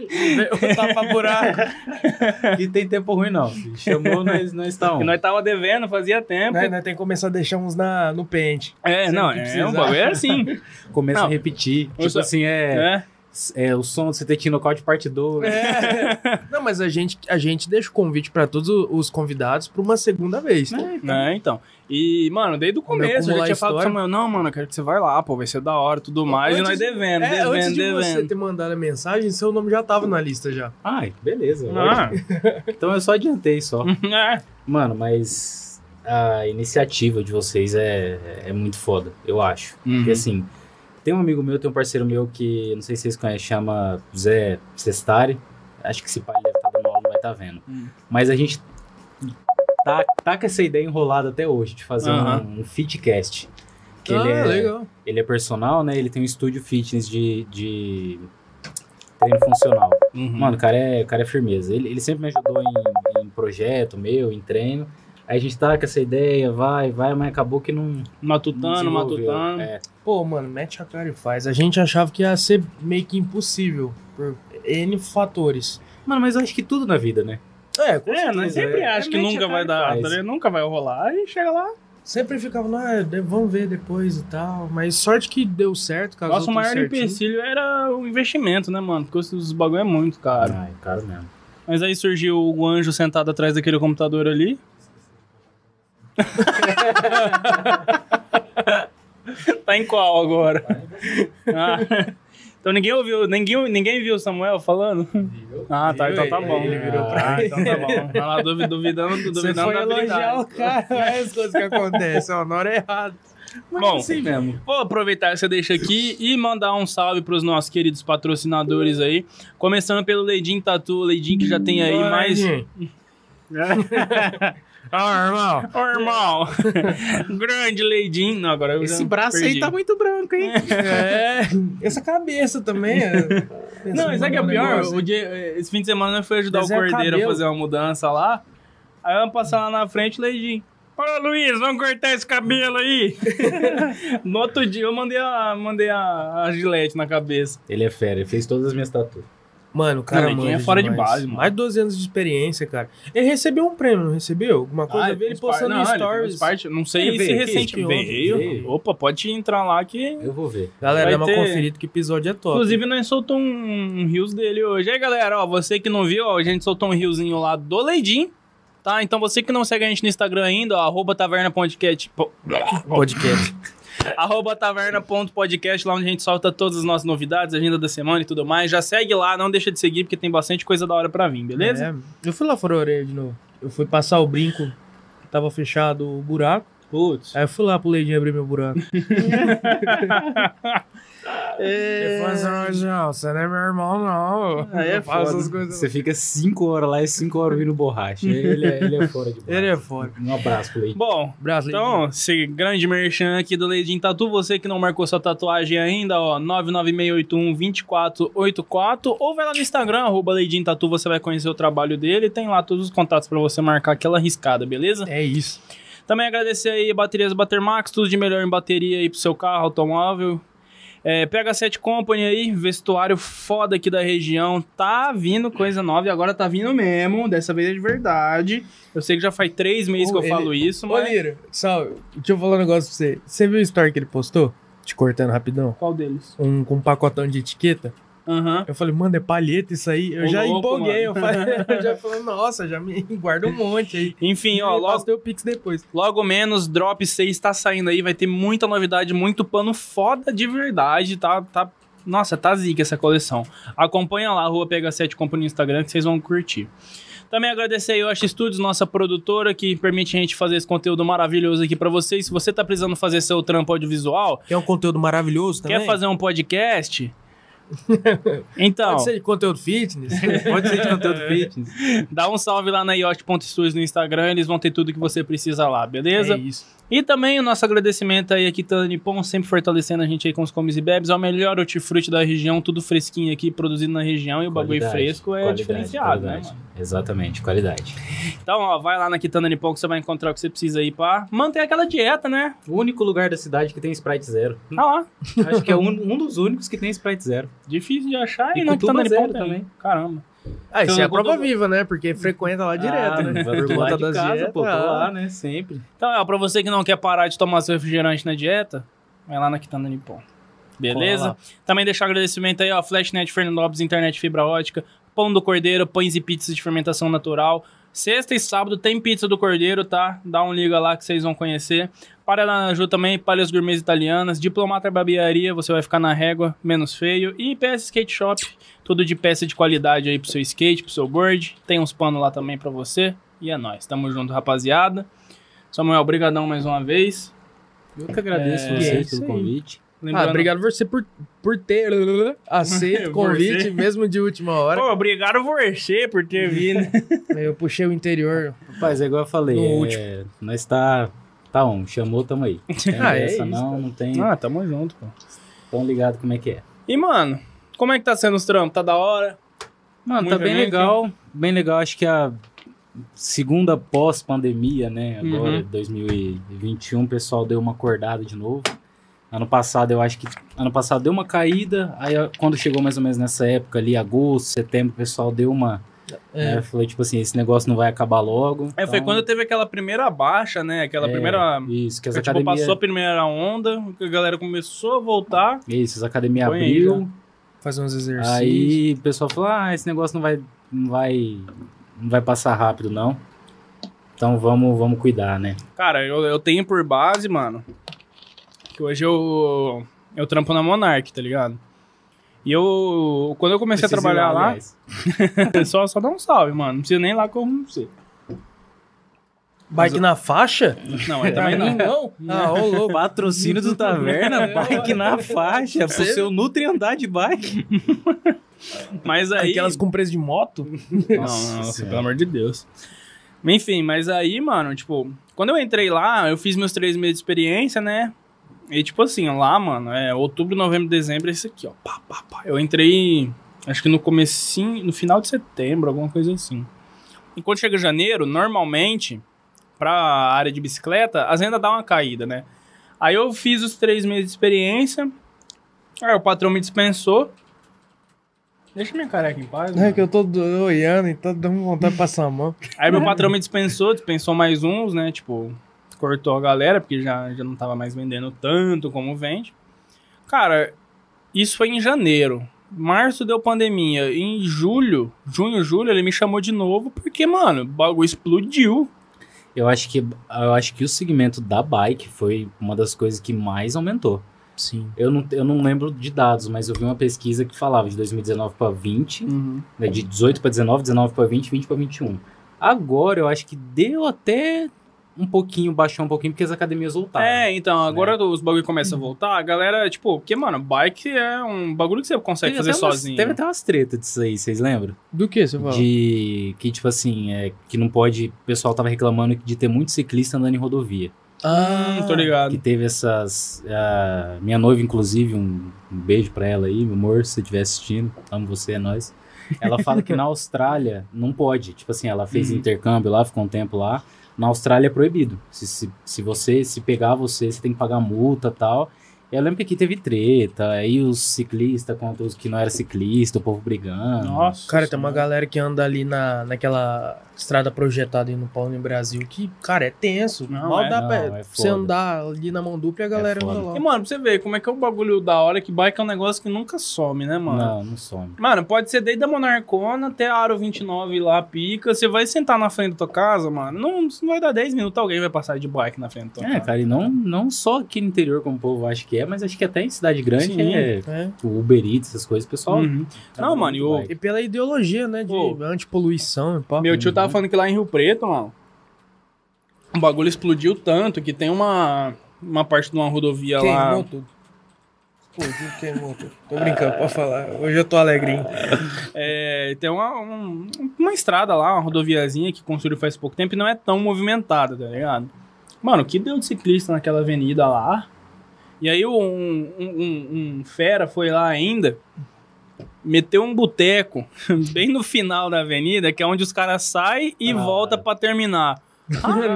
O tapa-buraco. Que tem tempo ruim, não. Chamou, nós, nós tá Que on. nós tava devendo, fazia tempo. Né, nós tem que começar a deixar uns na, no pente. É, Sempre não, é precisar. um bagulho é assim. Começa Não. a repetir. Tipo só- assim, é, É. é o som do CT Nocaute parte 2. Não, mas a gente, a gente deixa o convite pra todos os convidados pra uma segunda vez. É, então. E, mano, desde o começo eu já tinha falado pro. Samuel, não, mano, eu quero que você vai lá, pô, vai ser da hora, tudo mais. e nós Antes- devendo, É, devendo, antes de devendo. você ter mandado a mensagem, seu nome já tava na lista já. Ai, beleza. Ah. Então eu só adiantei só. é. Mano, mas a iniciativa de vocês é, é muito foda, eu acho. Uhum. Porque assim, tem um amigo meu, tem um parceiro meu que, não sei se vocês conhecem, chama Zé Sestari. Acho que esse pai deve estar dando aula, não vai estar vendo. Hum. Mas a gente tá, tá com essa ideia enrolada até hoje, de fazer um, um fitcast. Que ah, ele é, legal. ele é personal, né? Ele tem um estúdio fitness de, de treino funcional. Uhum. Mano, o cara é, o cara é firmeza. Ele, ele sempre me ajudou em, em projeto meu, em treino. Aí a gente tá com essa ideia, vai, vai, mas acabou que não. não matutano, matutano. É. Pô, mano, mete a cara e faz. A gente achava que ia ser meio que impossível. Por N fatores. Mano, mas eu acho que tudo na vida, né? É, com É, nós certeza, sempre é. acha que nunca a vai dar, tá nunca vai rolar, e chega lá. Sempre ficava lá, de- vamos ver depois e tal. Mas sorte que deu certo, Nosso maior certinho. empecilho era o investimento, né, mano? Porque os, bagulho é muito caro. Ai, caro mesmo. Mas aí surgiu o anjo sentado atrás daquele computador ali. tá em qual agora? Ah, então ninguém ouviu, ninguém, ninguém viu o Samuel falando? Ah, tá, então tá Viu? bom. Ele virou pra ah, então tá bom. Tá lá duvi- duvidando, Você duvidando foi da elogiar o cara, olha as coisas que acontecem, ó, na hora errada. Mas Bom, assim mesmo. Vou aproveitar que você deixa aqui e mandar um salve pros nossos queridos patrocinadores aí. Começando pelo Leidin Tatu, Leidin que já tem aí Bora, mais. gente. Ah, irmão. Ô, irmão! Grande Leidin. Não, agora eu Esse braço perdi. aí tá muito branco, hein? É, essa cabeça também. É... Não, sabe o que é pior? O dia, esse fim de semana nós foi ajudar Desenhar o Cordeiro a fazer uma mudança lá. Aí vamos passar lá na frente, Leidin. Ô Luiz, vamos cortar esse cabelo aí. no outro dia eu mandei a, mandei a, a gilete na cabeça. Ele é fera, ele fez todas as minhas tatuas. Mano, o cara Não, manja é fora de demais. base, mano. Mais de 12 anos de experiência, cara. Ele recebeu um prêmio, não recebeu? Alguma coisa? Ah, eu vi ele postando não, ele stories. parte- não sei Ele se veio recente veio. veio. Opa, pode entrar lá que. Eu vou ver. Galera, Vai dá uma ter- conferida que o episódio é top. Inclusive, nós soltou um, um rios dele hoje. Aí, galera, ó, você que não viu, ó, a gente soltou um riozinho lá do Leidim. Tá? Então você que não segue a gente no Instagram ainda, ó, arroba taverna podcast. po- podcast. Arroba taverna.podcast, lá onde a gente solta todas as nossas novidades, agenda da semana e tudo mais. Já segue lá, não deixa de seguir, porque tem bastante coisa da hora pra vir, beleza? É, eu fui lá fora a orelha de novo. Eu fui passar o brinco, tava fechado o buraco. Putz. Aí eu fui lá pro Leidinho abrir meu buraco. Ele falou assim, "Não, você não é meu irmão, não. Aí é foda. coisas. Você fica 5 horas lá e 5 horas ouvindo borracha. Ele é, ele é fora de Ele é foda. Um abraço pro Leite. Bom, Braço, Então, esse grande merchan aqui do Leidin Tatu, você que não marcou sua tatuagem ainda, ó, 99681-2484, ou vai lá no Instagram, arroba Leidin Tatu, você vai conhecer o trabalho dele, tem lá todos os contatos pra você marcar aquela riscada, beleza? É isso. Também agradecer aí Baterias Batermax, tudo de melhor em bateria aí pro seu carro, automóvel. É, PH7 Company aí, vestuário foda aqui da região. Tá vindo coisa nova e agora tá vindo mesmo. Dessa vez é de verdade. Eu sei que já faz três meses Ô, que eu ele- falo isso, Ô, mas. Lira, salve. Deixa eu falar um negócio pra você. Você viu o story que ele postou? Te cortando rapidão. Qual deles? Um, com um pacotão de etiqueta. Aham. Eu falei, mano, é palheta isso aí. Eu Ô, já louco, empolguei. Eu, mano. falei, eu já falei, nossa, já me guarda um monte aí. Enfim, ó, Eu logo, teu pix depois. logo menos, Drop 6 tá saindo aí, vai ter muita novidade, muito pano foda de verdade, tá? tá nossa, tá zica essa coleção. Acompanha lá, Rua PH7 Company no Instagram, que vocês vão curtir. Também agradecer a Yoshi Studios, nossa produtora, que permite a gente fazer esse conteúdo maravilhoso aqui pra vocês. Se você tá precisando fazer seu trampo audiovisual, Quer um conteúdo maravilhoso também? quer fazer um podcast... então, Pode ser de conteúdo fitness? Pode ser de conteúdo fitness. dá um salve lá na Yoshi.studios no Instagram, eles vão ter tudo que você precisa lá, beleza? É isso. E também o nosso agradecimento aí aqui, Tana Nippon, sempre fortalecendo a gente aí com os comes e bebes. É o melhor hortifruti da região, tudo fresquinho aqui, produzido na região. E o bagulho Qualidade, fresco é qualidade, diferenciado, né, qualidade. mano? Exatamente, qualidade. Então, ó, vai lá na Kitana Nippon que você vai encontrar o que você precisa aí pra manter aquela dieta, né? O único lugar da cidade que tem Sprite Zero. Ah lá. Acho que é um, um dos únicos que tem Sprite Zero. Difícil de achar e, E zero ponto também. também. Caramba. Ah, isso Então, é a prova viva, né? Porque frequenta lá direto, Ah, né? Por conta das casa, dietas. pô, tô ah. lá, né? Sempre. Então, ó, pra você que não quer parar de tomar seu refrigerante na dieta, vai lá na Quitanda Nippon. Beleza? Também deixar agradecimento aí, ó, Flashnet, Fernando Lopes, Internet Fibra Ótica, Pão do Cordeiro, pães e pizzas de fermentação natural. Sexta e sábado tem pizza do Cordeiro, tá? Dá um liga lá que vocês vão conhecer. Para na Ju também, Palhas Gourmets Italianas, Diplomata Barbearia, você vai ficar na régua, menos feio. E PS Skate Shop, tudo de peça de qualidade aí pro seu skate, pro seu board. Tem uns panos lá também pra você. E é nóis. Tamo junto, rapaziada. Samuel, brigadão mais uma vez. Eu que agradeço É, você é pelo aí. Convite. Ah, obrigado você por, por ter aceito o convite, Você. mesmo de última hora. Pô, obrigado você por ter vindo. Eu puxei o interior. Rapaz, é igual eu falei, No é, último. nós tá, tá on, chamou, tamo aí. Tem Ah, é essa isso, não, cara. não tem, ah, tamo junto, pô. tão ligado como é que é. E, mano, como é que tá sendo os trampos? Tá da hora? Mano, Muita tá bem gente. legal, bem legal, acho que a segunda pós-pandemia, né, agora, Uhum. 2021, o pessoal deu uma acordada de novo. Ano passado, eu acho que, ano passado deu uma caída, aí quando chegou mais ou menos nessa época ali, agosto, setembro, o pessoal deu uma, É. é, falei, tipo assim, esse negócio não vai acabar logo. É, foi então- quando teve aquela primeira baixa, né? Aquela É, primeira. Isso, que as Tipo, academias... passou a primeira onda, que a galera começou a voltar. Isso, as academias abriu, Fazer uns exercícios. aí o pessoal falou, ah, esse negócio não vai, não vai, não vai passar rápido, não. Então vamos, vamos cuidar, né? Cara, eu, eu tenho por base, mano, que hoje eu, eu trampo na Monarch, tá ligado? E eu, quando eu comecei Precisa a trabalhar lá, aliás. só, só dá um salve, mano. Não precisa nem lá como você. Bike na faixa? Não, é também não. não. Ah, ô louco. Patrocínio do Taverna, bike na faixa, pro seu Nutri andar de bike. Mas aí. Aquelas com preço de moto? Não, Nossa pelo amor de Deus. Enfim, mas aí, mano, tipo, quando eu entrei lá, eu fiz meus três meses de experiência, né? E, tipo assim, lá, mano, é outubro, novembro, dezembro, é esse aqui, ó. Pá, pá, pá. Eu entrei, acho que no comecinho, no final de setembro, alguma coisa assim. E quando chega janeiro, normalmente, pra área de bicicleta, as vendas dão uma caída, né? Aí eu fiz os três meses de experiência, aí o patrão me dispensou. Deixa minha careca em paz, É mano. que eu tô do- olhando e tô dando vontade de passar a mão. Aí meu patrão me dispensou, dispensou mais uns, né? Tipo, cortou a galera, porque já, já não tava mais vendendo tanto como vende. Cara, isso foi em janeiro. Março deu pandemia. Em julho, junho, julho, ele me chamou de novo, porque, mano, o bagulho explodiu. Eu acho que eu acho que o segmento da bike foi uma das coisas que mais aumentou. Sim. Eu não, eu não lembro de dados, mas eu vi uma pesquisa que falava de 2019 para 20, né, de 18 para 19, 19 para 20, 20 para 21. Agora eu acho que deu até um pouquinho, baixou um pouquinho, porque as academias voltaram. É, então, agora Né? os bagulho começam a voltar, a galera, tipo, porque, mano, bike é um bagulho que você consegue fazer até umas- sozinho. Teve até umas tretas disso aí, vocês lembram? Do que você fala? De que, tipo assim, é, que não pode. O pessoal tava reclamando de ter muito ciclista andando em rodovia. Hum, tô ligado. Que teve essas. ah, minha noiva, inclusive, um, um beijo pra ela aí, meu amor, se você estiver assistindo, amo você, é nóis. Ela fala que na Austrália não pode. Tipo assim, ela fez Uhum. intercâmbio lá, ficou um tempo lá. Na Austrália é proibido. Se, se, se você se pegar você, você tem que pagar multa e tal. Eu lembro que aqui teve treta, aí os ciclistas contra os que não era ciclista, o povo brigando. Nossa. Cara, tem uma galera que anda ali na, naquela estrada projetada aí no Paulo no Brasil que, cara, é tenso. Não, Mal é. dá Não, pra é você andar ali na mão dupla e a galera anda foda. lá. E, mano, pra você ver como é que é o bagulho da hora que bike é um negócio que nunca some, né, mano? Não, não some. Mano, pode ser desde a Monarcona até a Aro 29 lá, pica. Você vai sentar na frente da tua casa, mano. Não, não vai dar 10 minutos, alguém vai passar de bike na frente da tua É, casa. cara, e não, não só aqui no interior, como o povo acha que é, mas acho que até em cidade grande Sim. é É. o Uber Eats, essas coisas, o pessoal. Uhum. tá Não, mano, e o-. E pela ideologia, né, de Pô. antipoluição e pá. Meu tio tava Uhum. falando que lá em Rio Preto, mano, o bagulho explodiu tanto que tem uma, uma parte de uma rodovia lá. Queimou tudo. Explodiu, queimou tudo. Tô brincando, pode falar. Hoje eu tô alegrinho. É, tem uma, um- uma estrada lá, uma rodoviazinha que construiu faz pouco tempo e não é tão movimentada, tá ligado? Mano, que deu de ciclista naquela avenida lá? E aí um, um, um- um fera foi lá ainda, meteu um boteco bem no final da avenida, que é onde os caras saem e Ah. volta pra terminar. Ninguém pra Ninguém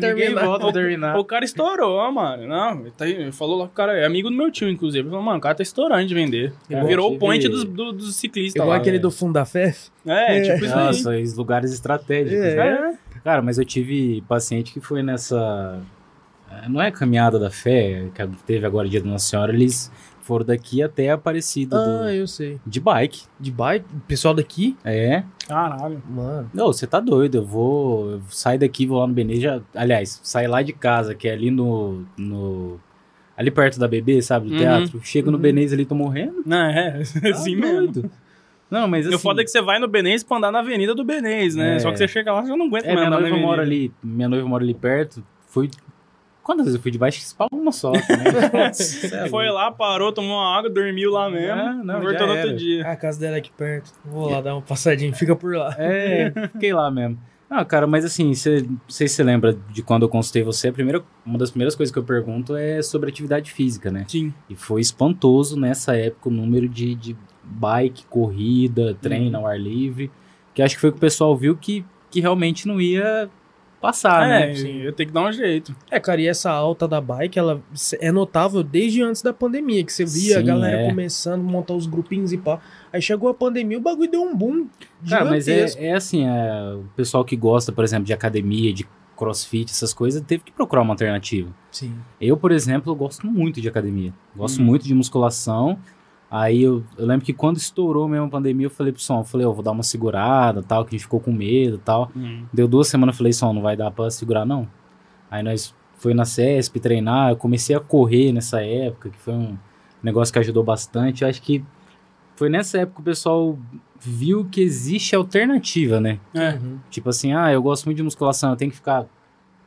terminar. volta pra terminar. O cara estourou, mano. Não, ele, tá, ele falou lá que o cara é amigo do meu tio, inclusive. Ele falou, mano, o cara tá estourando de vender. Cara, Virou o point dos, do- dos ciclistas Igual lá. aquele é. do fundo da FEF. É, tipo isso aí. Nossa, os lugares estratégicos. É. né? Cara, mas eu tive paciente que foi nessa. eh, Não é caminhada da fé, que teve agora dia da Nossa Senhora, eles foram daqui até Aparecida Ah, do, eu sei. de bike. De bike? Pessoal daqui? É. Caralho. Mano. Não, você tá doido, eu vou. Eu saio daqui, vou lá no Benê, já. Aliás, sair lá de casa, que é ali no. no ali perto da BB, sabe? Do Uhum. teatro. Chego no Uhum. Benês ali, tô morrendo. Não, é, Tá assim mesmo. doido. Não, mas E assim. o foda é que você vai no Benês pra andar na avenida do Benês, né? É. Só que você chega lá e já não aguenta É, mais minha noiva mora ali. Minha noiva mora ali perto. Fui. Quantas vezes eu fui de baixo? Spa uma só. Também. Cê é Foi lá, parou, tomou uma água, dormiu lá mesmo. Ah, não, voltou já no era. outro dia. Ah, a casa dela é aqui perto. Vou lá dar uma passadinha. Fica por lá. É, fiquei lá mesmo. Ah, cara, mas assim, cê, não sei se você lembra de quando eu consultei você, a primeira, uma das primeiras coisas que eu pergunto é sobre atividade física, né? Sim. E foi espantoso nessa época o número de, de bike, corrida, treino ao ar livre, que acho que foi que o pessoal viu que, que realmente não ia passar, é, né? eu tenho que dar um jeito. É, cara, e essa alta da bike, ela é notável desde antes da pandemia, que você via a Sim, galera é. começando a montar os grupinhos e pá. Aí chegou a pandemia, o bagulho deu um boom Cara, mas é, é assim, é, o pessoal que gosta, por exemplo, de academia, de crossfit, essas coisas, teve que procurar uma alternativa. Sim. Eu, por exemplo, gosto muito de academia. Gosto Hum. muito de musculação. Aí eu, eu lembro que quando estourou mesmo a pandemia, eu falei pro Som, eu falei, ó, vou dar uma segurada, tal, que a gente ficou com medo, tal. Deu duas semanas, eu falei, Som, não vai dar pra segurar não. Aí nós foi na CESP treinar, eu comecei a correr nessa época, que foi um negócio que ajudou bastante. Eu acho que foi nessa época que o pessoal viu que existe alternativa, né? É. Uhum. Tipo assim, ah, eu gosto muito de musculação, eu tenho que ficar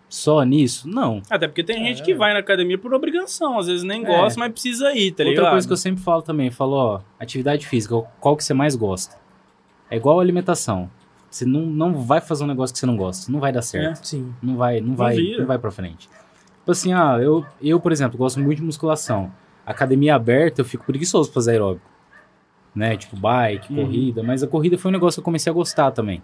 só nisso? Não. Até porque tem gente É. que vai na academia por obrigação, às vezes nem É. gosta, mas precisa ir, tá ligado? Outra coisa que eu sempre falo também, falo, ó, atividade física, qual que você mais gosta? É igual alimentação. Você não, não vai fazer um negócio que você não gosta, não vai dar certo. Sim. Não vai, não vai, vira. não vai pra frente. Tipo assim, ah, eu, eu, por exemplo, gosto muito de musculação. Academia aberta, eu fico preguiçoso pra fazer aeróbico. Né? Tipo, bike, Uhum. corrida. Mas a corrida foi um negócio que eu comecei a gostar também.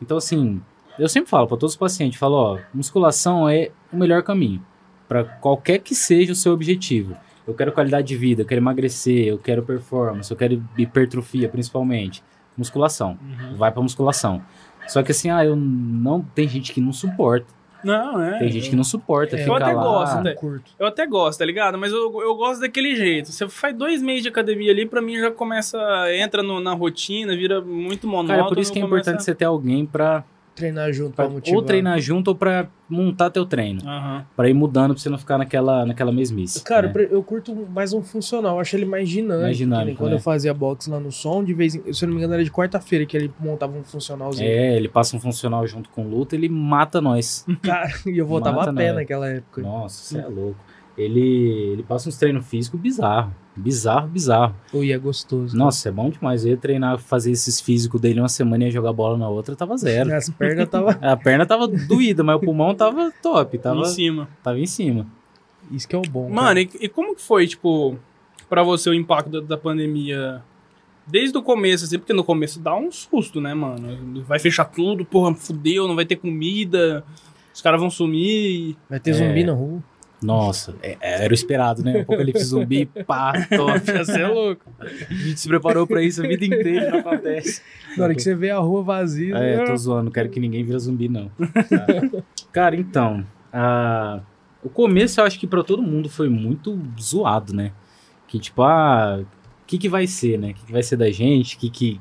Então, assim, eu sempre falo pra todos os pacientes, falo, ó, musculação é o melhor caminho. Pra qualquer que seja o seu objetivo. Eu quero qualidade de vida, eu quero emagrecer, eu quero performance, eu quero hipertrofia, principalmente. Musculação. Uhum. Vai pra musculação. Só que assim, ah, eu não. Tem gente que não suporta. Não, é. Tem gente que não suporta, É, fica eu até lá. gosto, né? Curto. Eu até gosto, tá ligado? Mas eu, eu gosto daquele jeito. Você faz dois meses de academia ali, pra mim já começa. Entra no- na rotina, vira muito monótono. Cara, por isso que é começa- importante você ter alguém pra, Treinar junto pra pra motivar. ou treinar junto ou pra montar teu treino. Aham. Pra ir mudando pra você não ficar naquela, naquela mesmice. Cara, né? eu curto mais um funcional, acho ele mais dinâmico. Mais dinâmico, Quando né? eu fazia boxe lá no som, de vez em se eu não me engano, era de quarta-feira que ele montava um funcionalzinho. É, ele passa um funcional junto com luta, ele mata nós. Cara, e eu voltava Mata a pé nós. naquela época. Nossa, você é louco. Ele, ele passa uns treinos físicos bizarro. Bizarro, bizarro. Ou e é gostoso. Nossa, é bom demais. Eu ia treinar, fazer esses físicos dele uma semana e ia jogar bola na outra, tava zero. As pernas tava. A perna tava doída, mas o pulmão tava top, tava, Em cima. tava em cima. Isso que é o bom. Mano, e, e como que foi, tipo, pra você o impacto da, da pandemia? Desde o começo, assim, porque no começo dá um susto, né, mano? Vai fechar tudo, porra, fudeu, não vai ter comida, os caras vão sumir. Vai ter É. zumbi na rua. Nossa, é- era o esperado, né? Apocalipse zumbi, pá, top. Você é louco. A gente se preparou pra isso a vida inteira, não acontece. Na hora que você vê a rua vazia. É, né? tô zoando, não quero que ninguém vira zumbi, não. Tá. Cara, então, a- o começo eu acho que pra todo mundo foi muito zoado, né? Que tipo, ah, o que que vai ser, né? O que, que vai ser da gente? Que que,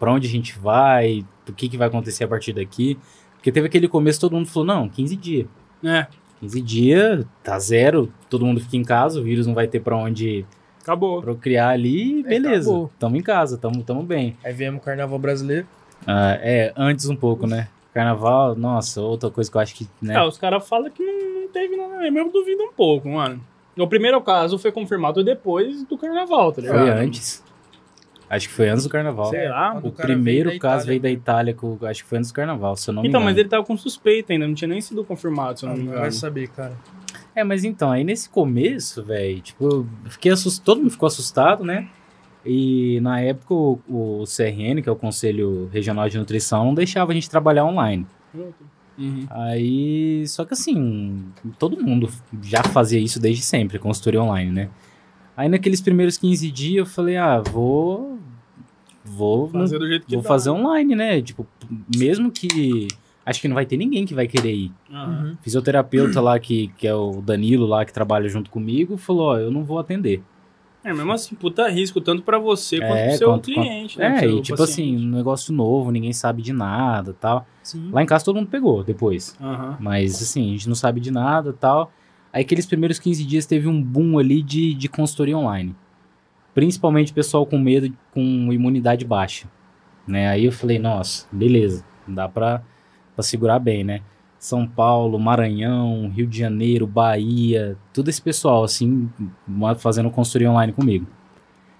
pra onde a gente vai? O que que vai acontecer a partir daqui? Porque teve aquele começo, todo mundo falou, não, 15 dias. É, 15 dias, tá zero, todo mundo fica em casa, o vírus não vai ter pra onde acabou. procriar ali, É, beleza. acabou. tamo em casa, tamo, tamo bem. Aí viemos o carnaval brasileiro. Ah, é, antes um pouco, né? Carnaval, nossa, outra coisa que eu acho que, né? É, os caras falam que não, não teve nada mesmo, eu duvido um pouco, mano. O primeiro caso foi confirmado depois do carnaval, tá ligado? foi antes. Acho que foi antes do carnaval. Sei lá. Quando O veio primeiro caso Itália. veio da Itália, que eu acho que foi antes do carnaval, se eu não me Então, engano. mas ele tava com suspeita ainda, não tinha nem sido confirmado, se eu Ah, não me não engano. vai saber, cara. É, mas então, aí nesse começo, velho, tipo, eu fiquei assustado, todo mundo ficou assustado, né? E na época o, o CRN, que é o Conselho Regional de Nutrição, não deixava a gente trabalhar online. Uhum. Aí, só que assim, todo mundo já fazia isso desde sempre, consultoria online, né? Aí naqueles primeiros 15 dias eu falei, ah, vou. Vou, Fazer do jeito que vou dá. fazer online, né? Tipo, mesmo que. Acho que não vai ter ninguém que vai querer ir. Aham. Uhum. Fisioterapeuta lá, que, que é o Danilo lá, que trabalha junto comigo, falou: Ó, eu não vou atender. É, mesmo assim, puta risco, tanto pra você quanto É, pro seu quanto- cliente, né? É, e tipo paciente. assim, um negócio novo, ninguém sabe de nada tal. Sim. Lá em casa todo mundo pegou depois. Aham. Mas assim, a gente não sabe de nada tal. Aí aqueles primeiros 15 dias teve um boom ali de, de consultoria online. Principalmente pessoal com medo, com imunidade baixa. Né? Aí eu falei, nossa, beleza, dá pra, segurar bem, né? São Paulo, Maranhão, Rio de Janeiro, Bahia, todo esse pessoal, assim, fazendo consultoria online comigo.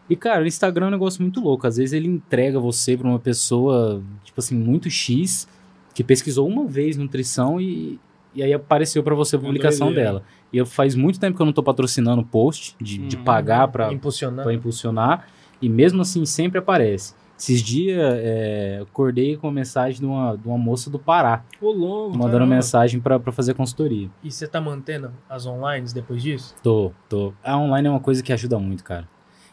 E, cara, o Instagram é um negócio muito louco. Às vezes ele entrega você pra uma pessoa, tipo assim, muito X, que pesquisou uma vez nutrição e, e aí apareceu pra você a Uma publicação doideira. dela. E eu faz muito tempo que eu não tô patrocinando post, de, de Uhum. pagar pra, Impulsionando. pra impulsionar, e mesmo assim sempre aparece. Esses dias é, eu acordei com uma mensagem de uma, de uma moça do Pará, Ô, louco. mandando caramba. mensagem pra pra fazer consultoria. E você tá mantendo as online depois disso? Tô, tô. A online é uma coisa que ajuda muito, cara.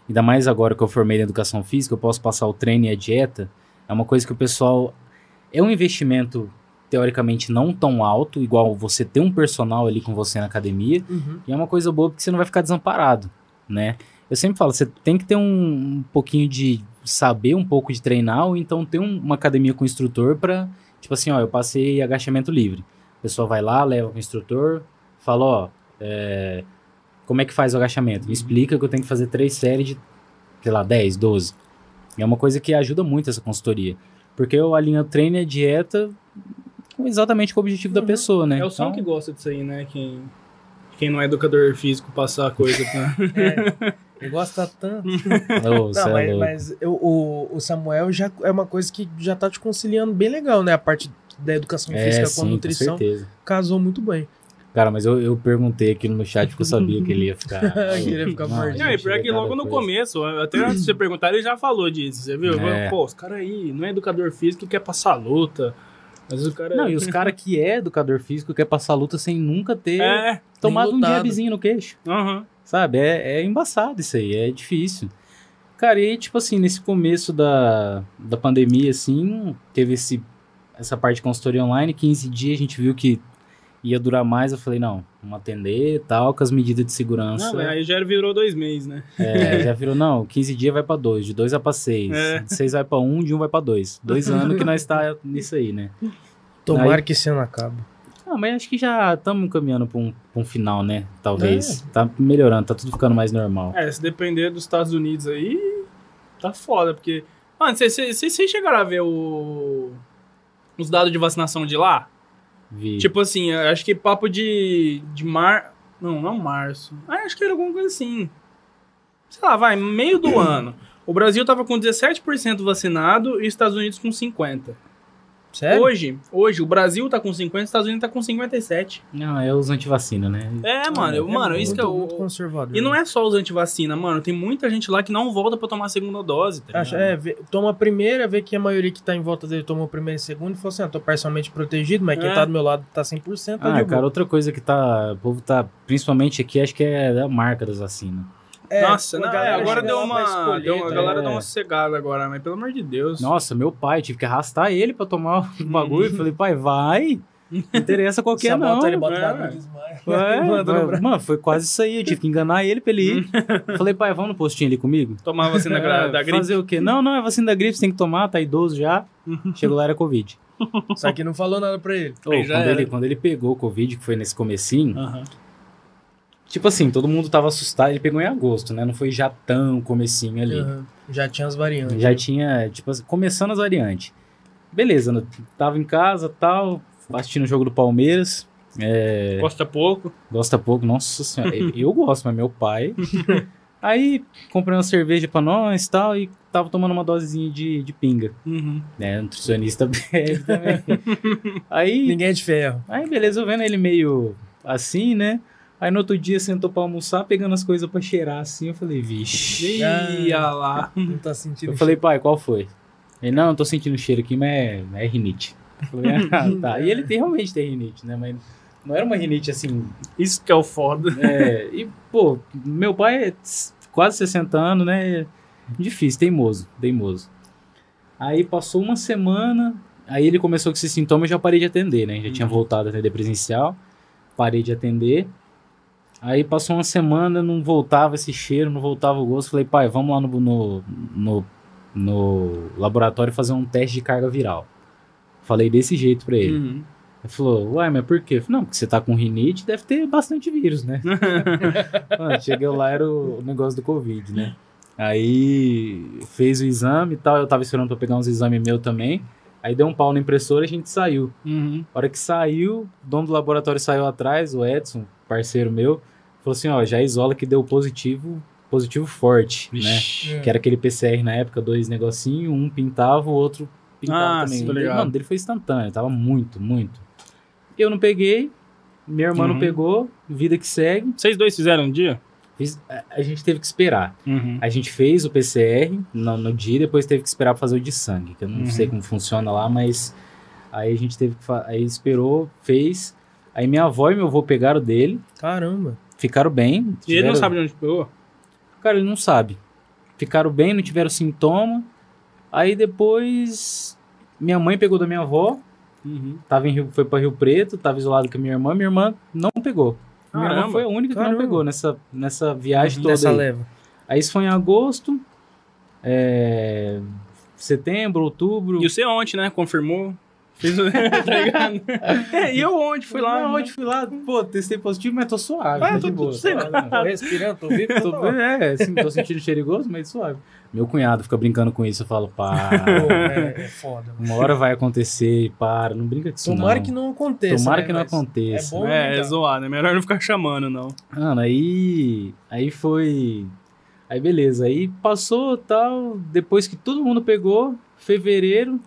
Ainda mais agora que eu formei em educação física, eu posso passar o treino e a dieta. É uma coisa que o pessoal. É um investimento teoricamente não tão alto, igual você ter um personal ali com você na academia. Uhum. E é uma coisa boa porque você não vai ficar desamparado, né? Eu sempre falo, você tem que ter um, um pouquinho de saber um pouco de treinar ou então ter um- uma academia com instrutor pra, tipo assim, ó, eu passei agachamento livre. A pessoa vai lá, leva o instrutor, fala, ó, é, como é que faz o agachamento? Me explica que eu tenho que fazer três séries de, sei lá, 10, 12. E é uma coisa que ajuda muito essa consultoria. Porque eu alinho treino e a dieta exatamente com o objetivo da Uhum. pessoa, né? É o som Então- que gosta disso aí, né? Quem, quem não é educador físico passar a coisa pra... É, ele gosta tanto. Cê Não, é mas, mas eu- o, o Samuel já é uma coisa que já tá te conciliando bem legal, né? A parte da educação É, física sim, com a com nutrição certeza. casou muito bem. Cara, mas eu, eu perguntei aquilo no chat porque eu sabia que ele ia ficar. Que ele ia ficar mordido. Não, e pior que logo no começo, até antes de você perguntar, ele já falou disso, você viu? É. Pô, os caras aí, não é educador físico que quer passar luta. Mas o cara. Não, e os caras que é educador físico quer passar luta sem nunca ter É, tomado um jabzinho no queixo. aham. Sabe? É, é embaçado isso aí, é difícil. Cara, e tipo assim, nesse começo da, da pandemia, assim, teve esse, essa parte de consultoria online, 15 dias a gente viu que ia durar mais, eu falei, não, vamos atender e tal, com as medidas de segurança. Não, aí já virou dois meses, né? É, já virou, não, 15 dias vai pra 2, de 2 vai pra 6, É. de 6 vai pra 1, um, de 1 um vai pra 2. Dois anos que nós tá nisso aí, né? Tomara Aí- que esse ano acabe. Ah, mas acho que já estamos caminhando pra um, pra um final, né? Talvez. É. Tá melhorando, tá tudo ficando mais normal. É, se depender dos Estados Unidos aí, tá foda, porque. Mano, vocês chegaram a ver o... os dados de vacinação de lá? Vi. Tipo assim, acho que papo de. de mar. Não, não março. Ah, acho que era alguma coisa assim. Sei lá, vai, meio do ano. O Brasil tava com 17% vacinado e os Estados Unidos com 50%. Sério? Hoje, hoje, o Brasil tá com 50%, os Estados Unidos tá com 57%. Não, é os antivacina, né? É, mano, eu- mano, isso que é o. conservador. E não é só os antivacina, mano. Tem muita gente lá que não volta pra tomar a segunda dose, tá Acha, é, vê- toma a primeira, vê que a maioria que tá em volta dele tomou a primeira e a segunda e falou assim: ah, tô parcialmente protegido, mas quem É. tá do meu lado tá 100%, tá Ah, de cara, outra coisa que tá. O povo tá. Principalmente aqui, acho que é a marca das vacinas. É, Nossa, não, é, agora deu uma. escolher, deu, a tá galera ligado? deu uma sossegada agora, mas pelo amor de Deus. Nossa, meu pai, tive que arrastar ele pra tomar o bagulho. Falei, pai, vai. Não interessa qual que é, Sabota não. ele, bota É. desmaia. É, mano, foi quase isso aí. Eu tive que enganar ele pra ele ir. Falei, pai, vamos no postinho ali comigo? Tomar a vacina gra- É, da gripe. Fazer o quê? Não, não, é vacina da gripe, você tem que tomar, tá idoso já. Chegou lá, era Covid. Só que não falou nada pra ele. Já quando, ele, quando ele pegou o Covid, que foi nesse comecinho, Aham. Tipo assim, todo mundo tava assustado. Ele pegou em agosto, né? Não foi já tão comecinho ali. Aham. Já tinha as variantes. Já tinha, tipo assim, começando as variantes. Beleza, né? tava em casa tal, assistindo o jogo do Palmeiras. É, Gosta pouco. gosta pouco, nossa senhora. eu- gosto, mas meu pai. Aí comprei uma cerveja pra nós tal, e tava tomando uma dosezinha de, de pinga. Uhum. Né? Nutricionista bebe também. Aí. Ninguém é de ferro. Aí, beleza, eu vendo ele meio assim, né? Aí no outro dia sentou pra almoçar, pegando as coisas pra cheirar assim. Eu falei, vixe. Ia lá. Não tá sentindo Eu falei, pai, qual foi? Ele, não, eu tô sentindo cheiro aqui, mas é, é rinite. Falei, ah, tá. E ele tem, realmente tem rinite, né? Mas não era uma rinite assim. Isso que é o foda. É, e, pô, meu pai é quase 60 anos, né? Difícil, teimoso, teimoso. Aí passou uma semana, aí ele começou com esses sintomas e já parei de atender, né? Já tinha Uhum. voltado a atender presencial, parei de atender. Aí passou uma semana, não voltava esse cheiro, não voltava o gosto. Falei, pai, vamos lá no, no, no, no laboratório fazer um teste de carga viral. Falei desse jeito pra ele. Uhum. Ele falou, uai, mas por quê? Falei, não, porque você tá com rinite, deve ter bastante vírus, né? Mano, cheguei lá, era o negócio do Covid, né? Aí fez o exame e tal, eu tava esperando pra pegar uns exames meu também. Aí deu um pau na impressora e a gente saiu. Uhum. A hora que saiu, o dono do laboratório saiu atrás, o Edson, parceiro meu, falou assim, ó, já isola que deu positivo, positivo forte, né? Vixe. Que era aquele PCR na época, dois negocinhos, um pintava, o outro pintava Ah, também. sim, ligado. Mano, dele foi instantâneo, tava muito, muito. Eu não peguei, minha irmã não Uhum. pegou, vida que segue. Vocês dois fizeram um dia? A, gente teve que esperar. Uhum. A gente fez o PCR no, no dia, depois teve que esperar pra fazer o de sangue, que eu não Uhum. sei como funciona lá, mas aí a gente teve que aí esperou, fez. Aí minha avó e meu avô pegaram dele, Caramba. ficaram bem. E ele não tiveram- sabe de onde pegou? Cara, ele não sabe. Ficaram bem, não tiveram sintoma. Aí depois minha mãe pegou da minha avó, Uhum. tava em Rio, foi para Rio Preto, tava isolado com a minha irmã, minha irmã não pegou. Minha irmã foi a única que Caramba. não pegou nessa, nessa viagem toda. Dessa aí. leva. Aí isso foi em agosto, é, setembro, outubro. E você ontem, né? Confirmou. Fez o... tá ligado? É, e eu ontem fui lá. Não, né? ontem fui lá, pô, testei positivo, mas tô suave. Ah, tá tô boa, tudo certo. suave, Tô respirando, tô vivo, Tô, é, assim, tô sentindo cheiroso, mas suave. Meu cunhado fica brincando com isso, eu falo, pá, Pô, é, é foda. mano. uma hora vai acontecer, para, não brinca com isso Tomara não. que não aconteça. Tomara né, que não aconteça. É bom, É, é zoar, né? Melhor não ficar chamando, não. Mano, aí, aí foi, aí beleza, aí passou tal, depois que todo mundo pegou, fevereiro,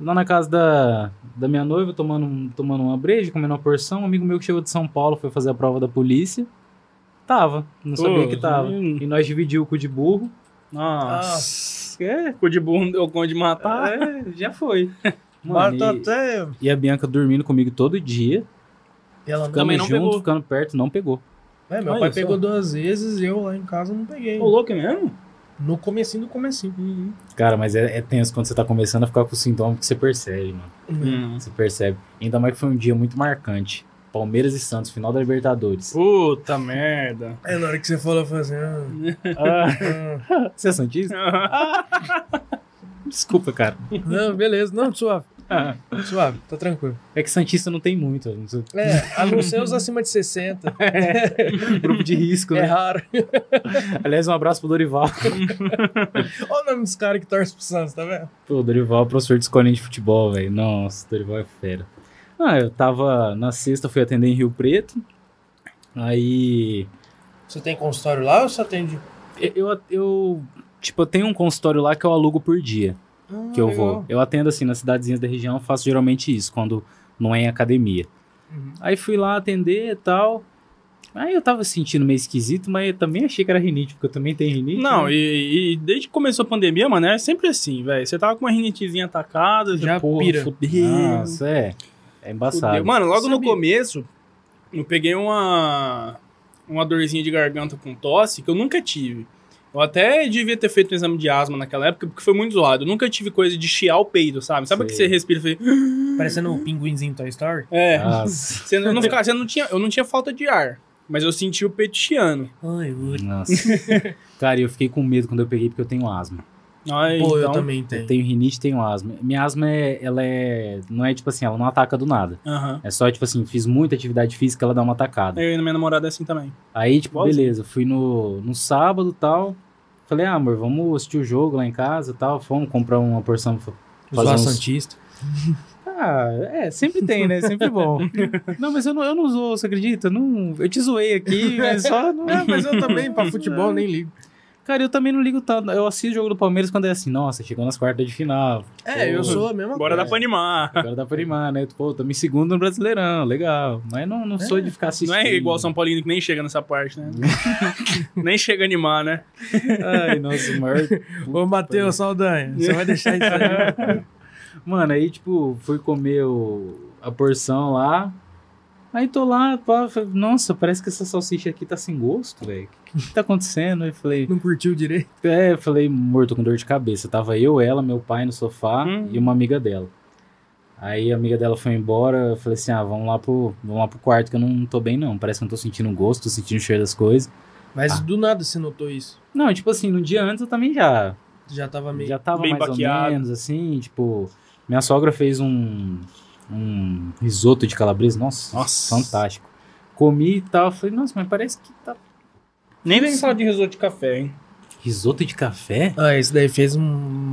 lá na casa da, da minha noiva, tomando, tomando uma breja, comendo uma porção, um amigo meu que chegou de São Paulo foi fazer a prova da polícia, tava, não sabia que tava, hum. e nós dividimos o cu de burro, Nossa. é, Cu de burro deu conta de matar. é, já foi. Mano, Mano, tá e, até. e a Bianca dormindo comigo todo dia, E ela não. ficando Também não junto, pegou. ficando perto, não pegou. É, meu Olha pai só. pegou duas vezes e eu lá em casa não peguei. Ô, louco é mesmo? No comecinho do comecinho. Cara, mas é, é tenso quando você tá começando a ficar com sintoma que você percebe, mano. Hum. Você percebe. Ainda mais que foi um dia muito marcante. Palmeiras e Santos, final da Libertadores. Puta merda. É, na hora que você falou, falei assim. ah, Ah, ah. você é Santista? Desculpa, cara. Não, beleza. Não, suave. Suave, tá tranquilo. É que Santista não tem muito. não sei- É, a não ser os acima de 60. Grupo de risco, É né? raro. Aliás, um abraço pro Dorival. Olha o nome dos caras que torcem pro Santos, tá vendo? Pô, o Dorival é professor de escolinha de futebol, velho. Nossa, Dorival é fera. Ah, eu tava na sexta, fui atender em Rio Preto. Aí. Você tem consultório lá ou você atende? Eu, eu, tipo, eu tenho um consultório lá que eu alugo por dia. Ah, que eu legal. vou. Eu atendo assim nas cidadezinhas da região, eu faço geralmente isso, quando não é em academia. Uhum. Aí fui lá atender e tal. Aí eu tava sentindo meio esquisito, mas eu também achei que era rinite, porque eu também tenho rinite. Não, né? e, e desde que começou a pandemia, mano, é sempre assim, velho. Você tava com uma rinitezinha atacada, Já já porra, pira. fudeu. Nossa, é. É embaçado. fudeu. Mano, logo no Sabia. começo, eu peguei uma, uma dorzinha de garganta com tosse que eu nunca tive. Eu até devia ter feito um exame de asma naquela época, porque foi muito zoado. Eu nunca tive coisa de chiar o peido, sabe? Sabe o que Sei. você respira e fala, Parecendo o pinguinzinho Toy Story. É. Nossa. Você não, não ficava, você não tinha, eu não tinha falta de ar, mas eu senti o peito chiando. Ai, ui. Nossa. Cara, eu fiquei com medo quando eu peguei, porque eu tenho asma. Aí, Pô, eu então- também Eu tenho. tenho rinite e tenho asma. Minha asma, é, ela é. Não é tipo assim, ela não ataca do nada. Aham. É só, tipo assim, fiz muita atividade física, ela dá uma atacada. Eu e minha namorada é assim também. Aí, tipo, beleza, fui no, no sábado e tal. Falei, ah, amor, vamos assistir o jogo lá em casa e tal. Fomos comprar uma porção fazer uns... Santista. Ah, é, sempre tem, né? Sempre bom. não, mas eu não, eu não zoo, você acredita? Não, eu te zoei aqui, mas só... Não... É, mas eu também, pra futebol, nem ligo. Cara, eu também não ligo tanto. Eu assisto o jogo do Palmeiras quando é assim, nossa, chegou nas quartas de final. É, eu Pô, sou a mesma dar coisa. pra animar. Agora dá pra animar, né? Pô, tamo em segundo no Brasileirão, legal. Mas não, não sou de ficar assistindo. Não é igual São Paulino que nem chega nessa parte, né? nem chega a animar, né? Ai, nossa, o maior... Ô, Matheus Saldanha, você vai deixar isso aí? Mano, aí, tipo, fui comer o- a porção lá. Aí tô lá, pá, falei, nossa, parece que essa salsicha aqui tá sem gosto, velho. O que, que tá acontecendo? Aí falei, Não curtiu direito? é, eu falei, morto com dor de cabeça. Tava eu, ela, meu pai no sofá Hum. e uma amiga dela. Aí a amiga dela foi embora, eu falei assim, ah, vamos lá pro, vamos lá pro quarto que eu não tô bem não. Parece que eu não tô sentindo gosto, tô sentindo o cheiro das coisas. Mas Ah. do nada você notou isso. Não, tipo assim, no dia antes eu também já Já tava meio. já tava mais baqueado. ou menos assim, tipo, minha sogra fez um um risoto de calabresa, nossa, Nossa. fantástico. Comi e tal, falei, nossa, mas parece que tá Nem vem falar de risoto de café, hein? Risoto de café? Ah, esse daí fez um-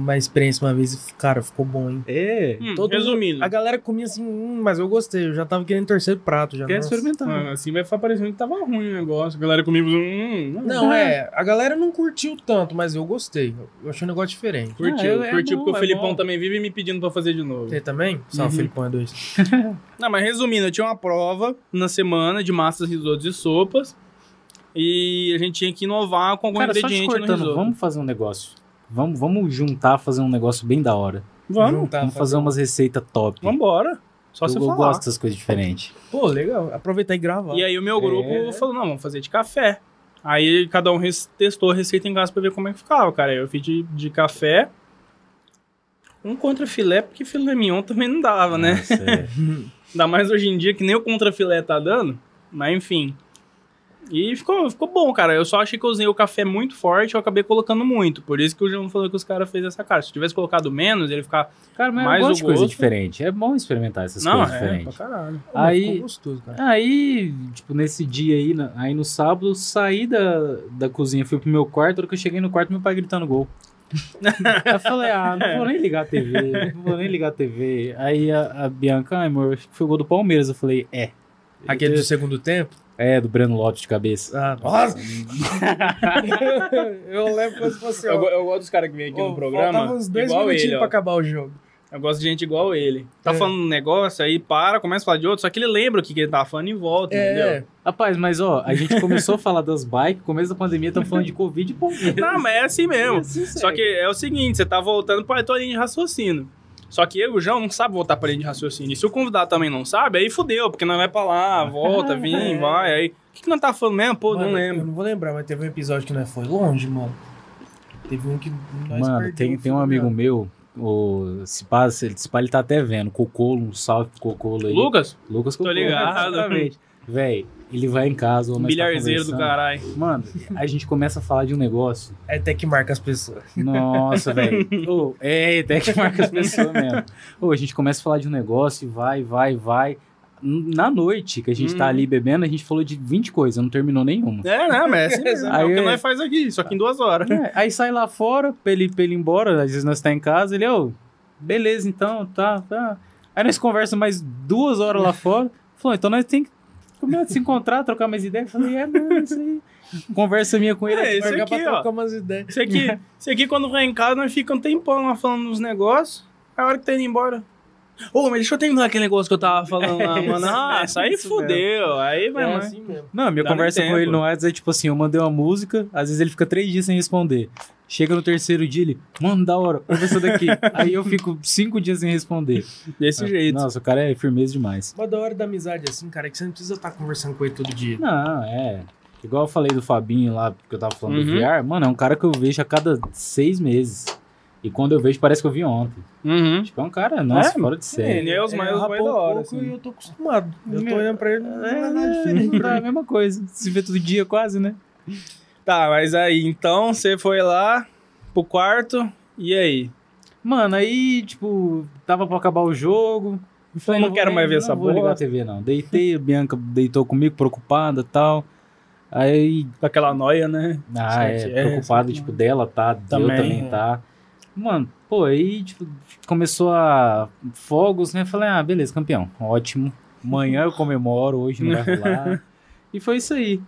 uma experiência uma vez e, cara, ficou bom, hein? É. Hum, Todo resumindo. A galera comia assim, hum, mas eu gostei. Eu já tava querendo terceiro prato. Já, Quer nossa. experimentar. Ah, assim vai parecendo que tava ruim o negócio. A galera comigo. Hum, Não, é. A galera não curtiu tanto, mas eu gostei. Eu achei um negócio diferente. Curtiu, Ah, é- é curtiu bom, porque o é Felipão bom. também vive me pedindo pra fazer de novo. Você também? Só o Uhum. Felipão é dois. Não, mas resumindo, eu tinha uma prova na semana de massas, risotos e sopas. E a gente tinha que inovar com algum Cara, só te ingrediente no cortando, vamos fazer um negócio. Vamos, vamos juntar, fazer um negócio bem da hora. Vamos, Juntar, vamos fazer umas receitas top. vambora. Só eu você eu falar. gosto dessas coisas diferentes. Pô, legal. Aproveitar e gravar. E aí o meu grupo É. falou, não, vamos fazer de café. Aí cada um testou a receita em casa pra ver como é que ficava, cara. Eu fiz de, de café. Um contra filé, porque filé mignon também não dava, né? Nossa, é. Ainda mais hoje em dia que nem o contra filé tá dando. Mas enfim. E ficou, ficou bom, cara. Eu só achei que eu usei o café muito forte, eu acabei colocando muito. Por isso que o João falou que os caras fez essa cara. Se tivesse colocado menos, ele ficar. Cara, mas Mais eu o gosto de coisa diferente. É bom experimentar essas não, coisas é, pra diferentes. caralho. Pô, mas aí- Ficou gostoso, cara. Aí, tipo, nesse dia aí, aí no sábado, eu saí da, da cozinha, fui pro meu quarto, na hora que eu cheguei no quarto, meu pai gritando gol. eu falei, ah, não vou nem ligar a TV, não vou nem ligar a TV. Aí a, a Bianca, ai, amor, acho que foi o gol do Palmeiras. Eu falei, é. Aquele do segundo tempo? É, do Breno Lopes de cabeça. Ah, nossa! eu lembro como se fosse. Eu, eu gosto dos caras que vêm aqui ó, no programa. Uns dois igual minutinhos ele, ó. pra acabar o jogo. Eu gosto de gente igual ele. Tá É. falando um negócio, aí para, começa a falar de outro, só que ele lembra o que, que ele tava falando e volta, É. entendeu? Rapaz, mas ó, a gente começou a falar das bikes, começo da pandemia, estamos falando de Covid e. Não, mas é assim mesmo. Assim Só que é o seguinte, você tá voltando pra tua linha de raciocínio. Só que eu e o João não sabe voltar pra linha de raciocínio. E se o convidado também não sabe, aí fudeu, porque nós vai pra lá, volta, vem, É. vai, aí... O que, que nós tá falando mesmo? Pô, Mano, não Eu lembro. não vou lembrar, mas teve um episódio que nós foi longe, mano. Teve um que nós Mano, tem, tem um amigo mano. meu, o Cipá, ele, Cipá, ele tá até vendo, Cocolo, um salve pro Cocolo aí. Lucas? Lucas Tô Cocolo. ligado. Exatamente. Véi, ele vai em casa, ou tá Bilharzeiro do caralho. Mano, a gente começa a falar de um negócio. É até que marca as pessoas. Nossa, velho. Ô, É, até que marca as pessoas mesmo. Ô, a gente começa a falar de um negócio e vai, vai, vai. Na noite que a gente tá Hum. ali bebendo, a gente falou de 20 coisas, não terminou nenhuma. É, não, mas é assim mesmo. É Aí o que é- nós faz aqui, só que em duas horas. É, aí sai lá fora, pra ele, pra ele ir embora, às vezes nós tá em casa, ele, ô, beleza então, tá, tá. Aí nós conversa mais duas horas lá fora, falou, então nós tem que começar a se encontrar, trocar mais ideia. Eu falei, é, mano, isso aí. Conversa minha com ele. É, Marcar aqui, pra ó. trocar umas ideias. Isso aqui, isso aqui quando vai em casa, nós fica um tempão lá falando nos negócios. A hora que tá indo embora. Ô, mas deixa eu terminar aquele negócio que eu tava falando lá, É, mano. isso Ah, isso aí fudeu. Aí vai É assim mesmo. Não, minha Dá conversa com ele no WhatsApp é tipo assim, eu mandei uma música, às vezes ele fica três dias sem responder. Chega no terceiro dia, ele, mano, da hora, ouve essa daqui. Aí eu fico cinco dias sem responder. Desse jeito. Nossa, o cara é firmeza demais. Mas da hora da amizade assim, cara, é que você não precisa estar conversando com ele todo dia. Não, é. Igual eu falei do Fabinho lá, que eu tava falando do Uhum. VR, mano, é um cara que eu vejo a cada seis meses. E quando eu vejo, parece que eu vi ontem. Uhum. Tipo, é um cara, nossa, É, fora de série. Ele é os mais rapou da hora, um pouco assim. E eu tô acostumado. Eu tô Meu- olhando pra ele, não é nada É, diferente. é a mesma coisa. Se vê todo dia quase, né? Tá, mas aí, então, você foi lá pro quarto, e aí? Mano, aí, tipo, tava pra acabar o jogo. Eu falei, não vou quero nem- mais ver não essa vou ligar a. TV, não. Deitei, a Bianca deitou comigo, preocupada e tal. Aí, aquela noia, né? ah, é, é, preocupado, tipo, dela tá, eu Também, também é. tá. Mano, pô, aí, tipo, começou a fogos, né? Falei, ah, beleza, campeão, ótimo. Amanhã eu comemoro, hoje não vai rolar. e foi isso aí.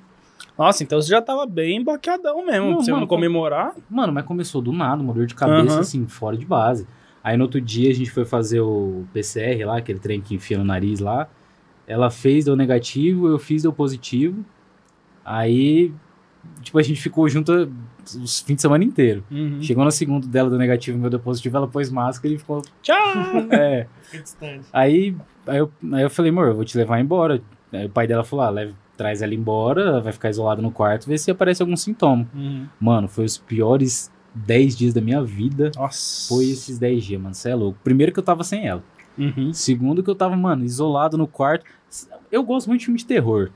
Nossa, então você já tava bem baqueadão mesmo, Não, pra você mano, não comemorar. Mano, mas começou do nada, uma dor de cabeça, Aham. assim, fora de base. Aí no outro dia a gente foi fazer o PCR lá, aquele trem que enfia no nariz lá. Ela fez, deu negativo, eu fiz, deu positivo. Aí tipo, a gente ficou junto os fins de semana inteiro. Uhum. Chegou na segunda dela do negativo e meu deu positivo, ela pôs máscara e ficou. Tchau! É. Fica distante. Aí, aí, eu, aí eu falei, amor, eu vou te levar embora. Aí o pai dela falou: ah, leve, traz ela embora, vai ficar isolada no quarto, vê se aparece algum sintoma. Uhum. Mano, foi os piores 10 dias da minha vida. Nossa. Foi esses 10 dias, mano. Você é louco. Primeiro que eu tava sem ela. Uhum. Segundo que eu tava, mano, isolado no quarto. Eu gosto muito de filme de terror.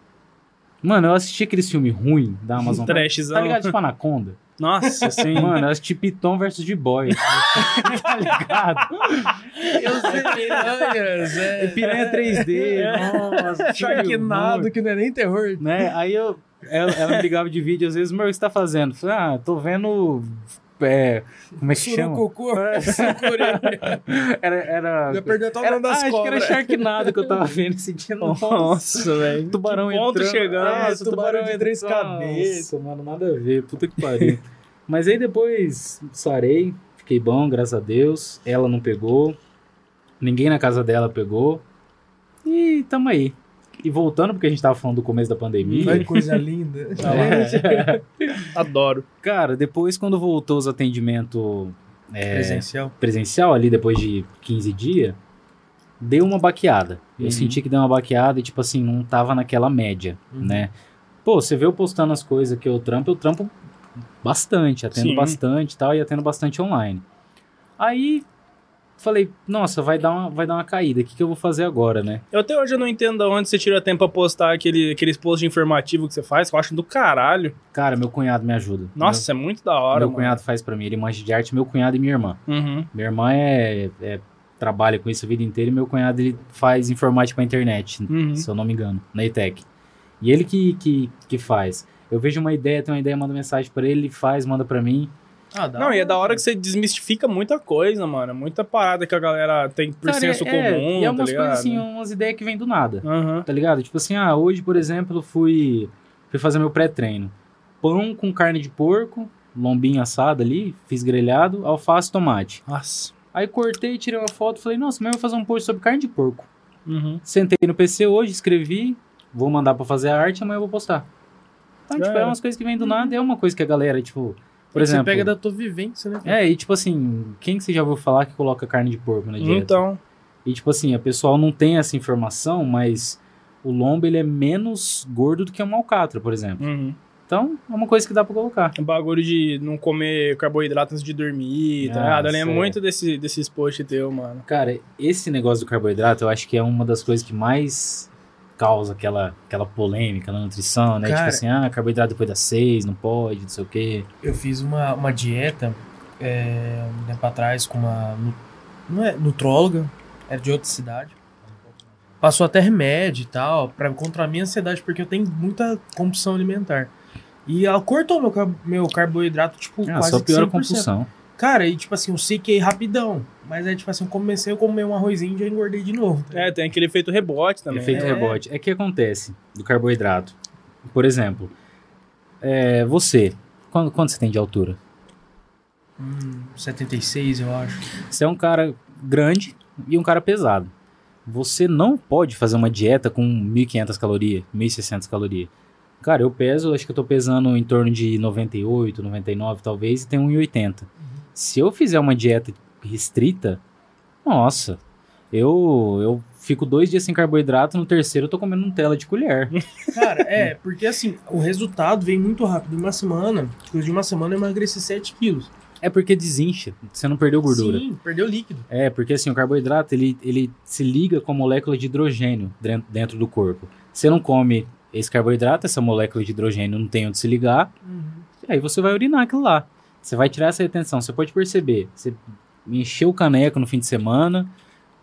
Mano, eu assisti aqueles filmes ruins da Amazon. Trashzão. Tá ligado? Tipo Anaconda. Nossa, sim. Mano, eu assisti Piton versus de Boy. tá ligado? Eu sei, piranhas, é. Piranha 3D. Nossa, filme Sharknado, ruim, que não é nem terror. Né? Aí eu. Ela, ela me ligava de vídeo, às vezes, meu, o que você tá fazendo? Eu falei, ah, tô vendo. É, como é que chama? Surucucu, sucurê. Era. era Já perdeu até o era, nome das ah, acho que era cobras. Sharknado que eu tava vendo esse dia. Nossa, velho. Tubarão Que ponto entrando. chegamos. É, tubarão tubarão de três cabeças. Mano, nada a ver. Puta que pariu. Mas aí depois sarei, fiquei bom, graças a Deus. Ela não pegou. Ninguém na casa dela pegou. E tamo aí. E voltando, porque a gente tava falando do começo da pandemia. Que coisa linda. É. Adoro. Cara, depois quando voltou os atendimentos é, Presencial. presencial ali, depois de 15 dias, deu uma baqueada. Eu Uhum. senti que deu uma baqueada e, tipo assim, não tava naquela média, Uhum. né? Pô, você vê eu postando as coisas que eu trampo, eu trampo bastante, atendo Sim. bastante e tal, e atendo bastante online. Aí, falei, nossa, vai dar uma, vai dar uma caída, o que, que eu vou fazer agora, né? Eu até hoje eu não entendo de onde você tira tempo pra postar aquele, aqueles posts informativos que você faz, que eu acho do caralho. Cara, meu cunhado me ajuda. Nossa, é muito da meu, hora, meu mano. cunhado faz pra mim, ele manja de arte, meu cunhado e minha irmã. Uhum. Minha irmã é, é- trabalha com isso a vida inteira e meu cunhado ele faz informática pra internet, Uhum. se eu não me engano, na ETEC. E ele que, que, que faz. Eu vejo uma ideia, tenho uma ideia, mando mensagem pra ele, ele faz, manda pra mim. Ah, dá Não, e é da hora que você desmistifica muita coisa, mano. Muita parada que a galera tem por Cara, senso é, comum, E é tá umas ligado? coisas assim, umas ideias que vêm do nada, Aham. tá ligado? Tipo assim, ah, hoje, por exemplo, eu fui, fui fazer meu pré-treino. Pão com carne de porco, lombinho assado ali, fiz grelhado, alface e tomate. Nossa. Aí cortei, tirei uma foto, falei, nossa, mas eu vou fazer um post sobre carne de porco. Uhum. Sentei no PC hoje, escrevi, vou mandar pra fazer a arte, amanhã eu vou postar. Então, tipo, é umas coisas que vêm do nada, é uma coisa que a galera, tipo, por É exemplo... Você pega da tua vivência, né? É, e tipo assim, quem que você já ouviu falar que coloca carne de porco na dieta? Então, E tipo assim, a pessoal não tem essa informação, mas o lombo ele é menos gordo do que uma alcatra, por exemplo. uhum. Então, é uma coisa que dá pra colocar. o bagulho de não comer carboidrato antes de dormir, tá Ah, ligado? Eu lembro sei. muito desse, desses posts teu, mano. Cara, esse negócio do carboidrato, eu acho que é uma das coisas que mais causa aquela, aquela polêmica na nutrição, né? Cara- Tipo assim, ah, carboidrato depois das seis, não pode, não sei o quê. Eu fiz uma, uma dieta é, um tempo atrás com uma não é, nutróloga, era de outra cidade. Passou até remédio e tal, pra controlar a minha ansiedade, porque eu tenho muita compulsão alimentar. E ela cortou meu, meu carboidrato, tipo, Ah, quase só que piora a 100%. compulsão. Cara, e tipo assim, eu sequei rapidão. Mas aí, tipo assim, eu comecei a comer um arrozinho e já engordei de novo. É, tem aquele efeito rebote também. Efeito né? É. rebote. É que acontece do carboidrato. Por exemplo, é, você, quando, quanto você tem de altura? Hum, 76, eu acho. Você é um cara grande e um cara pesado. Você não pode fazer uma dieta com 1.500 calorias, 1.600 calorias. Cara, eu peso, acho que eu tô pesando em torno de 98, 99 talvez, e tenho 1,80. Se eu fizer uma dieta restrita, nossa, eu, eu fico dois dias sem carboidrato, no terceiro eu tô comendo Nutella de colher. Cara, é, porque assim, o resultado vem muito rápido. Em uma semana, depois de uma semana eu emagreci 7 quilos. É porque desincha, você não perdeu gordura. Sim, perdeu líquido. É, porque assim, o carboidrato, ele, ele se liga com a molécula de hidrogênio dentro do corpo. Você não come esse carboidrato, essa molécula de hidrogênio não tem onde se ligar, e aí você vai urinar aquilo lá. Você vai tirar essa retenção. Você pode perceber, você encheu o caneco no fim de semana,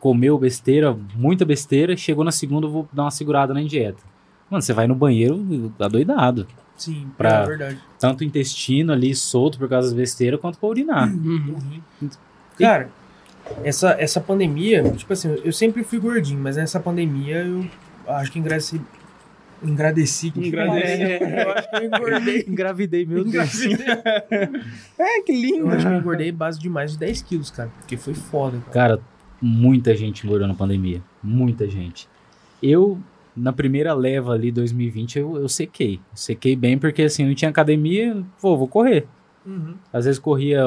comeu besteira, muita besteira, chegou na segunda, eu vou dar uma segurada na dieta. Mano, você vai no banheiro adoidado. Sim, Pra- é verdade. Tanto o intestino ali solto por causa das besteiras, quanto pra urinar. Uhum. Cara, essa, essa pandemia, tipo assim, eu sempre fui gordinho, mas nessa pandemia eu acho que engracei. Engradeci. que Engradeci. É, eu acho que eu engordei. Engravidei, meu Deus. É, que lindo. Eu acho que eu engordei base de mais de 10 quilos, cara. Porque foi foda, cara. Cara, muita gente engordou na pandemia. Muita gente. Eu na primeira leva ali, 2020, eu, eu sequei. Sequei bem porque, assim, não tinha academia, pô, vou correr. Uhum. Às vezes corria,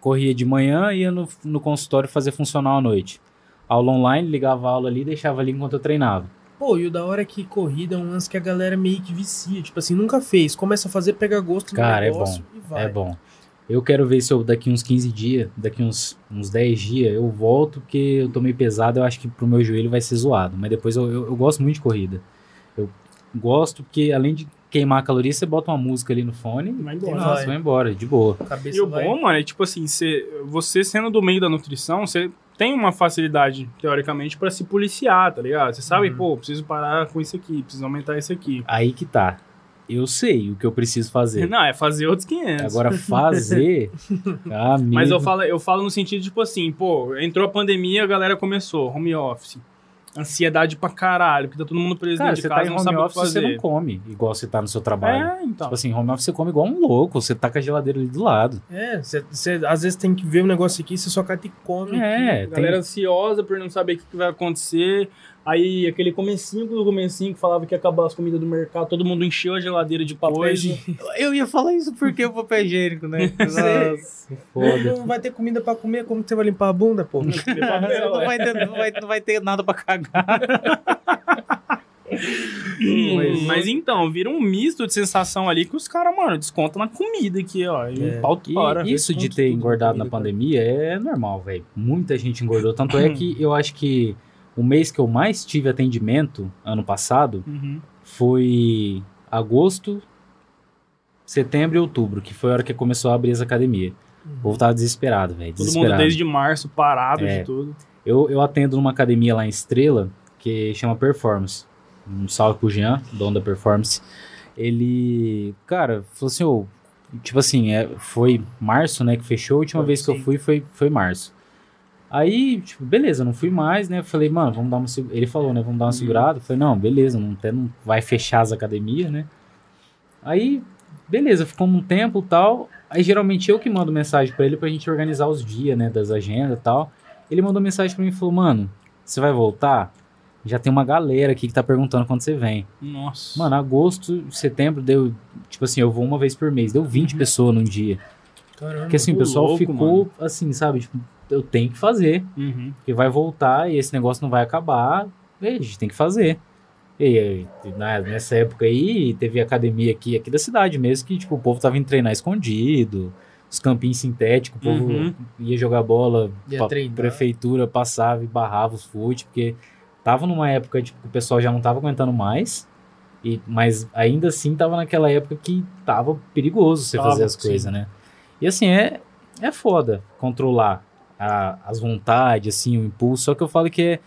corria de manhã e ia no, no consultório fazer funcional à noite. Aula online, ligava a aula ali e deixava ali enquanto eu treinava. Pô, e o da hora é que corrida é um lance que a galera meio que vicia. Tipo assim, nunca fez. Começa a fazer, pega gosto no Cara, é negócio e vai. É bom. Eu quero ver se eu daqui uns 15 dias, daqui uns, uns 10 dias, eu volto, porque eu tô meio pesado, eu acho que pro meu joelho vai ser zoado. Mas depois eu, eu, eu gosto muito de corrida. Eu gosto porque além de queimar a caloria, você bota uma música ali no fone Vai e embora. nossa, Vai. vai embora, de boa. E o vai... bom, mano, é tipo assim, cê, você sendo do meio da nutrição, você tem uma facilidade, teoricamente, pra se policiar, tá ligado? Você sabe, Uhum. pô, preciso parar com isso aqui, preciso aumentar isso aqui. Aí que tá. Eu sei o que eu preciso fazer. Não, é fazer outros 500. Agora fazer, amigo, Mas eu falo, eu falo no sentido, tipo assim, pô, entrou a pandemia, a galera começou, home office. Ansiedade pra caralho, porque tá todo mundo preso cara, dentro você de tá casa, em não sabe home o que office, você fazer. não come igual você tá no seu trabalho. É, então. Tipo assim, home office você come igual um louco, você tá com a geladeira ali do lado. É, você, você às vezes tem que ver um negócio aqui, você só cata e come. É, A tem, galera ansiosa por não saber o que, que vai acontecer. Aí aquele comecinho do comecinho que falava que ia acabar as comidas do mercado, todo mundo encheu a geladeira de Papel higiênico. Eu ia falar isso porque o papel higiênico, né? Nossa, foda. Não vai ter comida pra comer, como você vai limpar a bunda, pô? não, vai ter, não, vai, não vai ter nada pra cagar. Hum, Mas- mas, então, vira um misto de sensação ali que os caras, mano, descontam na comida aqui, ó. E É. pau isso de ter engordado na na comida, pandemia é normal, velho. Muita gente engordou. Tanto é que eu acho que o mês que eu mais tive atendimento, ano passado, Uhum. foi agosto, setembro e outubro, que foi a hora que começou a abrir as academias. O povo tava desesperado, velho. Todo mundo desde março parado É. de tudo. Eu, eu atendo numa academia lá em Estrela, que chama Performance. Um salve pro Jean, dono da Performance. Ele, cara, falou assim, ô, tipo assim, é, foi março, né, que fechou. A última Foi, vez que eu fui foi, foi março. Aí, tipo, beleza, não fui mais, né? Falei, mano, vamos dar uma. seg- Ele falou, né? Vamos dar uma segurada. Falei, não, beleza, não, até não vai fechar as academias, né? Aí, beleza, ficou um tempo e tal. Aí geralmente eu que mando mensagem pra ele pra gente organizar os dias, né? Das agendas e tal. Ele mandou mensagem pra mim e falou, mano, você vai voltar? Já tem uma galera aqui que tá perguntando quando você vem. Nossa. Mano, agosto, setembro deu. Tipo assim, eu vou uma vez por mês. Deu 20 pessoas num dia. Caramba. Porque assim, o pessoal louco, ficou assim, sabe? Tipo, eu tenho que fazer. Uhum. Porque vai voltar e esse negócio não vai acabar. E a gente tem que fazer. E aí, na- nessa época aí, teve academia aqui, aqui da cidade mesmo, que tipo, o povo tava indo treinar escondido, os campinhos sintéticos, o povo Uhum. ia jogar bola, Ia pa- prefeitura passava e barrava os fute, porque tava numa época tipo, que o pessoal já não tava aguentando mais. E, mas ainda assim tava naquela época que tava perigoso você Tava, fazer as coisas, né? E assim, é, é foda controlar a- as vontades, assim, o impulso. Só que eu falo que é,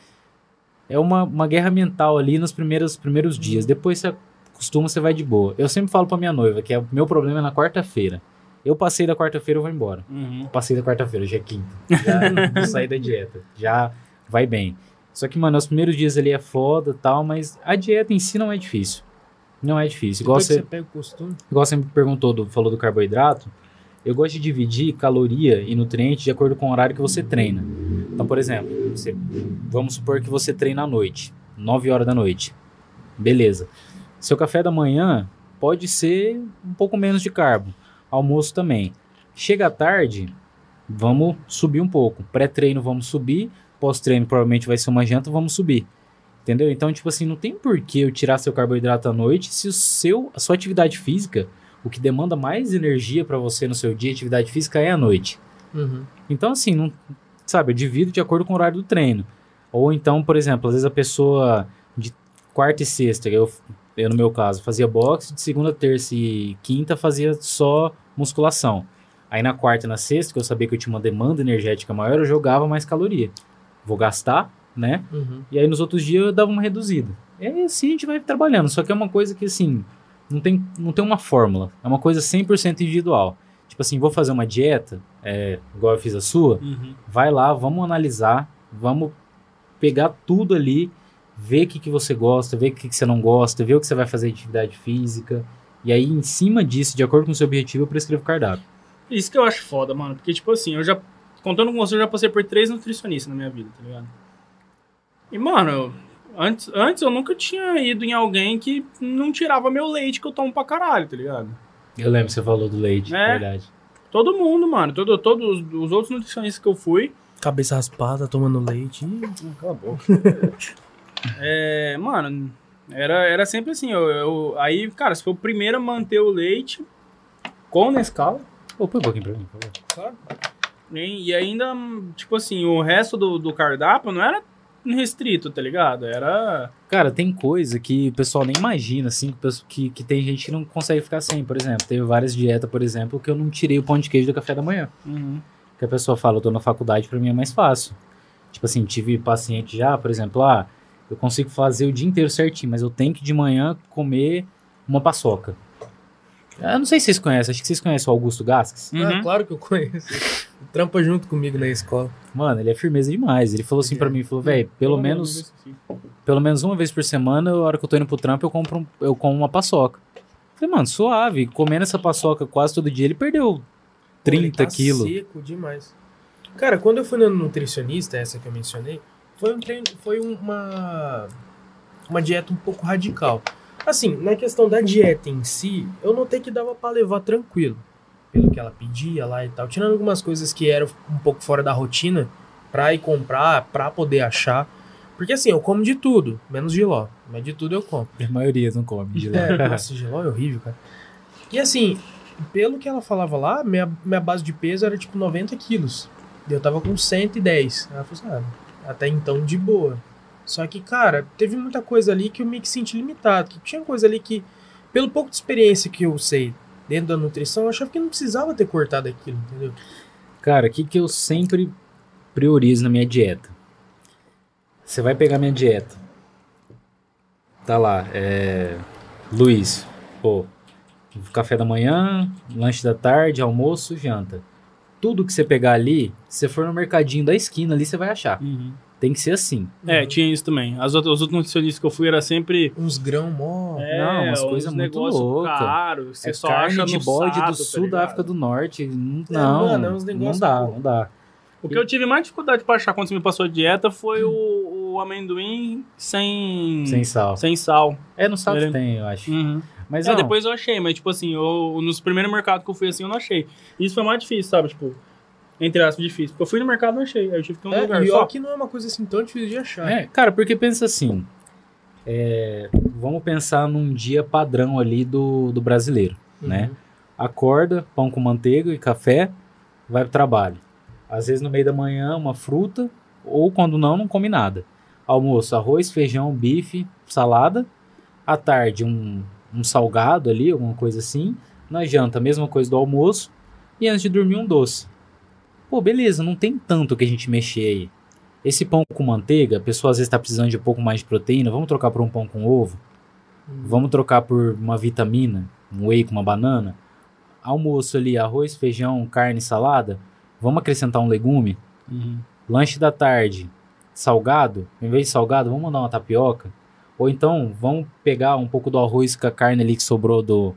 é uma, uma guerra mental ali nos primeiros, primeiros dias. Depois você acostuma, você vai de boa. Eu sempre falo pra minha noiva que é, o meu problema é na quarta-feira. Eu passei da quarta-feira, eu vou embora. Uhum. Passei da quarta-feira, já é quinta. Já sair da dieta. Já vai bem. Só que, mano, os primeiros dias ali é foda tal, mas a dieta em si não é difícil. Não é difícil. Igual você, você pega o costume. igual você me perguntou, do, falou do carboidrato, eu gosto de dividir caloria e nutriente de acordo com o horário que você treina. Então, por exemplo, você- vamos supor que você treina à noite, 9 horas da noite. Beleza. Seu café da manhã pode ser um pouco menos de carbo. Almoço também. Chega à tarde, vamos subir um pouco. Pré-treino vamos subir, pós-treino provavelmente vai ser uma janta, vamos subir. Entendeu? Então, tipo assim, não tem por que eu tirar seu carboidrato à noite se o seu, a sua atividade física, o que demanda mais energia para você no seu dia, atividade física, é à noite. Uhum. Então, assim, não, sabe, eu divido de acordo com o horário do treino. Ou então, por exemplo, às vezes a pessoa de quarta e sexta, eu, eu no meu caso, fazia boxe, de segunda, terça e quinta fazia só musculação. Aí na quarta e na sexta, que eu sabia que eu tinha uma demanda energética maior, eu jogava mais caloria. Vou gastar, né? Uhum. E aí nos outros dias eu dava uma reduzida. E aí assim a gente vai trabalhando. Só que é uma coisa que assim, não tem, não tem uma fórmula. É uma coisa 100% individual. Tipo assim, vou fazer uma dieta, é, igual eu fiz a sua, Uhum. vai lá, vamos analisar, vamos pegar tudo ali, ver o que, que você gosta, ver o que, que você não gosta, ver o que você vai fazer de atividade física. E aí, em cima disso, de acordo com o seu objetivo, eu prescrevo cardápio. Isso que eu acho foda, mano. Porque, tipo assim, eu já. Contando com você, eu já passei por três nutricionistas na minha vida, tá ligado? E, mano, eu- Antes, antes eu nunca tinha ido em alguém que não tirava meu leite que eu tomo pra caralho, tá ligado? Eu lembro que você falou do leite, É. verdade. Todo mundo, mano. Todo, todos os outros nutricionistas que eu fui. Cabeça raspada, tomando leite. Ih, Cala a boca. é, mano, era, era sempre assim. Eu, eu- aí, cara, se for o primeiro a manter o leite com Nescau, Ô, põe um pouquinho pra mim, por favor. Claro. E, e ainda, tipo assim, o resto do, do cardápio não era restrito, tá ligado? Era. Cara, tem coisa que o pessoal nem imagina, assim, que, que, que tem gente que não consegue ficar sem. Por exemplo, teve várias dietas, por exemplo, que eu não tirei o pão de queijo do café da manhã. Uhum. Que a pessoa fala, eu tô na faculdade, pra mim é mais fácil. Tipo assim, tive paciente já, por exemplo, ah, eu consigo fazer o dia inteiro certinho, mas eu tenho que de manhã comer uma paçoca. Eu não sei se vocês conhecem, acho que vocês conhecem o Augusto Gasques. Uhum. Ah, claro que eu conheço. Trampa junto comigo na escola. Mano, ele é firmeza demais. Ele falou assim pra mim, falou, velho, pelo menos pelo menos uma vez por semana, a hora que eu tô indo pro trampo, eu compro um- eu como uma paçoca. Falei, mano, suave. Comendo essa paçoca quase todo dia, ele perdeu 30 Ele tá quilos. seco demais. Cara, quando eu fui no nutricionista, essa que eu mencionei, foi, um treino, foi uma, uma dieta um pouco radical. Assim, na questão da dieta em si, eu notei que dava pra levar tranquilo. Pelo que ela pedia lá e tal. Tirando algumas coisas que eram um pouco fora da rotina, pra ir comprar, pra poder achar. Porque assim, eu como de tudo, menos giló. Mas de tudo eu como. A maioria não come de lá. É, nossa, geló é horrível, cara. E assim, pelo que ela falava lá, minha, minha base de peso era tipo 90 quilos. E eu tava com 110. Ela falou assim, ah, até então de boa. Só que, cara, teve muita coisa ali que eu que senti limitado. Que tinha coisa ali que, pelo pouco de experiência que eu sei dentro da nutrição, eu achava que não precisava ter cortado aquilo, entendeu? Cara, o que, que eu sempre priorizo na minha dieta? Você vai pegar minha dieta. Tá lá, é. Luiz, pô, café da manhã, lanche da tarde, almoço, janta. Tudo que você pegar ali, se você for no mercadinho da esquina ali, você vai achar. Uhum. Tem que ser assim. É, tinha isso também. As outras, os outros nutricionistas que eu fui era sempre. Uns grão mó. É, Não, umas coisas muito negócios louca. caros. Você é só carne acha de no bode sato, do tá sul da ligado? África do Norte. Não, É, não, mano, é uns não negócios dá, que- não dá. O que eu tive mais dificuldade pra achar quando você me passou a dieta foi o, o amendoim sem, Sem sal. sem sal. É, no sal Ele- que tem, eu acho. Uhum. Mas é, não, depois eu achei, mas tipo assim, eu, nos primeiros mercados que eu fui assim, eu não achei. Isso foi mais difícil, sabe? Tipo, entre aspas, difícil. Porque eu fui no mercado e não achei. Aí eu tive que ter um É, lugar e só. que não é uma coisa assim tão difícil de achar. É, cara, porque pensa assim. é, vamos pensar num dia padrão ali do, do brasileiro, né? Acorda, pão com manteiga e café, vai pro trabalho. Às vezes no meio da manhã, uma fruta, ou quando não, não come nada. Almoço, arroz, feijão, bife, salada. À tarde, um, um salgado ali, alguma coisa assim. Na janta, a mesma coisa do almoço. E antes de dormir, um doce. Pô, beleza, não tem tanto que a gente mexer aí. Esse pão com manteiga, a pessoa às vezes está precisando de um pouco mais de proteína, vamos trocar por um pão com ovo? Uhum. Vamos trocar por uma vitamina, um whey com uma banana? Almoço ali, arroz, feijão, carne, salada? Vamos acrescentar um legume? Uhum. Lanche da tarde, salgado? Em vez de salgado, vamos mandar uma tapioca? Ou então, vamos pegar um pouco do arroz com a carne ali que sobrou do,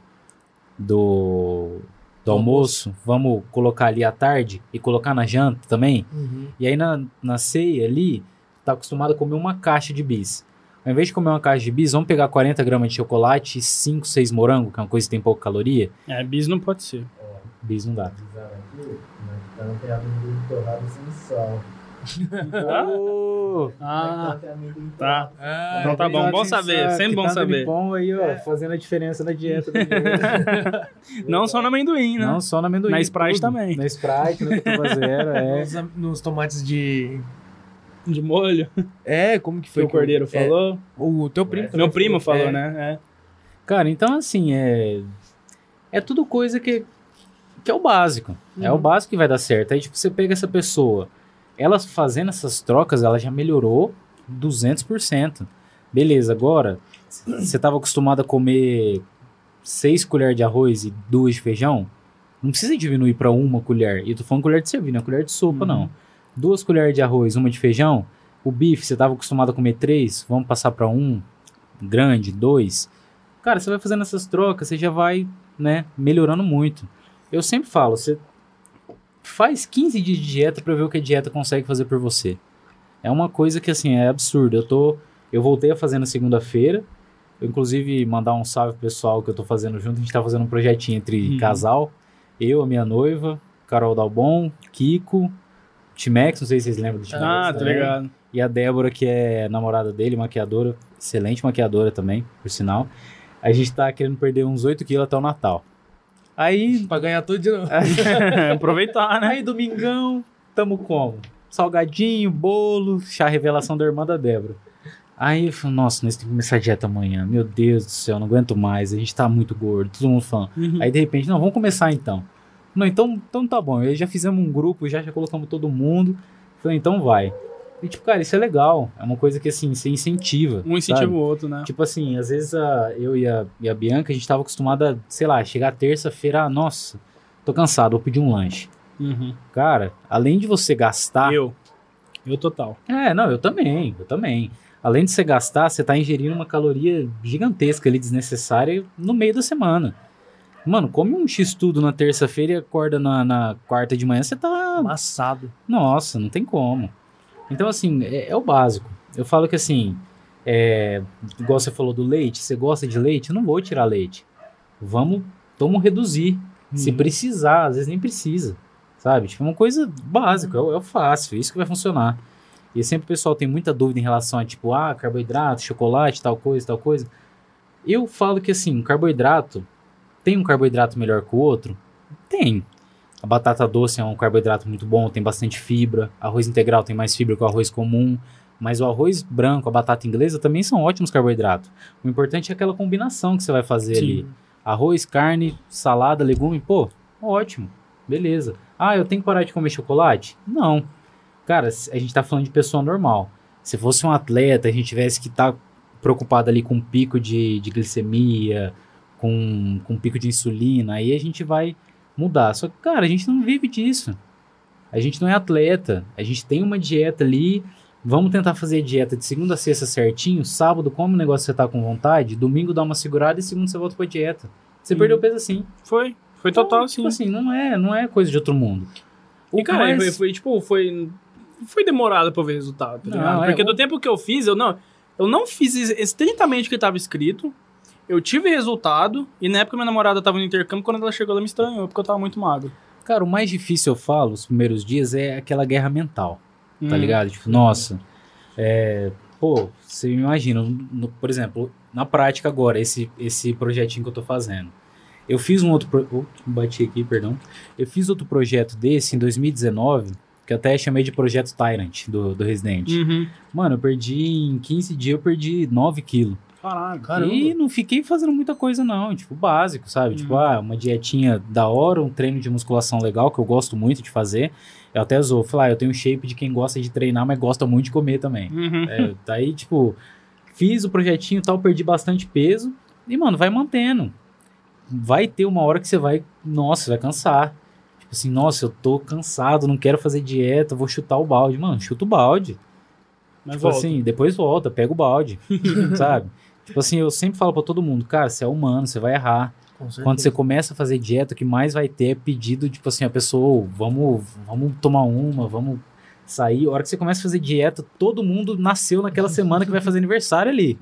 do, do almoço, vamos colocar ali à tarde e colocar na janta também? Uhum. E aí na, na ceia ali, tá acostumado a comer uma caixa de bis. Ao invés de comer uma caixa de bis, vamos pegar 40 gramas de chocolate e 5, 6 morango, que é uma coisa que tem pouca caloria. É, bis não pode ser. Bis não dá. Tem amendoim tá. Torrado. Ah, Então tá bom, bom saber, sempre bom saber. bom aí, ó, fazendo a diferença na dieta. do Não só no amendoim, né? Não só na amendoim. Na Sprite tudo. também. Na Sprite, no Cotuba Zero, é. Nos, nos tomates de. De molho. É, como que Que foi? o Cordeiro É, falou. o teu primo. Meu também primo falou, É. né? É. Cara, então assim, é. É tudo coisa que, que é o básico. É o Uhum. básico que vai dar certo. Aí, tipo, você pega essa pessoa, ela fazendo essas trocas, ela já melhorou 200%. Beleza, agora, você estava acostumado a comer seis colheres de arroz e duas de feijão? Não precisa diminuir para uma colher. E eu tô falando colher de servir, não é colher de sopa, Uhum. não. Duas colheres de arroz, uma de feijão. O bife, você estava acostumado a comer três, vamos passar para um grande, dois. Cara, você vai fazendo essas trocas, você já vai, né, melhorando muito. Eu sempre falo, você faz 15 dias de dieta pra ver o que a dieta consegue fazer por você. É uma coisa que, assim, é absurdo. Eu tô Eu voltei a fazer na segunda-feira. Eu, inclusive, mandar um salve pro pessoal que eu tô fazendo junto. A gente tá fazendo um projetinho entre Uhum. casal. Eu, a minha noiva, Carol Dalbon, Kiko, Timex, não sei se vocês lembram do Timex. Ah, tá ligado. E a Débora, que é namorada dele, maquiadora, excelente maquiadora também, por sinal. A gente tá querendo perder uns 8 quilos até o Natal. Aí, Pra ganhar tudo de novo. Aproveitar, né? aí domingão, tamo como? Salgadinho, bolo, chá revelação da irmã da Débora. Aí eu falei, nossa, nós temos que começar a dieta amanhã. Meu Deus do céu, não aguento mais. A gente tá muito gordo, todo mundo falando. Uhum. Aí de repente, não, vamos começar então. Não, então, então tá bom. Aí já fizemos um grupo, já, já colocamos todo mundo. Falei, então vai. E tipo, cara, isso é legal. É uma coisa que assim, você incentiva. Um incentiva sabe? o outro, né? Tipo assim, às vezes a, eu e a, e a Bianca, a gente tava acostumada, sei lá, chegar terça-feira, ah, nossa, tô cansado, vou pedir um lanche. Uhum. Cara, além de você gastar. Eu. Eu total. É, não, eu também, eu também. Além de você gastar, você tá ingerindo uma caloria gigantesca ali, desnecessária, no meio da semana. Mano, come um X-tudo na terça-feira e acorda na, na quarta de manhã, você tá. Amassado. Nossa, não tem como. Então, assim, é, é o básico. Eu falo que, assim, é, igual você falou do leite, você gosta de leite? Eu não vou tirar leite. Vamos, vamos reduzir. Se Uhum. precisar, às vezes nem precisa. Sabe? Tipo, é uma coisa básica, é, o- é o fácil, é isso que vai funcionar. E sempre o pessoal tem muita dúvida em relação a, tipo, ah, carboidrato, chocolate, tal coisa, tal coisa. Eu falo que, assim, um carboidrato, tem um carboidrato melhor que o outro? Tem. A batata doce é um carboidrato muito bom, tem bastante fibra. Arroz integral tem mais fibra que o arroz comum. Mas o arroz branco, a batata inglesa também são ótimos carboidratos. O importante é aquela combinação que você vai fazer ali. Arroz, carne, salada, legume, pô, ótimo. Beleza. Ah, eu tenho que parar de comer chocolate? Não. Cara, a gente tá falando de pessoa normal. Se fosse um atleta, a gente tivesse que estar preocupado ali com pico de, de glicemia, com, com pico de insulina, aí a gente vai mudar. Só que, cara, a gente não vive disso. A gente não é atleta. A gente tem uma dieta ali. Vamos tentar fazer a dieta de segunda a sexta certinho. Sábado, come o negócio você tá com vontade. Domingo dá uma segurada e segunda você volta pra dieta. Você perdeu peso assim. Foi. Foi total Então, assim. Tipo assim, não é, não é coisa de outro mundo. O E, cara, mais- foi, foi, tipo, foi. Foi demorado pra eu ver resultado, tá Não, ligado? é, Porque o- do tempo que eu fiz, eu não. Eu não fiz es- estritamente o que tava escrito. Eu tive resultado. E na época minha namorada tava no intercâmbio, quando ela chegou, ela me estranhou, porque eu tava muito magro. Cara, o mais difícil, eu falo, os primeiros dias, é aquela guerra mental. tá Hum. ligado? Tipo, nossa, é, pô, você imagina, no- por exemplo, na prática agora, esse, esse projetinho que eu tô fazendo. Eu fiz um outro, pro, oh, bati aqui, perdão. Eu fiz outro projeto desse em 2019, que eu até chamei de projeto Tyrant, do, do Resident. Uhum. Mano, eu perdi, em 15 dias eu perdi 9 quilos. Caralho. Caramba. E não fiquei fazendo muita coisa, não. Tipo, básico, sabe? Hum. Tipo, ah, uma dietinha da hora, um treino de musculação legal, que eu gosto muito de fazer. Eu até zoo, falar, ah, eu tenho um shape de quem gosta de treinar, mas gosta muito de comer também. Uhum. É, daí, tipo, fiz o projetinho e tal, perdi bastante peso. E, mano, vai mantendo. Vai ter uma hora que você vai, nossa, você vai cansar. Tipo assim, nossa, eu tô cansado, não quero fazer dieta, vou chutar o balde. Mano, chuta o balde. Mas Tipo volta. assim, depois volta, pega o balde, sabe? Tipo assim, eu sempre falo pra todo mundo, cara, você é humano, você vai errar. Quando você começa a fazer dieta, o que mais vai ter é pedido, tipo assim, a pessoa, "Ô, vamos, vamos tomar uma, vamos sair. A hora que você começa a fazer dieta, todo mundo nasceu naquela semana que vai fazer aniversário ali.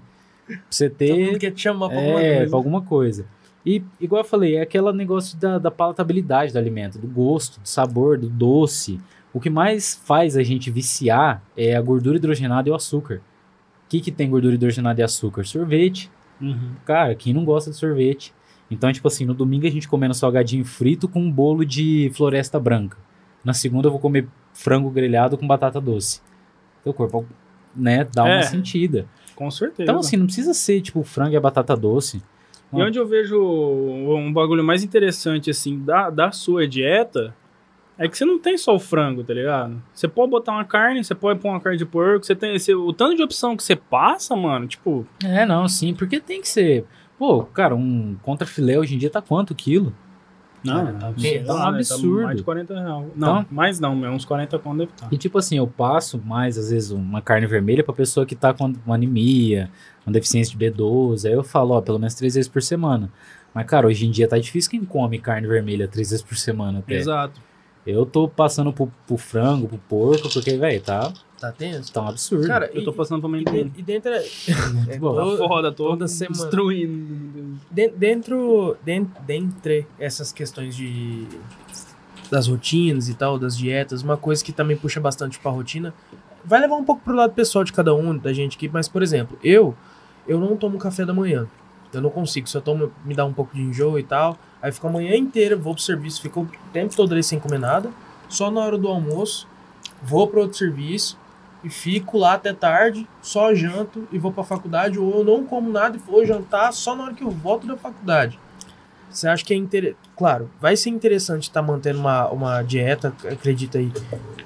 Pra você Todo mundo ter quer te chamar pra alguma é, coisa. pra alguma coisa. E, igual eu falei, é aquele negócio da, da palatabilidade do alimento, do gosto, do sabor, do doce. O que mais faz a gente viciar é a gordura hidrogenada e o açúcar. O que, que tem gordura hidrogenada e açúcar? Sorvete. Uhum. Cara, quem não gosta de sorvete? Então, tipo assim, no domingo a gente comendo salgadinho frito com um bolo de floresta branca. Na segunda eu vou comer frango grelhado com batata doce. Teu corpo, né, dá É. uma sentida. Com certeza. Então, assim, não precisa ser, tipo, frango e a batata doce. E onde eu vejo um bagulho mais interessante, assim, da, da sua dieta, é que você não tem só o frango, tá ligado? Você pode botar uma carne, você pode pôr uma carne de porco, você tem o tanto de opção que você passa, mano, tipo, É, não, sim, porque tem que ser. Pô, cara, um contra filé hoje em dia tá quanto quilo? não, É, tá sei um lá, né, absurdo. mais de 40 reais. Não, Então- mais não, é uns 40 conto deve estar. E tipo assim, eu passo mais, às vezes, uma carne vermelha pra pessoa que tá com uma anemia, uma deficiência de B12. Aí eu falo, ó, pelo menos três vezes por semana. Mas, cara, hoje em dia tá difícil quem come carne vermelha três vezes por semana até. Exato. Eu tô passando pro, pro frango, pro porco, porque, velho, tá, Tá tenso? Tá um absurdo. Cara, Eu tô e- passando pra E, amendoim. de- e dentro. é, bom. Tá to- foda, tô toda semana. destruindo. de- dentro, den- dentre essas questões de das rotinas e tal, das dietas, uma coisa que também puxa bastante pra rotina, vai levar um pouco pro lado pessoal de cada um, da gente aqui, mas por exemplo, eu eu não tomo café da manhã. Eu não consigo, se eu tomo, me dá um pouco de enjoo e tal. Aí fico a manhã inteira, vou pro serviço, fico o tempo todo ali sem comer nada. Só na hora do almoço, vou pro outro serviço e fico lá até tarde, só janto e vou pra faculdade, ou eu não como nada e vou jantar só na hora que eu volto da faculdade. Você acha que é interessante? Claro, vai ser interessante estar mantendo uma, uma dieta, acredita aí,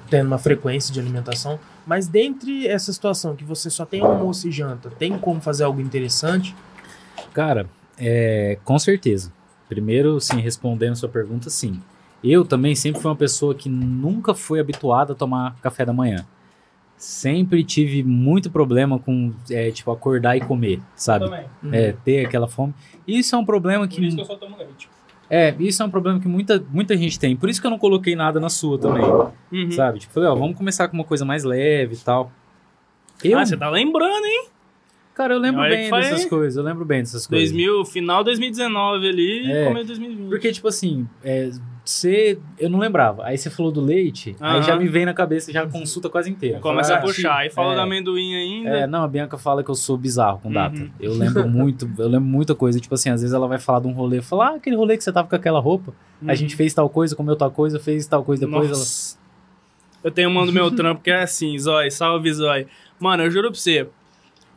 tendo uma frequência de alimentação, mas dentre essa situação que você só tem almoço e janta, tem como fazer algo interessante? Cara, é, com certeza. Primeiro, sim, respondendo a sua pergunta, sim. Eu também sempre fui uma pessoa que nunca foi habituada a tomar café da manhã. Sempre tive muito problema com, é, tipo, acordar e comer, sabe? Também. É, ter aquela fome. Isso é um problema Por isso que que. eu só tomo leite. É, isso é um problema que muita, muita gente tem. Por isso que eu não coloquei nada na sua também, Uhum. sabe? Tipo, falei, ó, vamos começar com uma coisa mais leve e tal. Eu, Ah, você tá lembrando, hein? Cara, eu lembro bem dessas coisas, eu lembro bem dessas coisas. 2000, final 2019 ali, É. começo de 2020. Porque, tipo assim, é, você. Eu não lembrava. Aí você falou do leite, aí já me vem na cabeça já consulta quase inteira. Começa Fala, a puxar. E fala é. do amendoim ainda. É, não, a Bianca fala que eu sou bizarro com data. Uhum. Eu lembro muito, eu lembro muita coisa. Tipo assim, às vezes ela vai falar de um rolê, falar, ah, aquele rolê que você tava com aquela roupa, a Uhum. gente fez tal coisa, comeu tal coisa, fez tal coisa depois. Ela... Nossa. Eu tenho uma do meu trampo que é assim, Zói, salve Zói. Mano, eu juro pra você,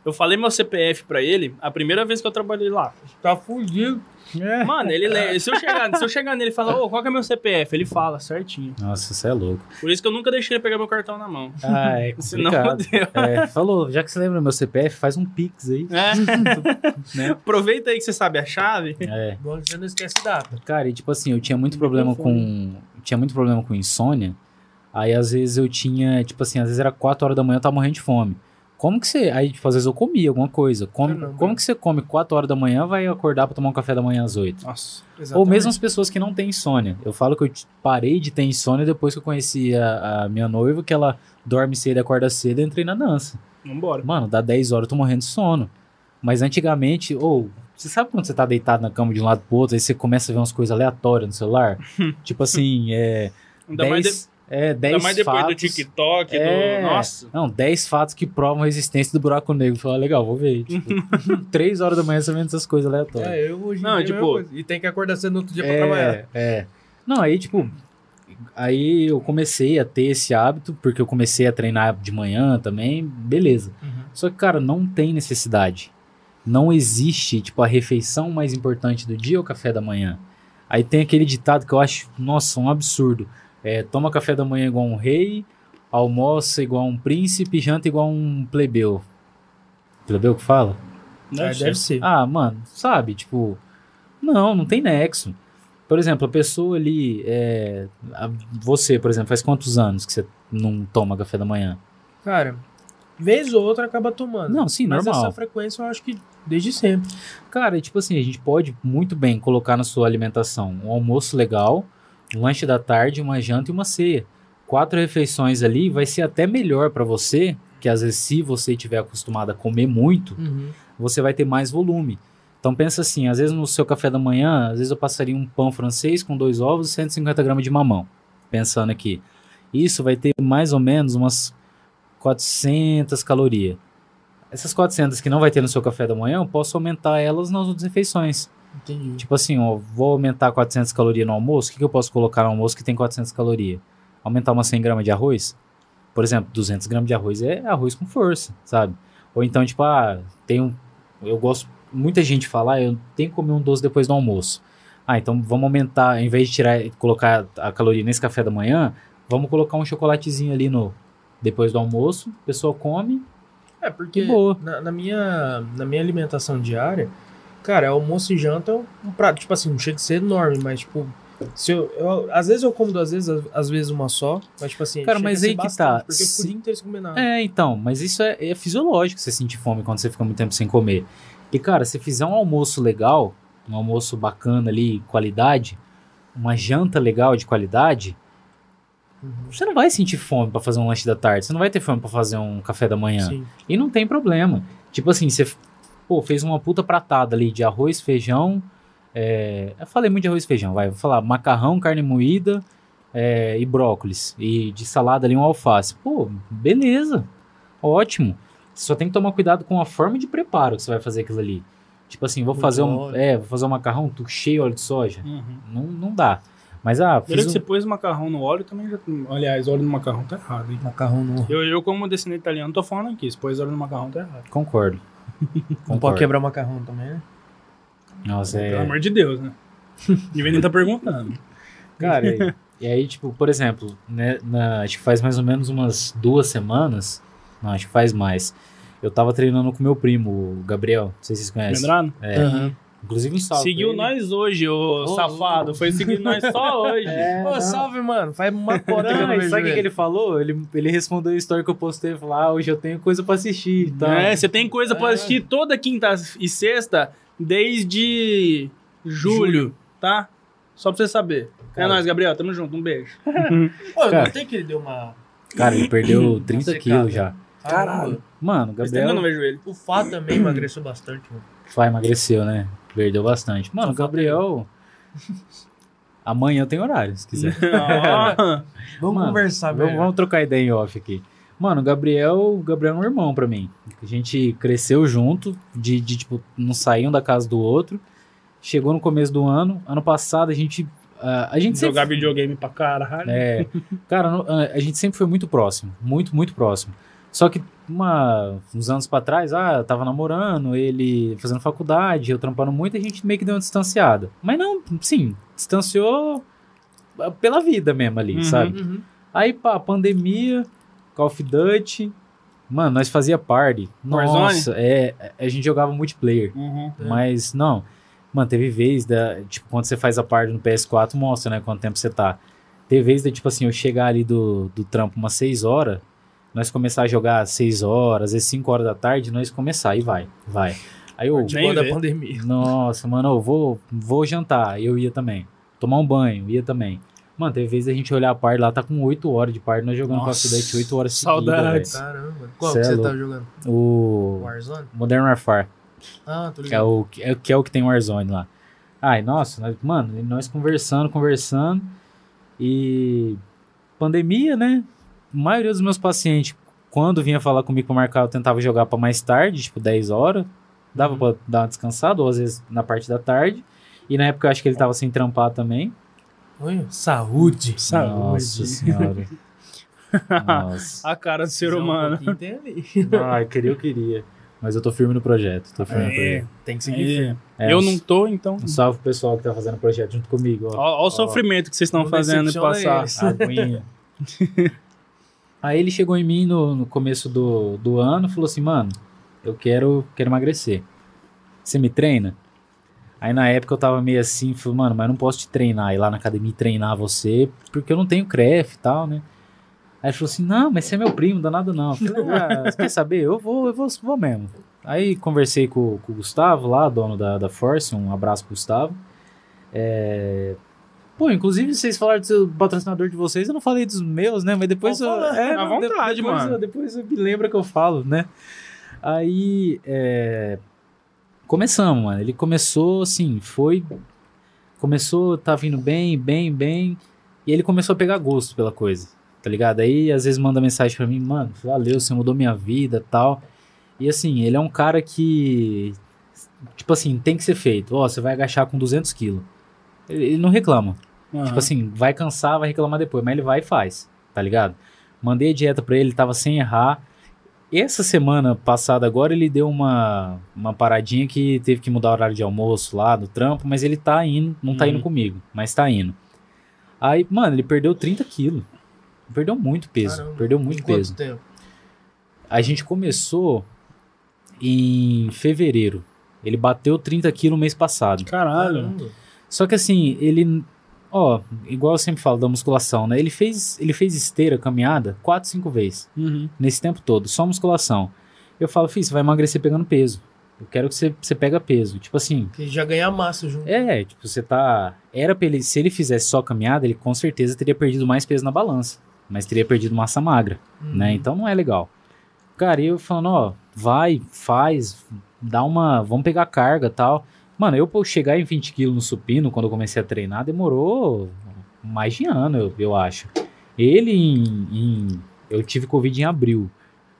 eu falei meu CPF pra ele a primeira vez que eu trabalhei lá. Tá fudido. É. Mano, ele le- se eu chegar, se eu chegar nele e falar, ô, qual que é meu CPF? Ele fala certinho. Nossa, você é louco. Por isso que eu nunca deixei ele pegar meu cartão na mão. Ah, é Senão complicado. deu. É, falou, já que você lembra meu CPF, faz um pix aí. É. Né? Aproveita aí que você sabe a chave. É. Bom, você não esquece data. Cara, e tipo assim, eu tinha muito problema com. Tinha muito problema com insônia. Aí às vezes eu tinha, tipo assim, às vezes era 4 horas da manhã eu tava morrendo de fome. Como que você. Aí, tipo, às vezes eu comia alguma coisa. Como, Caramba. como que você come 4 horas da manhã vai acordar pra tomar um café da manhã às 8? Nossa. Ou mesmo as pessoas que não têm insônia. Eu falo que eu parei de ter insônia depois que eu conheci a, a minha noiva, que ela dorme cedo e acorda cedo, eu entrei na dança. Vambora. Mano, dá 10 horas eu tô morrendo de sono. Mas antigamente, ou. você sabe quando você tá deitado na cama de um lado pro outro, aí você começa a ver umas coisas aleatórias no celular? tipo assim, é. Ainda mais, de- 10, é, 10 ainda mais depois do fatos. TikTok, É. do. Nossa. Não, 10 fatos que provam a existência do buraco negro. Falei, ah, legal, vou ver. Tipo, 3 horas da manhã você vendo essas coisas aleatórias. É, eu hoje em Não, dia é tipo-. E tem que acordar cedo no outro dia pra trabalhar. É, é. Não, aí, tipo, aí eu comecei a ter esse hábito, porque eu comecei a treinar de manhã também, beleza. Uhum. Só que, cara, não tem necessidade. Não existe, tipo, a refeição mais importante do dia é o café da manhã. Aí tem aquele ditado que eu acho, nossa, um absurdo. É, toma café da manhã igual um rei, almoça igual um príncipe, janta igual um plebeu. Plebeu que fala? É, deve ser. Ah, mano, sabe? Tipo, não, não tem nexo. Por exemplo, a pessoa ali, é, a- você, por exemplo, faz quantos anos que você não toma café da manhã? Cara, vez ou outra acaba tomando. Não, sim, Mas normal. essa frequência eu acho que desde sempre. Cara, e tipo assim, a gente pode muito bem colocar na sua alimentação um almoço legal, um lanche da tarde, uma janta e uma ceia. Quatro refeições ali vai ser até melhor pra você, que às vezes se você estiver acostumado a comer muito, você vai ter mais volume. Então pensa assim, às vezes no seu café da manhã, às vezes eu passaria um pão francês com dois ovos e 150 gramas de mamão. Pensando aqui. Isso vai ter mais ou menos umas 400 calorias. Essas 400 que não vai ter no seu café da manhã, eu posso aumentar elas nas outras refeições. Entendi. Tipo assim, ó, vou aumentar 400 calorias no almoço, o que, que eu posso colocar no almoço que tem 400 calorias? Aumentar umas 100 gramas de arroz? Por exemplo, 200 gramas de arroz é arroz com força, sabe? Ou então, tipo, ah, tem um... Eu gosto... Muita gente fala, ah, eu tenho que comer um doce depois do almoço. Ah, então vamos aumentar, em vez de tirar colocar a caloria nesse café da manhã, vamos colocar um chocolatezinho ali no... Depois do almoço, a pessoa come, É, porque na, na minha, na minha alimentação diária, cara, almoço e janta é um, prato, tipo assim, não chega a ser enorme, mas tipo, se eu, eu- às vezes eu como duas vezes, às, às vezes uma só, mas tipo assim, Cara, mas aí que tá. Porque eu fico o Se- dia inteiro sem comer nada. É, então, mas isso é, é fisiológico você sentir fome quando você fica muito tempo sem comer. E, cara, se fizer um almoço legal, um almoço bacana ali, qualidade, uma janta legal de qualidade, você não vai sentir fome pra fazer um lanche da tarde, você não vai ter fome pra fazer um café da manhã. Sim. E não tem problema. Tipo assim, você pô, fez uma puta pratada ali de arroz, feijão. é, eu falei muito de arroz e feijão, vai. Vou falar macarrão, carne moída é, e brócolis. E de salada ali um alface. Pô, beleza. Ótimo. Você só tem que tomar cuidado com a forma de preparo que você vai fazer aquilo ali. Tipo assim, vou Muito fazer um. óleo. É, vou fazer um macarrão tu- cheio de óleo de soja. Uhum. Não, não dá. Mas ah, Primeiro fiz que um... você pôs macarrão no óleo também já. Aliás, óleo no macarrão tá errado, hein? Macarrão no. Eu, eu como descendente italiano, tô falando aqui. Se pôs óleo no macarrão, tá errado. Concordo. Não pode quebrar o macarrão também, né? Nossa, é. Pelo amor de Deus, né? E nem tá perguntando. Cara, e, e aí, tipo, por exemplo, né, na- acho que faz mais ou menos umas duas semanas, não, acho que faz mais, eu tava treinando com meu primo, o Gabriel, não sei se vocês conhecem. Lembrado? É, Aham. Inclusive um salve. Seguiu pra nós hoje, ô Ô, safado. Foi seguir nós só hoje. É, Ô, não. salve, mano. Faz uma que eu Não, vejo sabe o que, que ele. falou? Ele, ele respondeu a história que eu postei e falou: Ah, hoje eu tenho coisa pra assistir e tal. É, você tem coisa pra É. assistir toda quinta e sexta desde julho, tá? Só pra você saber. É Cara. nóis, Gabriel. Tamo junto. Um beijo. Pô, eu Cara. notei que ele deu uma. Cara, ele perdeu 30 secada. quilos já. Caralho. Mano, tempo que eu não Gabriel vejo ele. O Fá também emagreceu bastante, mano. vai, emagreceu, né? Perdeu bastante. Mano, Gabriel. Amanhã tem horário, se quiser. Vamos Mano, conversar, Vamos, velho. vamos trocar ideia em off aqui. Mano, o Gabriel, Gabriel é um irmão pra mim. A gente cresceu junto, de, de tipo, não saíam da casa do outro. Chegou no começo do ano. Ano passado a gente. ah, a gente jogar sempre. videogame pra caralho. É, cara, ah, a gente sempre foi muito próximo. Muito, muito próximo. Só que uma, uns anos pra trás, ah, eu tava namorando, ele fazendo faculdade, eu trampando muito, a gente meio que deu uma distanciada. Mas não, sim, distanciou ah, pela vida mesmo ali, Uhum. sabe? Uhum. Aí, pá, pandemia, Call of Duty. Mano, nós fazia party. Warzone? Nossa, é, a gente jogava multiplayer. Uhum. É. Mas, não. Mano, teve vez da. Tipo, quando você faz a party no PS4, mostra, né? Quanto tempo você tá. Teve vez de, tipo assim, eu chegar ali do, do trampo umas 6 horas, nós começar a jogar às 6 horas, às vezes 5 horas da tarde, nós começar. E vai, vai. Aí eu. Nem Quando a vê. pandemia. Nossa, mano, eu vou, vou jantar. Eu ia também. Tomar um banho, ia também. Mano, teve vez a gente olhar a par lá, tá com 8 horas de par, nós jogando Call of Duty 8 horas saudades. seguidas, Caramba. Qual Cê que é você tá jogando? O Warzone? Modern Warfare, Ah, tô que é ligado. o que é, que é o que tem Warzone lá. Ai, nossa, nós- mano, e nós conversando, conversando. E pandemia, né? A maioria dos meus pacientes, quando vinha falar comigo pra marcar, eu tentava jogar pra mais tarde, tipo 10 horas. Dava Uhum. pra dar uma descansada, ou às vezes na parte da tarde. E na época eu acho que ele tava sem trampar também. Oi, Saúde. Nossa senhora. Nossa. A cara do ser um humano. tem ali. Ai, queria, eu queria. Mas eu tô firme no projeto. Tô firme no É, projeto. Tem que seguir é. firme. É, eu um- não tô, então. Um salve pro pessoal que tá fazendo o projeto junto comigo. Ó. Olha o sofrimento que vocês estão fazendo e decepciona passar. Aguinha. Aí ele chegou em mim no, no começo do, do ano e falou assim, mano, eu quero, quero emagrecer. Você me treina? Aí na época eu tava meio assim, falei, mano, mas não posso te treinar, ir lá na academia treinar você, porque eu não tenho CREF e tal, né? Aí ele falou assim, não, mas você é meu primo, nada não. Eu falei, ah, quer saber? Eu vou, eu vou, vou mesmo. Aí conversei com, com o Gustavo lá, dono da, da Force, um abraço pro Gustavo. É... Pô, inclusive vocês falaram do seu patrocinador de vocês, eu não falei dos meus, né? Mas depois eu. É, À vontade, depois, mano. eu- depois eu me lembra que eu falo, né? Aí. É... Começamos, mano. Ele começou assim, foi. Começou, tá vindo bem, bem, bem. E ele começou a pegar gosto pela coisa, tá ligado? Aí às vezes manda mensagem pra mim, mano, valeu, você mudou minha vida tal. E assim, ele é um cara que. Tipo assim, tem que ser feito. Ó, você vai agachar com 200 quilos. Ele, ele não reclama. Aham. Tipo assim, vai cansar, vai reclamar depois, mas ele vai e faz, tá ligado? Mandei a dieta pra ele, ele tava sem errar. Essa semana passada agora ele deu uma, uma paradinha que teve que mudar o horário de almoço lá do trampo, mas ele tá indo, não tá Uhum. indo comigo, mas tá indo. Aí, mano, ele perdeu 30 quilos. Perdeu muito peso, Caramba. perdeu muito peso. tempo? A gente começou em fevereiro. Ele bateu 30 quilos mês passado. Caralho. Caramba. Só que assim, ele. Ó, igual eu sempre falo da musculação, né? Ele fez, ele fez esteira, caminhada, 4, 5 vezes. Uhum. Nesse tempo todo, só musculação. Eu falo, filho, você vai emagrecer pegando peso. Eu quero que você, você pega peso. Tipo assim, Que já ganha massa junto. é, tipo, você tá. Era pra ele. Se ele fizesse só caminhada, ele com certeza teria perdido mais peso na balança. mas teria perdido massa magra, né? Então não é legal. Cara, e eu falando, ó, vai, faz, dá uma. Vamos pegar carga tal. Mano, eu pra chegar em 20 quilos no supino, quando eu comecei a treinar, demorou mais de ano, eu, eu acho. Ele em, em- Eu tive Covid em abril.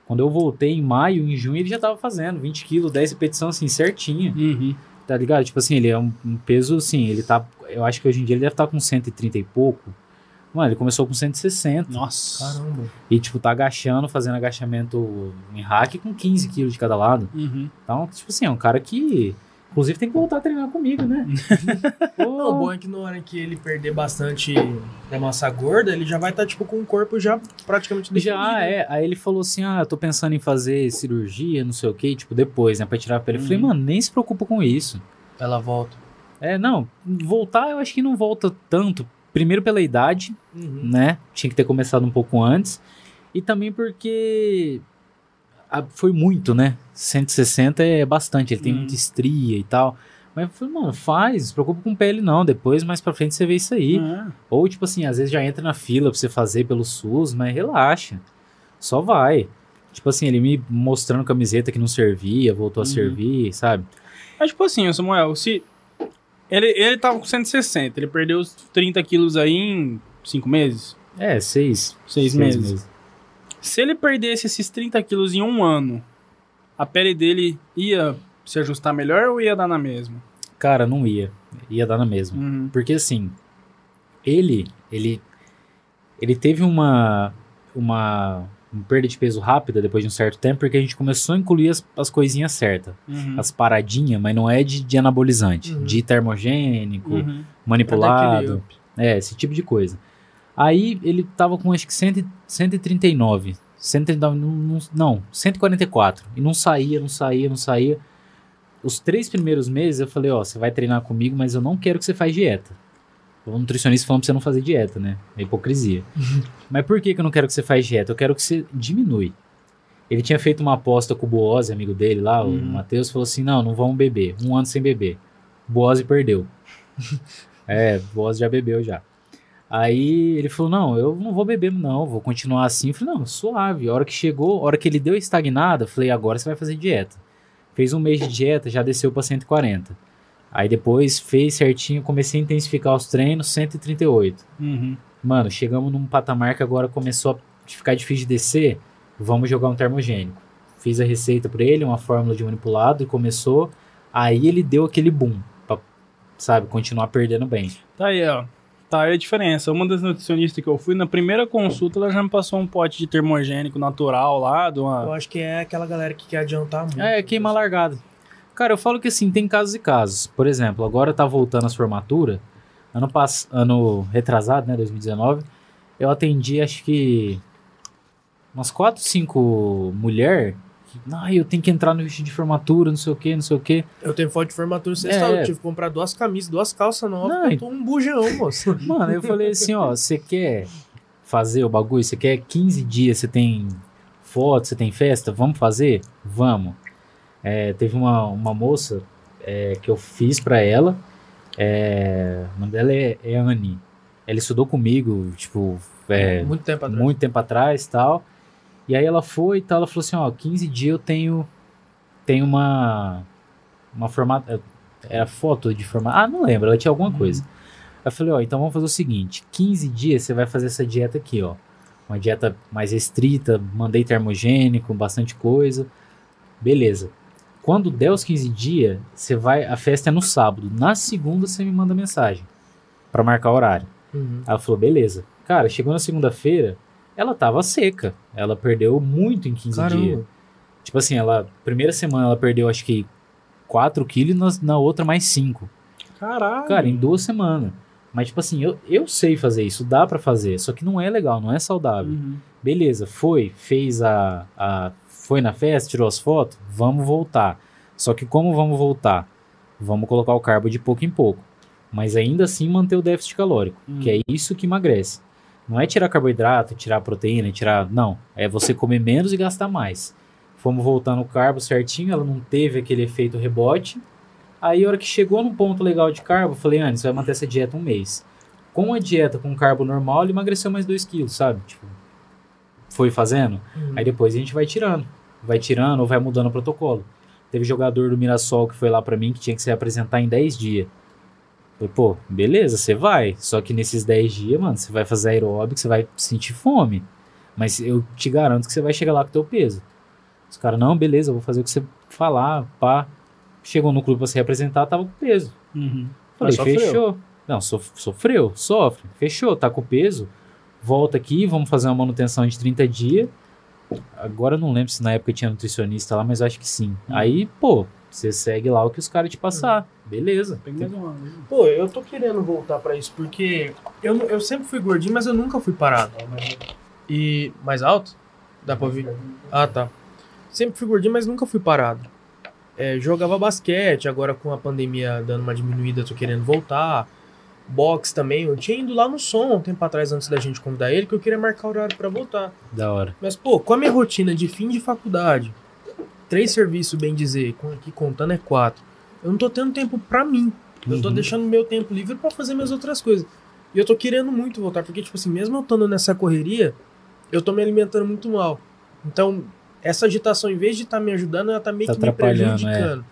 Quando eu voltei em maio, em junho, ele já tava fazendo 20 quilos, 10 repetições assim, certinho. Uhum. Tá ligado? Tipo assim, ele é um, um peso, assim, ele tá. Eu acho que hoje em dia ele deve estar com 130 e pouco. Mano, ele começou com 160. Nossa. Caramba. E, tipo, tá agachando, fazendo agachamento em hack com 15 quilos de cada lado. Uhum. Então, tipo assim, é um cara que. Inclusive tem que voltar a treinar comigo, né? Não, o bom é que na hora que ele perder bastante da massa gorda, ele já vai estar, tipo, com o corpo já praticamente definido. Já é. Aí ele falou assim: ah, eu tô pensando em fazer cirurgia, não sei o que, tipo, depois, né? Pra tirar a pele. Eu falei, Uhum. mano, nem se preocupa com isso. Ela volta. É, não, voltar eu acho que não volta tanto. Primeiro pela idade, Uhum. né? Tinha que ter começado um pouco antes. E também porque a- foi muito, né? 160 é bastante, ele tem Hum. muita estria e tal. Mas eu falei, mano, faz, não se preocupa com pele não. Depois, mais pra frente, você vê isso aí. É. Ou, tipo assim, às vezes já entra na fila pra você fazer pelo SUS, mas relaxa. Só vai. Tipo assim, ele me mostrando camiseta que não servia, voltou Uhum. a servir, sabe? Mas, tipo assim, Samuel, se. Ele, ele tava com 160, ele perdeu os 30 quilos aí em 5 meses? É, seis. Seis meses. Se ele perdesse esses 30 quilos em um ano, a pele dele ia se ajustar melhor ou ia dar na mesma? Cara, não ia. Ia dar na mesma. Uhum. Porque assim, ele, ele, ele teve uma, uma, uma perda de peso rápida depois de um certo tempo, porque a gente começou a incluir as, as coisinhas certas, Uhum. as paradinhas, mas não é de, de anabolizante, Uhum. de termogênico, Uhum. Manipulado, é, esse tipo de coisa. Aí ele tava com acho que 100, 139, 139, não, não, não, 144, e não saía, não saía, não saía. Os três primeiros meses eu falei, ó, você vai treinar comigo, mas eu não quero que você faça dieta. O nutricionista falando pra você não fazer dieta, né? É hipocrisia. mas por que, que eu não quero que você faça dieta? Eu quero que você diminui. Ele tinha feito uma aposta com o Boose, amigo dele lá, o Uhum. Matheus, falou assim, não, não vamos beber. Um ano sem beber. Boose perdeu. é, Boose já bebeu já. Aí ele falou, não, eu não vou beber não, vou continuar assim. Eu falei, não, suave. A hora que chegou, a hora que ele deu estagnada, eu falei, agora você vai fazer dieta. Fez um mês de dieta, já desceu pra 140. Aí depois fez certinho, comecei a intensificar os treinos, 138. Uhum. Mano, chegamos num patamar que agora começou a ficar difícil de descer. Vamos jogar um termogênico. Fiz a receita pra ele, uma fórmula de manipulado e começou. Aí ele deu aquele boom, pra, sabe, continuar perdendo bem. Tá aí, ó. Tá aí a diferença. Uma das nutricionistas que eu fui, na primeira consulta, ela já me passou um pote de termogênico natural lá, de Eu uma... acho que é aquela galera que quer adiantar muito. É, queima largada. Cara, eu falo que assim, tem casos e casos. Por exemplo, agora tá voltando as formaturas. Ano, pass... ano retrasado, né, 2019, eu atendi acho que umas 4, 5 mulheres. Ah, eu tenho que entrar no vestido de formatura, não sei o que, não sei o que. Eu tenho foto de formatura sexta, É. eu tive que comprar duas camisas, duas calças novas, Não, eu tô um bujão, moço. Mano, eu falei assim, ó, você quer fazer o bagulho? Você quer 15 dias, você tem foto, você tem festa? Vamos fazer? Vamos. É, teve uma, uma moça é, que eu fiz pra ela, é, o nome dela é, é Anne. Ela estudou comigo, tipo, é, muito tempo atrás. muito tempo atrás e tal. E aí ela foi e tal, ela falou assim, ó, 15 dias eu tenho tenho uma uma formata era foto de formato, ah, não lembro, ela tinha alguma coisa. Eu falei, ó, então vamos fazer o seguinte, 15 dias você vai fazer essa dieta aqui, ó. Uma dieta mais restrita, mandei termogênico, bastante coisa. Beleza. Quando der os 15 dias, você vai, a festa é no sábado. Na segunda você me manda mensagem pra marcar o horário. Uhum. Ela falou, beleza. Cara, chegou na segunda-feira, ela tava seca. Ela perdeu muito em 15 dias. Caramba. Tipo assim, ela. Primeira semana ela perdeu acho que 4 quilos na, na outra mais 5. Caralho. Cara, em duas semanas. Mas, tipo assim, eu, eu sei fazer isso, dá pra fazer. Só que não é legal, não é saudável. Uhum. Beleza, foi, fez a, a. Foi na festa, tirou as fotos, vamos voltar. Só que como vamos voltar? Vamos colocar o carbo de pouco em pouco. Mas ainda assim manter o déficit calórico, Hum. que é isso que emagrece. Não é tirar carboidrato, tirar proteína, tirar. Não. É você comer menos e gastar mais. Fomos voltando o carbo certinho, ela não teve aquele efeito rebote. Aí, a hora que chegou num ponto legal de carbo, eu falei, Anne, você vai manter essa dieta um mês. Com a dieta com carbo normal, ele emagreceu mais 2 quilos, sabe? Tipo, foi fazendo. Uhum. Aí depois a gente vai tirando. Vai tirando ou vai mudando o protocolo. Teve jogador do Mirassol que foi lá pra mim que tinha que se apresentar em 10 dias. Falei, pô, beleza, você vai. Só que nesses 10 dias, mano, você vai fazer aeróbico, você vai sentir fome. Mas eu te garanto que você vai chegar lá com o teu peso. Os caras, não, beleza, eu vou fazer o que você falar, pá. Chegou no clube pra se representar, tava com peso. Uhum. Falei, fechou. Não, sof- sofreu, sofre. Fechou, tá com peso. Volta aqui, vamos fazer uma manutenção de 30 dias. Agora eu não lembro se na época tinha nutricionista lá, mas acho que sim. Hum. Aí, pô, você segue lá o que os caras te passar. Beleza. Pega mais uma. Pô, eu tô querendo voltar pra isso, porque eu, eu sempre fui gordinho, mas eu nunca fui parado. E mais alto? Dá pra ouvir? Ah, tá. Sempre fui gordinho, mas nunca fui parado. É, jogava basquete, agora com a pandemia dando uma diminuída, tô querendo voltar. Box também. Eu tinha ido lá no som um tempo atrás, antes da gente convidar ele, que eu queria marcar o horário pra voltar. Da hora. Mas, pô, com a minha rotina de fim de faculdade, três serviços, bem dizer, com aqui contando é quatro, eu não tô tendo tempo pra mim. Eu tô Uhum. deixando meu tempo livre pra fazer minhas outras coisas. E eu tô querendo muito voltar, porque, tipo assim, mesmo eu estando nessa correria, eu tô me alimentando muito mal. Então, essa agitação, em vez de estar me ajudando, ela tá meio Tá que me atrapalhando, prejudicando.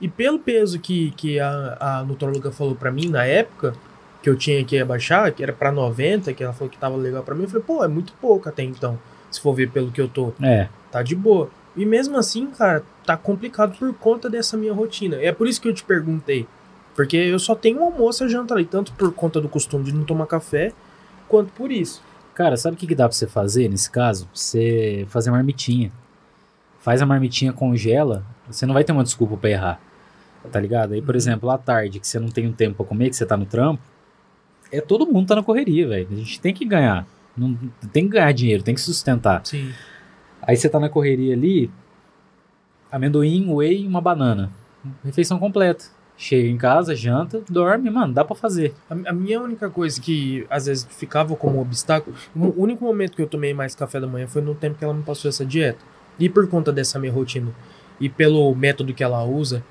E pelo peso que, que a, a nutróloga falou pra mim na época, que eu tinha que abaixar, que era pra 90, que ela falou que tava legal pra mim, eu falei, pô, é muito pouco até então. Se for ver pelo que eu tô É, tá de boa. E mesmo assim, cara, tá complicado por conta dessa minha rotina. É por isso que eu te perguntei. Porque eu só tenho almoço e janta ali, tanto por conta do costume de não tomar café, quanto por isso. Cara, sabe o que, que dá pra você fazer nesse caso? Você fazer marmitinha. Faz a marmitinha, congela, você não vai ter uma desculpa pra errar. Tá ligado? Aí, por Uhum. exemplo, à tarde, que você não tem um tempo pra comer, que você tá no trampo, é todo mundo tá na correria, velho. A gente tem que ganhar. Não, tem que ganhar dinheiro, tem que sustentar. Sim. Aí você tá na correria ali, amendoim, whey e uma banana. Refeição completa. Chega em casa, janta, dorme, mano, dá pra fazer. A, a minha única coisa que às vezes ficava como obstáculo, o único momento que eu tomei mais café da manhã foi no tempo que ela me passou essa dieta. E por conta dessa minha rotina e pelo método que ela usa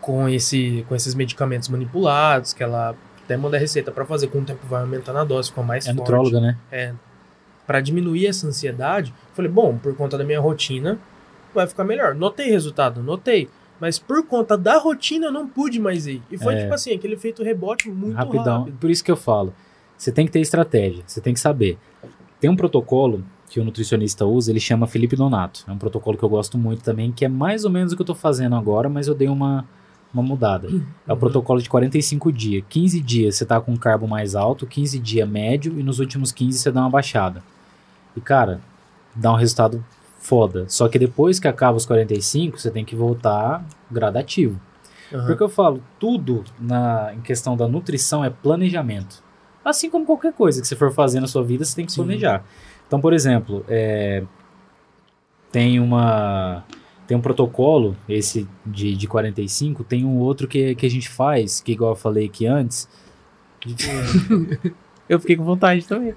com esse com esses medicamentos manipulados, que ela até manda receita pra fazer, com o tempo vai aumentando a dose, fica mais É forte. nutróloga, né? É, para diminuir essa ansiedade, falei, bom, por conta da minha rotina, vai ficar melhor. Notei resultado, notei. Mas por conta da rotina eu não pude mais ir. E foi É. tipo assim, aquele efeito rebote muito Rapidão. rápido. Por isso que eu falo. Você tem que ter estratégia, você tem que saber. Tem um protocolo que o nutricionista usa, ele chama Felipe Donato. É um protocolo que eu gosto muito também, que é mais ou menos o que eu tô fazendo agora, mas eu dei uma, uma mudada. É o protocolo de 45 dias. 15 dias você tá com um carbo mais alto, 15 dias médio, e nos últimos 15 você dá uma baixada. E cara, dá um resultado foda. Só que depois que acaba os 45, você tem que voltar gradativo. Aham. Porque eu falo, tudo na, em questão da nutrição é planejamento. Assim como qualquer coisa que você for fazer na sua vida, você tem que Sim. planejar. Então, por exemplo, é, tem uma tem um protocolo, esse de, de 45, tem um outro que, que a gente faz, que igual eu falei aqui antes. eu fiquei com vontade também.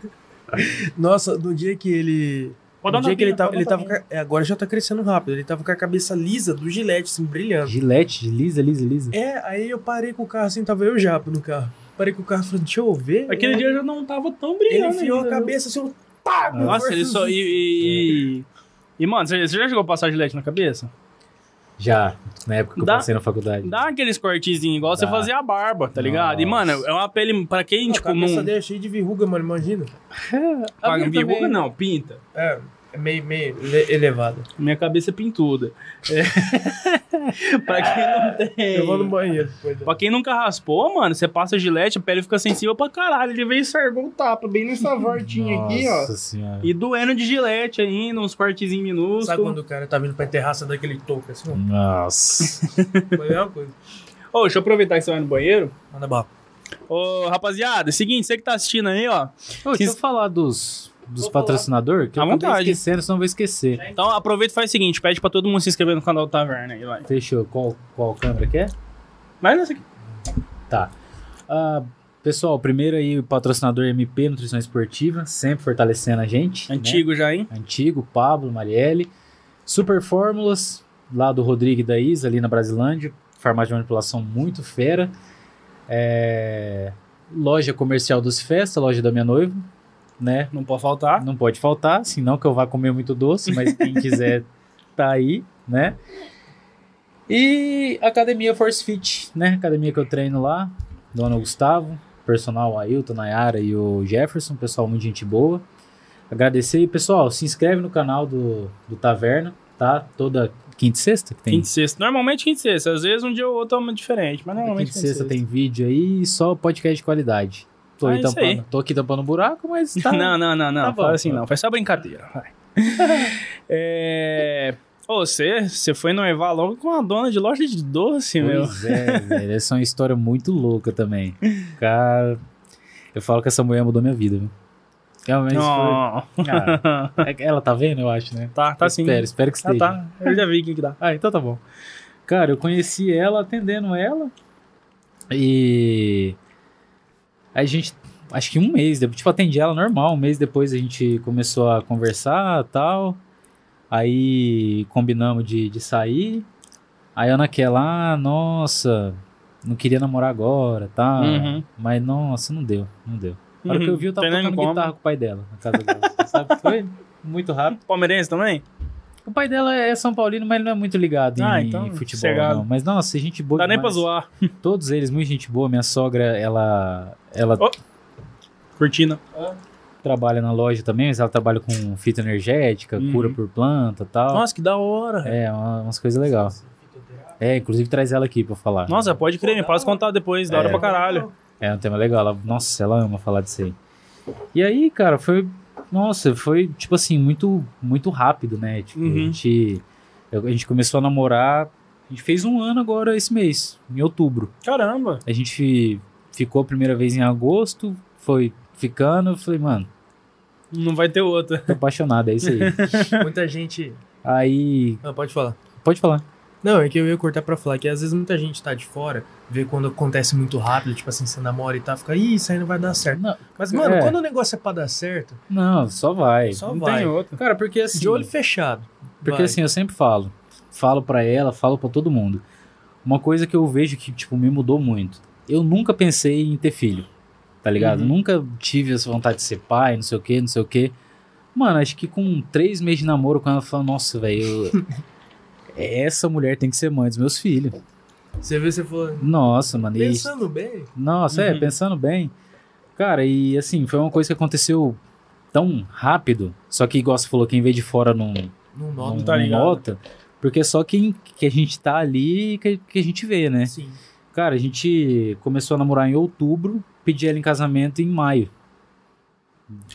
Nossa, no dia que ele. Pode dar no dia uma que ele tava. Ele tava é, agora já tá crescendo rápido. Ele tava com a cabeça lisa do gilete, assim, brilhando. Gilete, lisa, lisa, lisa. É, aí eu parei com o carro assim, tava eu e Japa no carro. Parei com o carro e falei, deixa eu ver. Aquele É. dia eu já não tava tão Ele brilhando. enfiou ainda, a viu? cabeça assim, eu. Pá, Nossa, ele só. E, e, e- e, mano, você você já chegou a passar gilete na cabeça? Já, na época que Dá- eu passei na faculdade. Dá aqueles cortezinhos igual você Dá. fazia a barba, tá ligado? E, mano, é uma pele. Pra quem, A tipo, cabeça não. dele é cheia de verruga, mano, imagina. A minha verruga, também. não, pinta. É, é meio, meio ele- elevada. Minha cabeça é pintuda. É. pra quem não tem. Eu vou no banheiro depois. Pra quem nunca raspou, mano, você passa gilete, a pele fica sensível pra caralho. Ele veio e sargou o tapa bem nessa voltinha aqui, ó. Nossa senhora. E doendo de gilete ainda, uns cortezinhos minúsculos. Sabe quando o cara tá vindo pra terraça daquele toco assim? ó? Nossa. Foi a mesma coisa. Ô, deixa eu aproveitar que você vai no banheiro. Manda bala. Ô, rapaziada, é o seguinte, você que tá assistindo aí, ó. Ô, deixa eu falar dos, dos patrocinadores, que À eu acabei vontade. esquecendo, senão eu vou esquecer. Então aproveita e faz o seguinte, pede pra todo mundo se inscrever no canal do Taverna aí, vai. Fechou. Qual, qual câmera que é? Vai nessa aqui. Tá. Ah, pessoal, primeiro aí o patrocinador MP Nutrição Esportiva, sempre fortalecendo a gente. né? Antigo já, hein? Antigo, Pablo, Marielle. Super Fórmulas, lá do Rodrigo e da Isa, ali na Brasilândia. Farmácia de manipulação muito fera. É, Loja comercial dos Festa, loja da minha noiva. Né? Não pode faltar. Não pode faltar, senão que eu vá comer muito doce, mas quem quiser tá aí, né? E academia Force Fit, né? Academia que eu treino lá, Dona Gustavo, personal Ailton, Nayara e o Jefferson, pessoal muito gente boa. Agradecer e pessoal, se inscreve no canal do, do Taverna, tá? Toda quinta e sexta que tem. Quinta e sexta. Normalmente quinta e sexta. Às vezes um dia ou outro é uma diferente, mas normalmente quinta e sexta tem vídeo aí e só podcast de qualidade. Tô, Ah, aí. tampando, tô aqui tampando buraco, mas tá. Não, não, não, não. Tá bom, Fala assim tá. não. Faz só brincadeira. Vai. é... Ô, você, você foi noivar logo com a dona de loja de doce, meu. Pois é, velho. Essa é uma história muito louca também. Cara, eu falo que essa mulher mudou minha vida, viu? Realmente foi. Não. Ah, é ela tá vendo, eu acho, né? Tá, tá sim. Espero, espero que Ah, esteja. tá. Eu já vi o que que dá. Ah, então tá bom. Cara, eu conheci ela atendendo ela. E. A gente. Acho que um mês, depois, tipo, atendi ela normal. Um mês depois a gente começou a conversar tal. Aí combinamos de, de sair. Aí eu naquela, ah, nossa, não queria namorar agora, tá? Uhum. Mas nossa, não deu, não deu. Na hora que eu vi, eu tava Tem tocando como. guitarra com o pai dela na casa dela. Sabe? Foi muito rápido. Palmeirense também? O pai dela é São Paulino, mas ele não é muito ligado Ah, em então, futebol, cegado. não. Mas nossa, gente boa Dá nem pra demais. zoar. Todos eles, muito gente boa. Minha sogra, ela, ela Oh. Cortina. trabalha na loja também, mas ela trabalha com fita energética, Uhum. cura por planta e tal. Nossa, que da hora. É, uma- umas coisas legais. É, inclusive traz ela aqui pra falar. Nossa, pode crer, me passa contar depois. Da hora É. pra caralho. É um tema legal. Ela, nossa, ela ama falar disso aí. E aí, cara, foi. Nossa, foi tipo assim, muito, muito rápido, né? Tipo, Uhum. a, gente, eu- a gente começou a namorar. A gente fez um ano agora esse mês, em outubro. Caramba. A gente ficou a primeira vez em agosto, foi ficando. Eu falei, mano, Não vai ter outra. tô apaixonado, é isso aí. Muita gente. aí. Ah, pode falar. Pode falar. Não, é que eu ia cortar pra falar que às vezes muita gente tá de fora, vê quando acontece muito rápido, tipo assim, você namora e tá, fica, ih, isso aí não vai dar certo. Não, Mas, mano, É. quando o negócio é pra dar certo, não só vai. só Não vai. tem outra. Cara, porque assim. De olho fechado. Porque Vai. assim, eu sempre falo, falo pra ela, falo pra todo mundo. Uma coisa que eu vejo que, tipo, me mudou muito. Eu nunca pensei em ter filho, tá ligado? Uhum. Nunca tive essa vontade de ser pai, não sei o que, não sei o que. Mano, acho que com três meses de namoro, quando ela fala, nossa, velho, eu- essa mulher tem que ser mãe dos meus filhos. Você vê, você falou, Nossa, mano, e- pensando bem. nossa, é, Uhum. pensando bem. Cara, e assim, foi uma coisa que aconteceu tão rápido, só que igual você falou, quem vê de fora não, Não não, nota. tá não ligado. nota, porque é só quem que a gente tá ali que, que a gente vê, né? Sim. Cara, a gente começou a namorar em outubro, pedi ela em casamento em maio.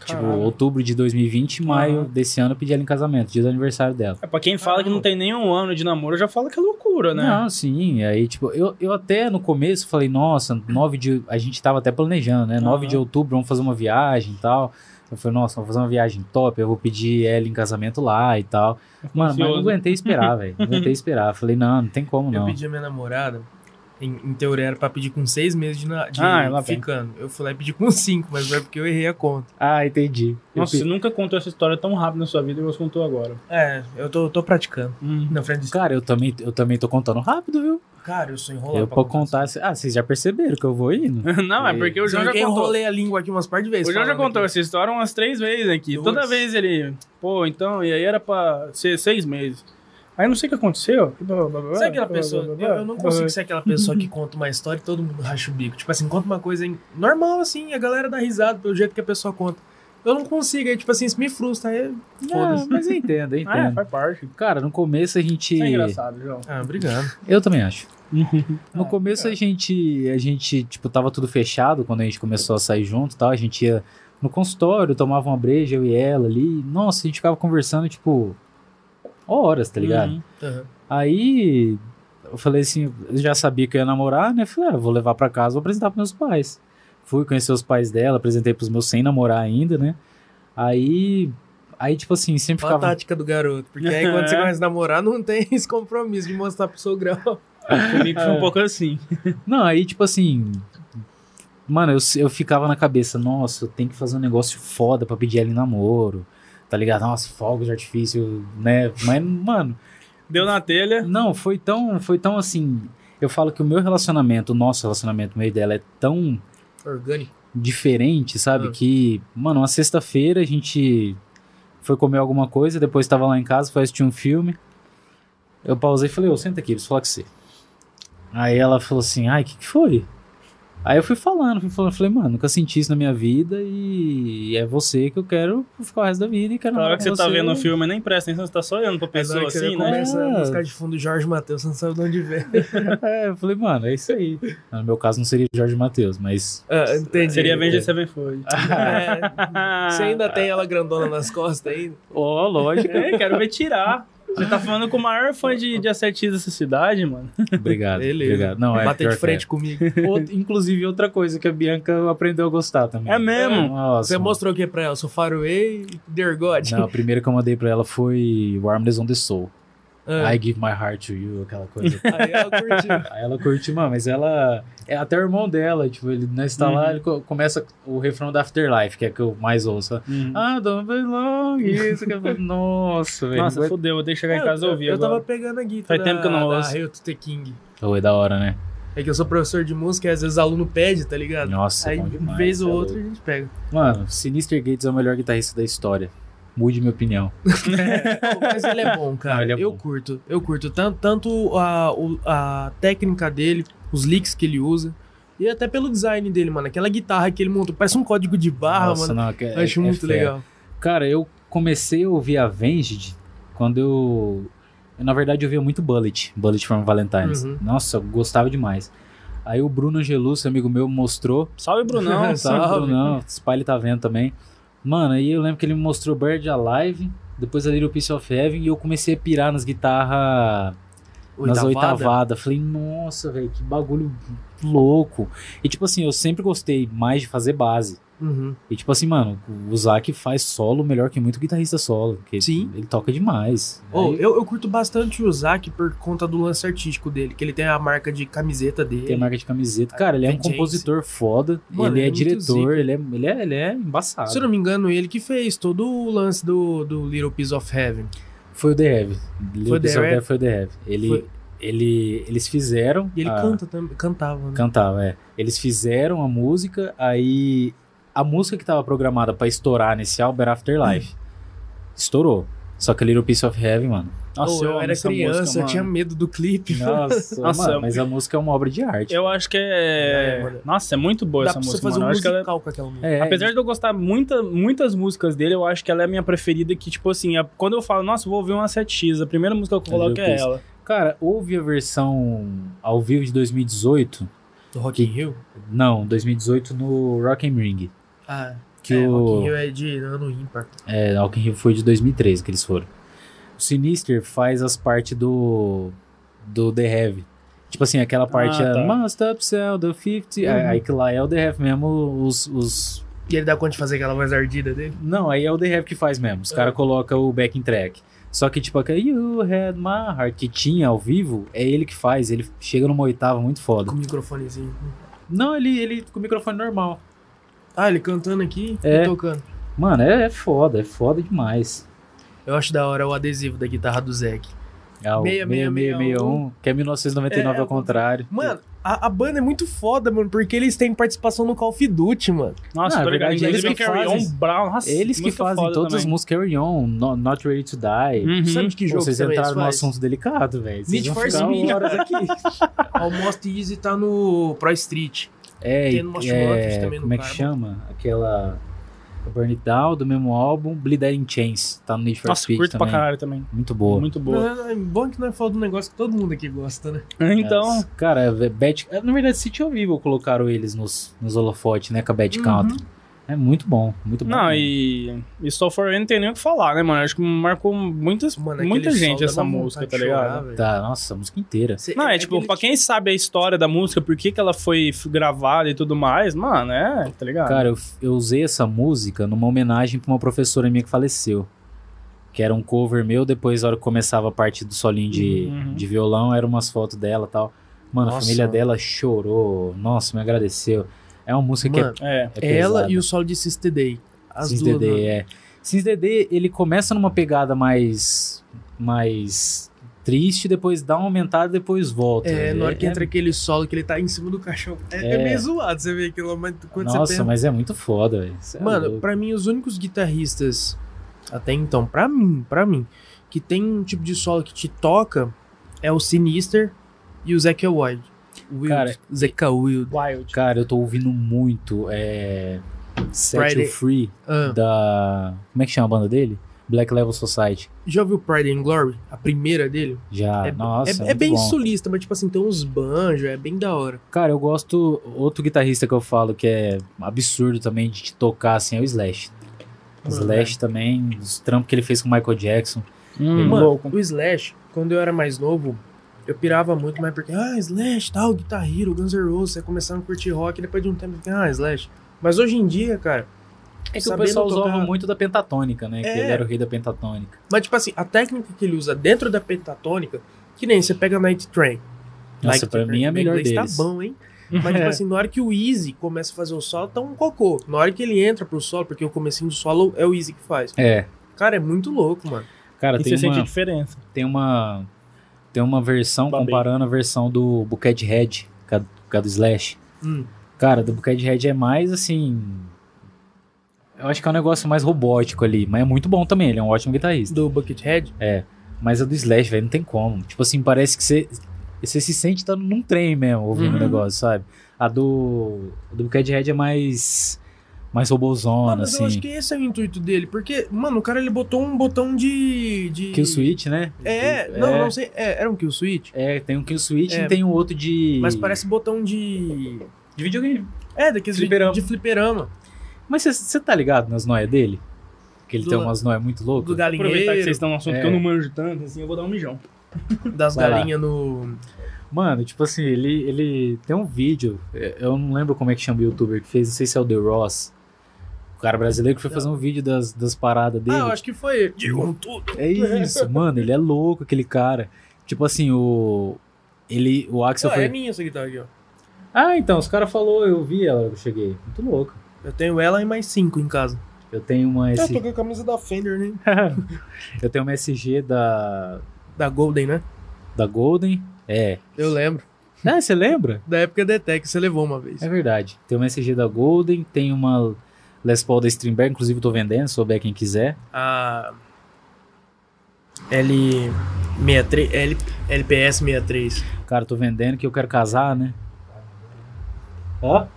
Tipo, Caralho. outubro de 2020, maio Aham. desse ano eu pedi ela em casamento, dia do aniversário dela. É, pra quem fala que não tem nenhum ano de namoro, já fala que é loucura, né? Não, sim, aí tipo, eu, eu até no começo falei, nossa, 9 de. A gente tava até planejando, né? 9 Aham. de outubro, vamos fazer uma viagem e tal. Eu falei, nossa, vamos fazer uma viagem top, eu vou pedir ela em casamento lá e tal. Mano, mas não aguentei esperar, velho. Não aguentei esperar. Falei, não, não tem como Eu não. pedi a minha namorada, em, em teoria era pra pedir com seis meses de, na- de Ah, lá vem. ficando. Eu fui lá e pedi com cinco, mas é porque eu errei a conta. Ah, entendi. Eu Nossa, pe- você nunca contou essa história tão rápido na sua vida e você contou agora. É, eu tô, tô praticando. Hum. Na frente do Cara, eu também, eu também tô contando rápido, viu? Cara, eu sou enrolado. eu pra contar. Ah, vocês já perceberam que eu vou indo? Não, é porque o João já eu contou. enrolei a língua aqui umas par de vezes. O João já falando contou aqui. essa história umas três vezes aqui. Duas. Toda vez ele. Pô, então, e aí era pra ser seis meses. Aí não sei o que aconteceu. Sabe aquela pessoa? Eu, eu não consigo ser aquela pessoa que conta uma história e todo mundo racha o bico. Tipo assim, conta uma coisa normal assim, a galera dá risada pelo jeito que a pessoa conta. Eu não consigo, aí tipo assim, isso me frustra. Aí, Ah, foda-se. mas eu entendo, eu Ah, é, entendo. faz parte. Cara, no começo a gente. Isso é engraçado, João. Ah, obrigado. Eu também acho. No Ah, começo a gente, a gente, tipo, tava tudo fechado quando a gente começou a sair junto e tal. A gente ia no consultório, tomava uma breja, eu e ela ali. Nossa, a gente ficava conversando, tipo, horas, tá ligado? Uhum. Aham. Aí eu falei assim, eu já sabia que eu ia namorar, né? Falei, ah, vou levar pra casa, vou apresentar pros meus pais. Fui conhecer os pais dela, apresentei pros meus sem namorar ainda, né? Aí, aí tipo assim, sempre Olha a ficava... tática do garoto. Porque aí quando você começa a namorar, não tem esse compromisso de mostrar pro seu grau. Comigo foi um pouco assim. Não, aí tipo assim... Mano, eu, eu ficava na cabeça, nossa, eu tenho que fazer um negócio foda pra pedir ela em namoro, tá ligado? Nossa, fogos de artifício, né? Mas, mano, Deu na telha. Não, foi tão, foi tão assim. Eu falo que o meu relacionamento, o nosso relacionamento, o meio dela, é tão Orgânico. diferente, sabe? Ah. Que, mano, uma sexta-feira a gente foi comer alguma coisa, depois tava lá em casa, foi assistir um filme. Eu pausei e falei, ô, senta aqui, preciso falar com você. Aí ela falou assim, ai, o que, que foi? Aí eu fui falando, fui falando, falei, mano, nunca senti isso na minha vida e é você que eu quero ficar o resto da vida e quero Na hora que você tá vendo o filme, nem presta atenção, você tá só olhando pra pessoa Pessoa assim, né? Começa É. a música de fundo Jorge Matheus, você não sabe de onde vem. É, eu falei, mano, é isso aí. No meu caso não seria Jorge Matheus, mas. Ah, entendi. Seria Avenged Sevenfold. É, você ainda tem ela grandona nas costas ainda? Ó, lógico. É, quero ver tirar. Você tá falando com o maior fã de, de dessa cidade, mano. Obrigado. Beleza. Obrigado. Não, é Bater de frente comigo. é. Outra- inclusive, outra coisa que a Bianca aprendeu a gostar também. É mesmo? Nossa, Você mano. mostrou o que pra ela? Sou Faraway e Dear God. Não, a primeira que eu mandei pra ela foi Warmness on the Soul. Ah, I give my heart to you, aquela coisa. Aí ela curtiu. Aí ela curte, mano, mas ela. É até o irmão dela, tipo, ele não está lá, Uhum. ele co- começa o refrão da Afterlife, que é que eu mais ouço. Hum. Ah, don't belong, isso que eu Nossa, velho. Nossa, fodeu, vou ter que chegar em casa e eu, ouvir eu agora. tava pegando a guitarra Faz tempo que eu não ouço. Hail to the King. Foi da hora, né? É que eu sou professor de música e às vezes aluno pede, tá ligado? Nossa, Aí, bom demais. vez ou é outra, a gente pega. Mano, Sinister Gates é o melhor guitarrista da história. Mude minha opinião. Mas ele é bom, cara. Não, ele é eu bom. curto. Eu curto. Tanto, tanto a, a técnica dele, os licks que ele usa. E até pelo design dele, mano. Aquela guitarra que ele montou. Parece um código de barra, Nossa, mano. não, que- Eu acho é- é muito fera. legal. Cara, eu comecei a ouvir Avenged quando eu. eu, na verdade, eu via muito Bullet, Bullet from Valentine's. Uhum. Nossa, eu gostava demais. Aí o Bruno Angelucci, amigo meu, mostrou. Salve, Brunão. Salve, Salve. Brunão. Esse pai ele tá vendo também. Mano, aí eu lembro que ele me mostrou Bird Alive, depois a Little Piece of Heaven, e eu comecei a pirar nas guitarras. Nas Oitavada. oitavadas. Falei, nossa, velho, que bagulho louco. E tipo assim, eu sempre gostei mais de fazer base. Uhum. E tipo assim, mano, o Zack faz solo melhor que muito guitarrista solo. Porque Sim. Ele toca demais. Oh, Aí eu, eu curto bastante o Zack por conta do lance artístico dele. Que ele tem a marca de camiseta dele. Tem a marca de camiseta. Cara, ele é um compositor foda. Mano, ele é é diretor, ele é, ele, é, ele é embaçado. Se eu não me engano, ele que fez todo o lance do, do Little Piece of Heaven. Foi o The Heavy. Foi o The Heavy? Foi o The Heavy. Ele, Foi- ele, eles fizeram. E ele a- canta também. Cantava, né? Cantava, é. Eles fizeram a música, aí a música que tava programada pra estourar nesse álbum era Afterlife. Estourou. Só que Little Piece of Heaven, mano. Nossa, Oh, eu, amo era criança, música, eu tinha medo do clipe. Nossa, Nossa, mano, eu- mas a música é uma obra de arte. Eu acho que É, é. Nossa, é muito boa Dá essa pra você música, fazer mano. um Eu ela é- musical com aquela música. É, Apesar de eu gostar muita, muitas músicas dele, eu acho que ela é a minha preferida. Que, tipo assim, é- quando eu falo, nossa, vou ouvir uma 7X, a primeira música que eu coloco é ela. Cara, houve a versão ao vivo de 2018. Do Rock in Rio? Não, 2018 no Rock and Ring. Ah, Que é, o Rock in Rio é de ano ímpar. É, Rock in Rio foi de 2013 que eles foram. O Sinister faz as partes do do The Heavy. Tipo assim, aquela parte Ah, é tá. Must upsell the 50. Uhum. Aí que lá é o The Heavy mesmo, os, os... E ele dá conta de fazer aquela voz ardida dele? Não, aí é o The Heavy que faz mesmo. Os É. caras colocam o backing track. Só que tipo, aquele You Had My Heart que tinha ao vivo, é ele que faz. Ele chega numa oitava muito foda. Com o microfonezinho. Não, ele, ele com o microfone normal. Ah, ele cantando aqui É. e tocando. Mano, é, é foda, é foda demais. Eu acho da hora o adesivo da guitarra do Zack. É o 6661, que é 1999 É, ao contrário. Mano, a, a banda é muito foda, mano, porque eles têm participação no Call of Duty, mano. Nossa, Não, é tô ligado. verdade, Inclusive, eles que Carry fazem- On, Brown, nossa, Eles que fazem todas as músicas Carry On, No- Not Ready to Die. Uhum. Sabe de que jogo Vocês entraram eles num assunto delicado, velho. Need for Speed. horas aqui. Almost Easy tá no Pro Street. É, Tem no Most é, também no como é que Carbon. chama? Aquela Burn It Down do mesmo álbum, Bleed in Chains. Tá no Need for Nossa, Speed curto também. pra caralho também. Muito boa. Muito boa. Não, é bom que nós falamos de um negócio que todo mundo aqui gosta, né? Então, Nossa, Cara, é Bad, é, na verdade, City of Evil colocaram eles nos, nos holofotes, né? Com a Bad Uhum. Country. É muito bom, muito bom. não, mesmo. e, e Soul For não tem nem o que falar, né, mano? Acho que marcou muitas, Mano, muita gente essa música, tá chorar, ligado? Tá, nossa, a música inteira. Cê- Não, é, tipo, aquele- pra quem sabe a história da música, por que, que ela foi gravada e tudo mais, mano, é, tá ligado? Cara, eu, eu usei essa música numa homenagem pra uma professora minha que faleceu. Que era um cover meu, depois, na hora que começava a parte do solinho de, Uhum. de violão, eram umas fotos dela e tal. Mano, a Nossa. família dela chorou. Nossa, me agradeceu. É uma música Mano, que é. é, é ela e o solo de Sister Day. As Sins duas. Mano. é. Sins DD, ele começa numa pegada mais. mais. triste, depois dá uma aumentada e depois volta. É, na hora que É- entra aquele solo que ele tá em cima do caixão. É, é É. meio zoado você ver aquilo, mas quando você Nossa, pensa... mas é muito foda, velho. É Mano, louco. pra mim, os únicos guitarristas, até então, pra mim, pra mim, que tem um tipo de solo que te toca é o Sinister e o Zeca Wild. Wild. Cara, Zeca Wild. Wild. Cara, eu tô ouvindo muito. É. Set Friday- Free Ah, da. Como é que chama a banda dele? Black Level Society. já ouviu Pride and Glory? A primeira dele? Já. é, Nossa. é, é muito bem bom. solista, mas tipo assim, tem uns banjos, é bem da hora. Cara, eu gosto. Outro guitarrista que eu falo que é absurdo também de te tocar assim é o Slash. O Mano, Slash também, os trampos que ele fez com o Michael Jackson. Hum, Mano, louco. o Slash, quando eu era mais novo, eu pirava muito, mas porque, ah, Slash, tal, Guitar Hero, Guns N' Roses, você começando a curtir rock, e depois de um tempo, ah, Slash. Mas hoje em dia, cara, É que o pessoal usava tocar- muito da pentatônica, né? Que É. ele era o rei da pentatônica. mas tipo assim, a técnica que ele usa dentro da pentatônica, que nem você pega Night Train. Nossa, Night pra Train, mim é a melhor inglês deles. tá bom, hein? Mas tipo assim, na hora que o Easy começa a fazer o solo, tá um cocô. Na hora que ele entra pro solo, porque o comecinho do solo é o Easy que faz. É. Cara, é muito louco, mano. Cara, E tem você sente a uma, diferença. tem uma. Tem uma versão Babei. comparando a versão do Buckethead com a, com a do Slash. Hum. Cara, do Buckethead é mais assim. Eu acho que é um negócio mais robótico ali, mas é muito bom também, ele é um ótimo guitarrista. Do Buckethead. Mas a do Slash, velho, não tem como. Tipo assim, parece que você. Você se sente estando num trem mesmo, ouvindo o Uhum. negócio, sabe? A do. A do Buckethead é mais. Mais robozona, Mano, mas eu acho assim. que esse é o intuito dele, porque, mano, o cara ele botou um botão de. de... Kill Switch, né? É, não, não sei. É, era um kill switch. É, tem um Kill Switch É. e tem um outro de. Mas parece botão de. De videogame. É, daqueles Fliperama. de, de fliperama. Mas você tá ligado nas noias dele? Que ele Do- tem umas noias muito Do loucas? Aproveitar que galinheiro, vocês estão no assunto É. que eu não manjo tanto, assim, eu vou dar um mijão. das galinhas no. Mano, tipo assim, ele, ele tem um vídeo. é, Eu não lembro como é que chama o youtuber que fez, não sei se é o The Ross. O cara brasileiro que foi fazer um vídeo das, das paradas dele. Ah, eu acho que foi ele. Digam tudo. É isso, mano, ele é louco, aquele cara. Tipo assim, o. Ele. O Axel Ah, foi. é minha essa guitarra aqui, ó. Ah, então, os caras falou, eu vi ela, eu cheguei. Muito louco. Eu tenho ela e mais cinco em casa. Eu tenho uma Eu S... tô com a camisa da Fender, né? eu tenho uma SG da. Da Golden, né? Da Golden. É. Eu lembro. Ah, você lembra? Da época da ETEC, você levou uma vez. É verdade. Tem uma SG da Golden, tem uma Les Paul da Streamberg, inclusive tô vendendo, se souber quem quiser. A. L63. L, LPS 63. Cara, tô vendendo que eu quero casar, né? Coisa.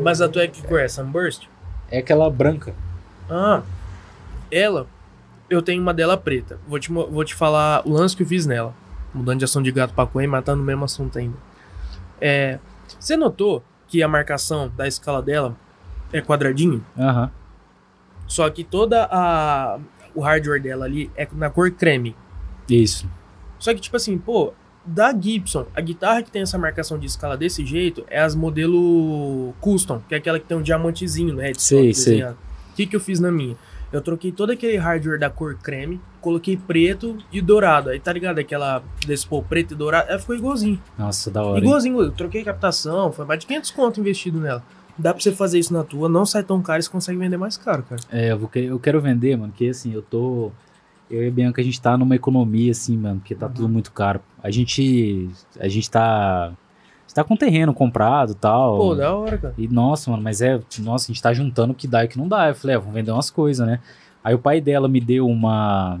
Mas a tua é que cor é? Sunburst? é aquela branca. Ah, ela, eu tenho uma dela preta. Vou te, vou te falar o lance que eu fiz nela. Mudando de ação de gato pra coelho, matando o mesmo assunto ainda. É, você notou que a marcação da escala dela é quadradinho? Aham. Só que toda a o hardware dela ali é na cor creme. Isso. Só que tipo assim, pô, da Gibson, a guitarra que tem essa marcação de escala desse jeito é as modelo custom, que é aquela que tem um diamantezinho no headstock Sei, sei. O que que eu fiz na minha? Eu troquei todo aquele hardware da cor creme, coloquei preto e dourado. Aí tá ligado? Aquela desse pô preto e dourado, ela ficou igualzinho. Nossa, da hora. hein? Igualzinho, eu troquei captação, foi mais de 500 conto investido nela. Dá pra você fazer isso na tua, não sai tão caro e você consegue vender mais caro, cara. É, eu, vou que- eu quero vender, mano, porque assim, eu tô. Eu e a Bianca, a gente tá numa economia, assim, mano, porque tá tudo muito caro. A gente. A gente tá. A gente tá com terreno comprado e tal. Pô, da hora, cara. E nossa, mano, mas é. Nossa, a gente tá juntando o que dá e o que não dá. Eu falei, é, vamos vender umas coisas, né? Aí o pai dela me deu uma.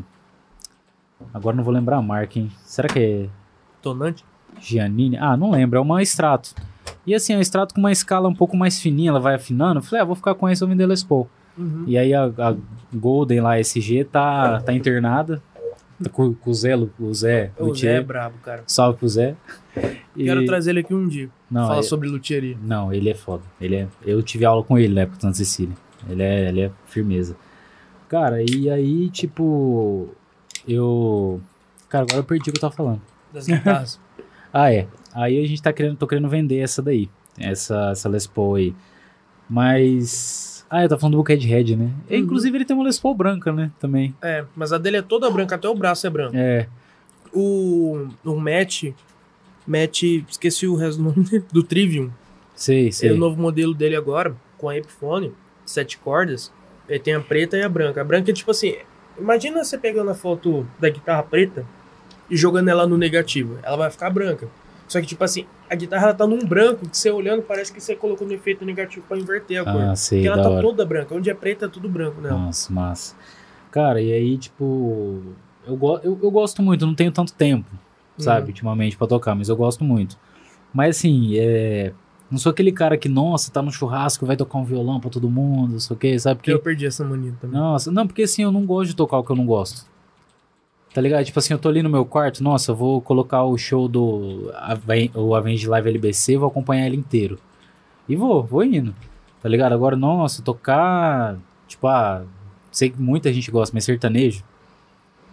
Agora não vou lembrar a marca, hein? Será que é Tonante. Giannini? Ah, não lembro, é uma extrato. E assim, é um extrato com uma escala um pouco mais fininha, ela vai afinando. Eu falei, ah, vou ficar com essa, vou vender Les Paul. Uhum. E aí a, a Golden lá, SG, tá, tá internada. Tá com, com o Zé, o Zé, O Zé é Luthier. brabo, cara. Salve pro Zé. E- Quero trazer ele aqui um dia. não, Fala é- sobre luthieria. não, ele é foda. Ele é, eu tive aula com ele na época Santa Cecília. Ele é, ele é firmeza. Cara, e aí, tipo, eu. Cara, agora eu perdi o que eu tava falando. Das guitarras. Ah, é. Aí a gente tá querendo, tô querendo vender essa daí. Essa, essa Les Paul aí. Mas. Ah, eu tava falando do Buckethead, né? Uhum. Inclusive ele tem uma Les Paul branca, né? Também. é, mas a dele é toda branca, até o braço é branco. É. O, o Matt, Matt, esqueci o resto do nome dele, do Trivium. Sei, sei. É o novo modelo dele agora, com a Epiphone, sete cordas. Ele tem a preta e a branca. A branca é tipo assim, imagina você pegando a foto da guitarra preta e jogando ela no negativo. Ela vai ficar branca. Só que, tipo assim, a guitarra ela tá num branco que você olhando parece que você colocou no efeito negativo pra inverter a cor. Ah, sei, Porque ela tá hora. toda branca. Onde é preta é tudo branco nela. Nossa, massa. Cara, e aí, tipo, eu, go eu, eu gosto muito, não tenho tanto tempo, sabe, Uhum. ultimamente pra tocar, mas eu gosto muito. Mas assim, é. Não sou aquele cara que, nossa, tá no churrasco, vai tocar um violão pra todo mundo, não sei o quê, sabe? Porque Eu perdi essa mania também. Nossa, não, porque assim, eu não gosto de tocar o que eu não gosto. Tá ligado? Tipo assim, eu tô ali no meu quarto, nossa, eu vou colocar o show do Aven- o Avenge Live LBC, vou acompanhar ele inteiro. E vou, vou indo. Tá ligado? Agora, nossa, tocar. Tipo, ah, sei que muita gente gosta, mas sertanejo.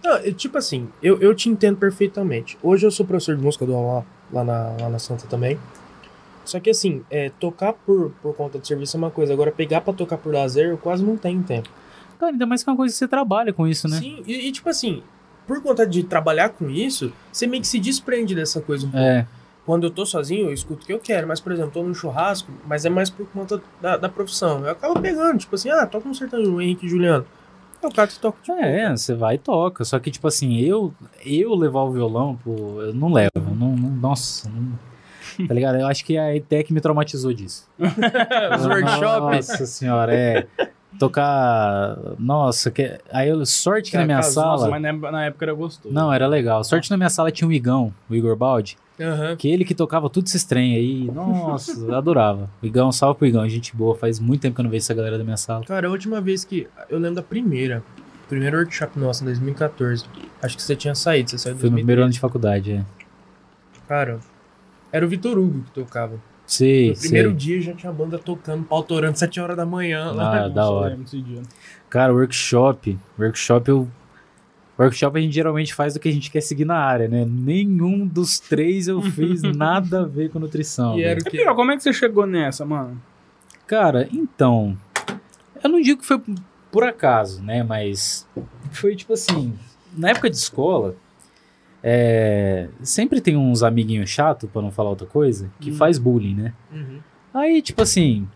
Não, eu- tipo assim, eu, eu te entendo perfeitamente. Hoje eu sou professor de música do aula lá na, lá na Santa também. Só que assim, é, tocar por, por conta de serviço é uma coisa. Agora, pegar pra tocar por lazer, eu quase não tenho tempo. Cara, ainda mais que é uma coisa que você trabalha com isso, né? Sim, e, e, tipo assim, por conta de trabalhar com isso, você meio que se desprende dessa coisa um pouco. É, Quando eu tô sozinho, eu escuto o que eu quero. Mas, por exemplo, tô num churrasco, mas é mais por conta da, da profissão. Eu acabo pegando, tipo assim, ah, toca um sertanejo, o Henrique e Juliano. É o cara que toca, tipo, é, você vai e toca. Só que, tipo assim, eu, eu levar o violão, pô, eu não levo. Não, não- nossa, não- tá ligado? Eu acho que a ETEC me traumatizou disso. os workshops. Nossa senhora, é. Tocar. Nossa, que... aí eu, sorte que na minha Nossa, sala. Mas na, na época era gostoso. Não, era legal. Sorte na minha sala tinha um Igão, o Igor Baldi, Aham. que ele que tocava tudo esses trem aí. Nossa, eu adorava. O Igão, salve pro Igão, gente boa. Faz muito tempo que eu não vejo essa galera da minha sala. Cara, a última vez que. Eu lembro da primeira. Primeiro workshop nosso, em 2014. Acho que você tinha saído, você saiu em Foi no 2013. primeiro ano de faculdade, é. Cara, era o Vitor Hugo que tocava. Sei, No primeiro sei. dia já tinha a banda tocando, pau torando, 7 horas da manhã. lá. Ah, da hora. dia. Cara, workshop. Workshop eu. Workshop a gente geralmente faz do que a gente quer seguir na área, né? Nenhum dos três eu fiz nada a ver com nutrição. E velho. era o? Piro, como é que você chegou nessa, mano? Cara, então. Eu não digo que foi por acaso, né? Mas foi tipo assim. Na época de escola, é, sempre tem uns amiguinhos chato, pra não falar outra coisa, que Hum. faz bullying, né? Uhum. Aí, tipo assim.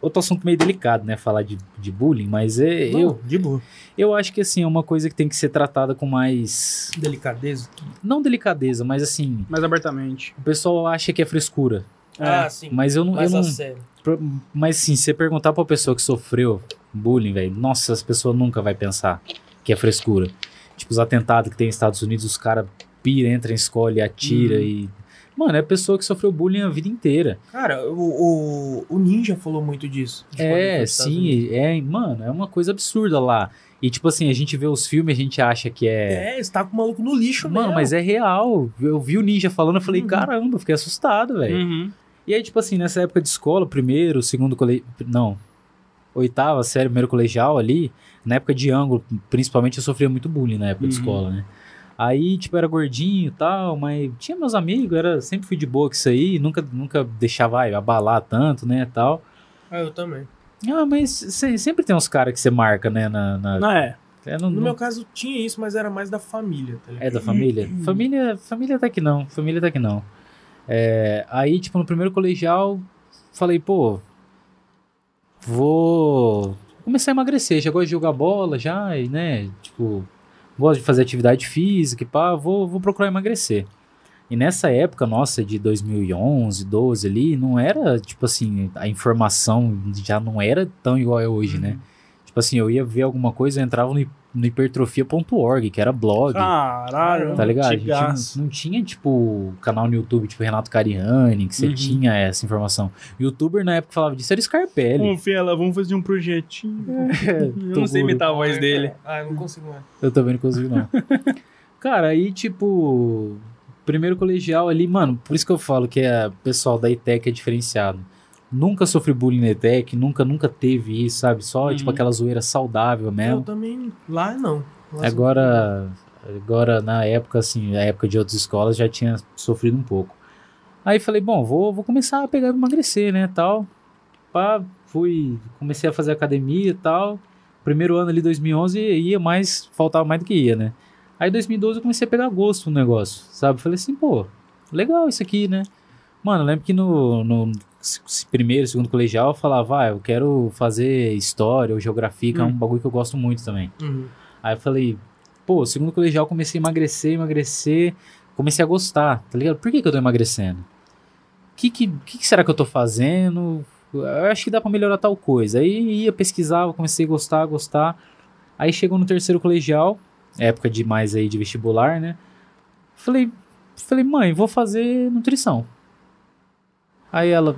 Outro assunto meio delicado, né? Falar de, de bullying, mas é, eu, Não, de boa. eu acho que assim, é uma coisa que tem que ser tratada com mais. Delicadeza. Não delicadeza, mas assim. Mais abertamente. O pessoal acha que é frescura. Ah, sim. Mas eu não. Mas eu a não Mas sim, você perguntar pra pessoa que sofreu bullying, velho, nossa, as pessoas nunca vai pensar que é frescura. Tipo, os atentados que tem nos Estados Unidos, os caras pira, entra em escola e atira Uhum. e. Mano, é pessoa que sofreu bullying a vida inteira. Cara, o, o, o Ninja falou muito disso. É, sim, é, mano, é uma coisa absurda lá. E tipo assim, a gente vê os filmes, a gente acha que é. É, você tá com o maluco no lixo Mano, mesmo. mas é real. Eu vi o Ninja falando, eu falei, Uhum. caramba, fiquei assustado, velho. Uhum. E aí, tipo assim, nessa época de escola, primeiro, segundo colegial. Não. Oitava série, primeiro colegial ali, na época de ângulo, principalmente eu sofria muito bullying na época de Uhum. escola, né? Aí, tipo, era gordinho e tal, mas tinha meus amigos, era, sempre fui de boa com isso aí, nunca, nunca deixava ai, abalar tanto, né, tal. Ah, eu também. Ah, mas se- sempre tem uns caras que você marca, né, na... na- Não é. é, no- No no- meu caso tinha isso, mas era mais da família, tá ligado? é da família? família? Família até que não, família até que não. É, aí, tipo, no primeiro colegial, falei, pô, vou começar a emagrecer. Já gosto de jogar bola, já, e, né? Tipo, gosto de fazer atividade física e pá, vou, vou procurar emagrecer. E nessa época, nossa, de 2011, 12 ali, não era, tipo assim, a informação já não era tão igual é hoje, né? Tipo assim, eu ia ver alguma coisa, eu entrava no, no hipertrofia.org, que era blog. Caralho. Tá ligado? A gente não, não tinha, tipo, canal no YouTube, tipo Renato Cariani, que você Uhum. tinha essa informação. Youtuber na época falava disso era Scarpelli. Vamos, Fela, vamos fazer um projetinho. Eu não sei imitar a voz dele. Ah, eu não consigo mais. Eu também não consigo, não. Cara, aí, tipo, primeiro colegial ali, mano, por isso que eu falo que é pessoal da ETEC é diferenciado. Nunca sofri bullying na ETEC, nunca, nunca teve isso, sabe? Só, Uhum. tipo, aquela zoeira saudável Eu mesmo. também. Lá não. Lá Agora, agora na época, assim, na época de outras escolas, já tinha sofrido um pouco. Aí falei, bom, vou, vou começar a pegar e emagrecer, né, tal. Pá, fui, comecei a fazer academia e tal. Primeiro ano ali, 2011, ia mais, faltava mais do que ia, né. Aí 2012 eu comecei a pegar gosto no negócio, sabe? Falei assim, pô, legal isso aqui, né. Mano, eu lembro que no, no primeiro, segundo colegial, eu falava, ah, eu quero fazer história ou geografia, que é um Hum. bagulho que eu gosto muito também. Uhum. Aí eu falei, pô, segundo colegial comecei a emagrecer, emagrecer, comecei a gostar, tá ligado? Por que, que eu tô emagrecendo? O que, que, que, que será que eu tô fazendo? Eu acho que dá pra melhorar tal coisa. Aí ia, pesquisava, comecei a gostar, a gostar. Aí chegou no terceiro colegial, época de mais aí de vestibular, né? Falei, falei, mãe, vou fazer nutrição. Aí ela,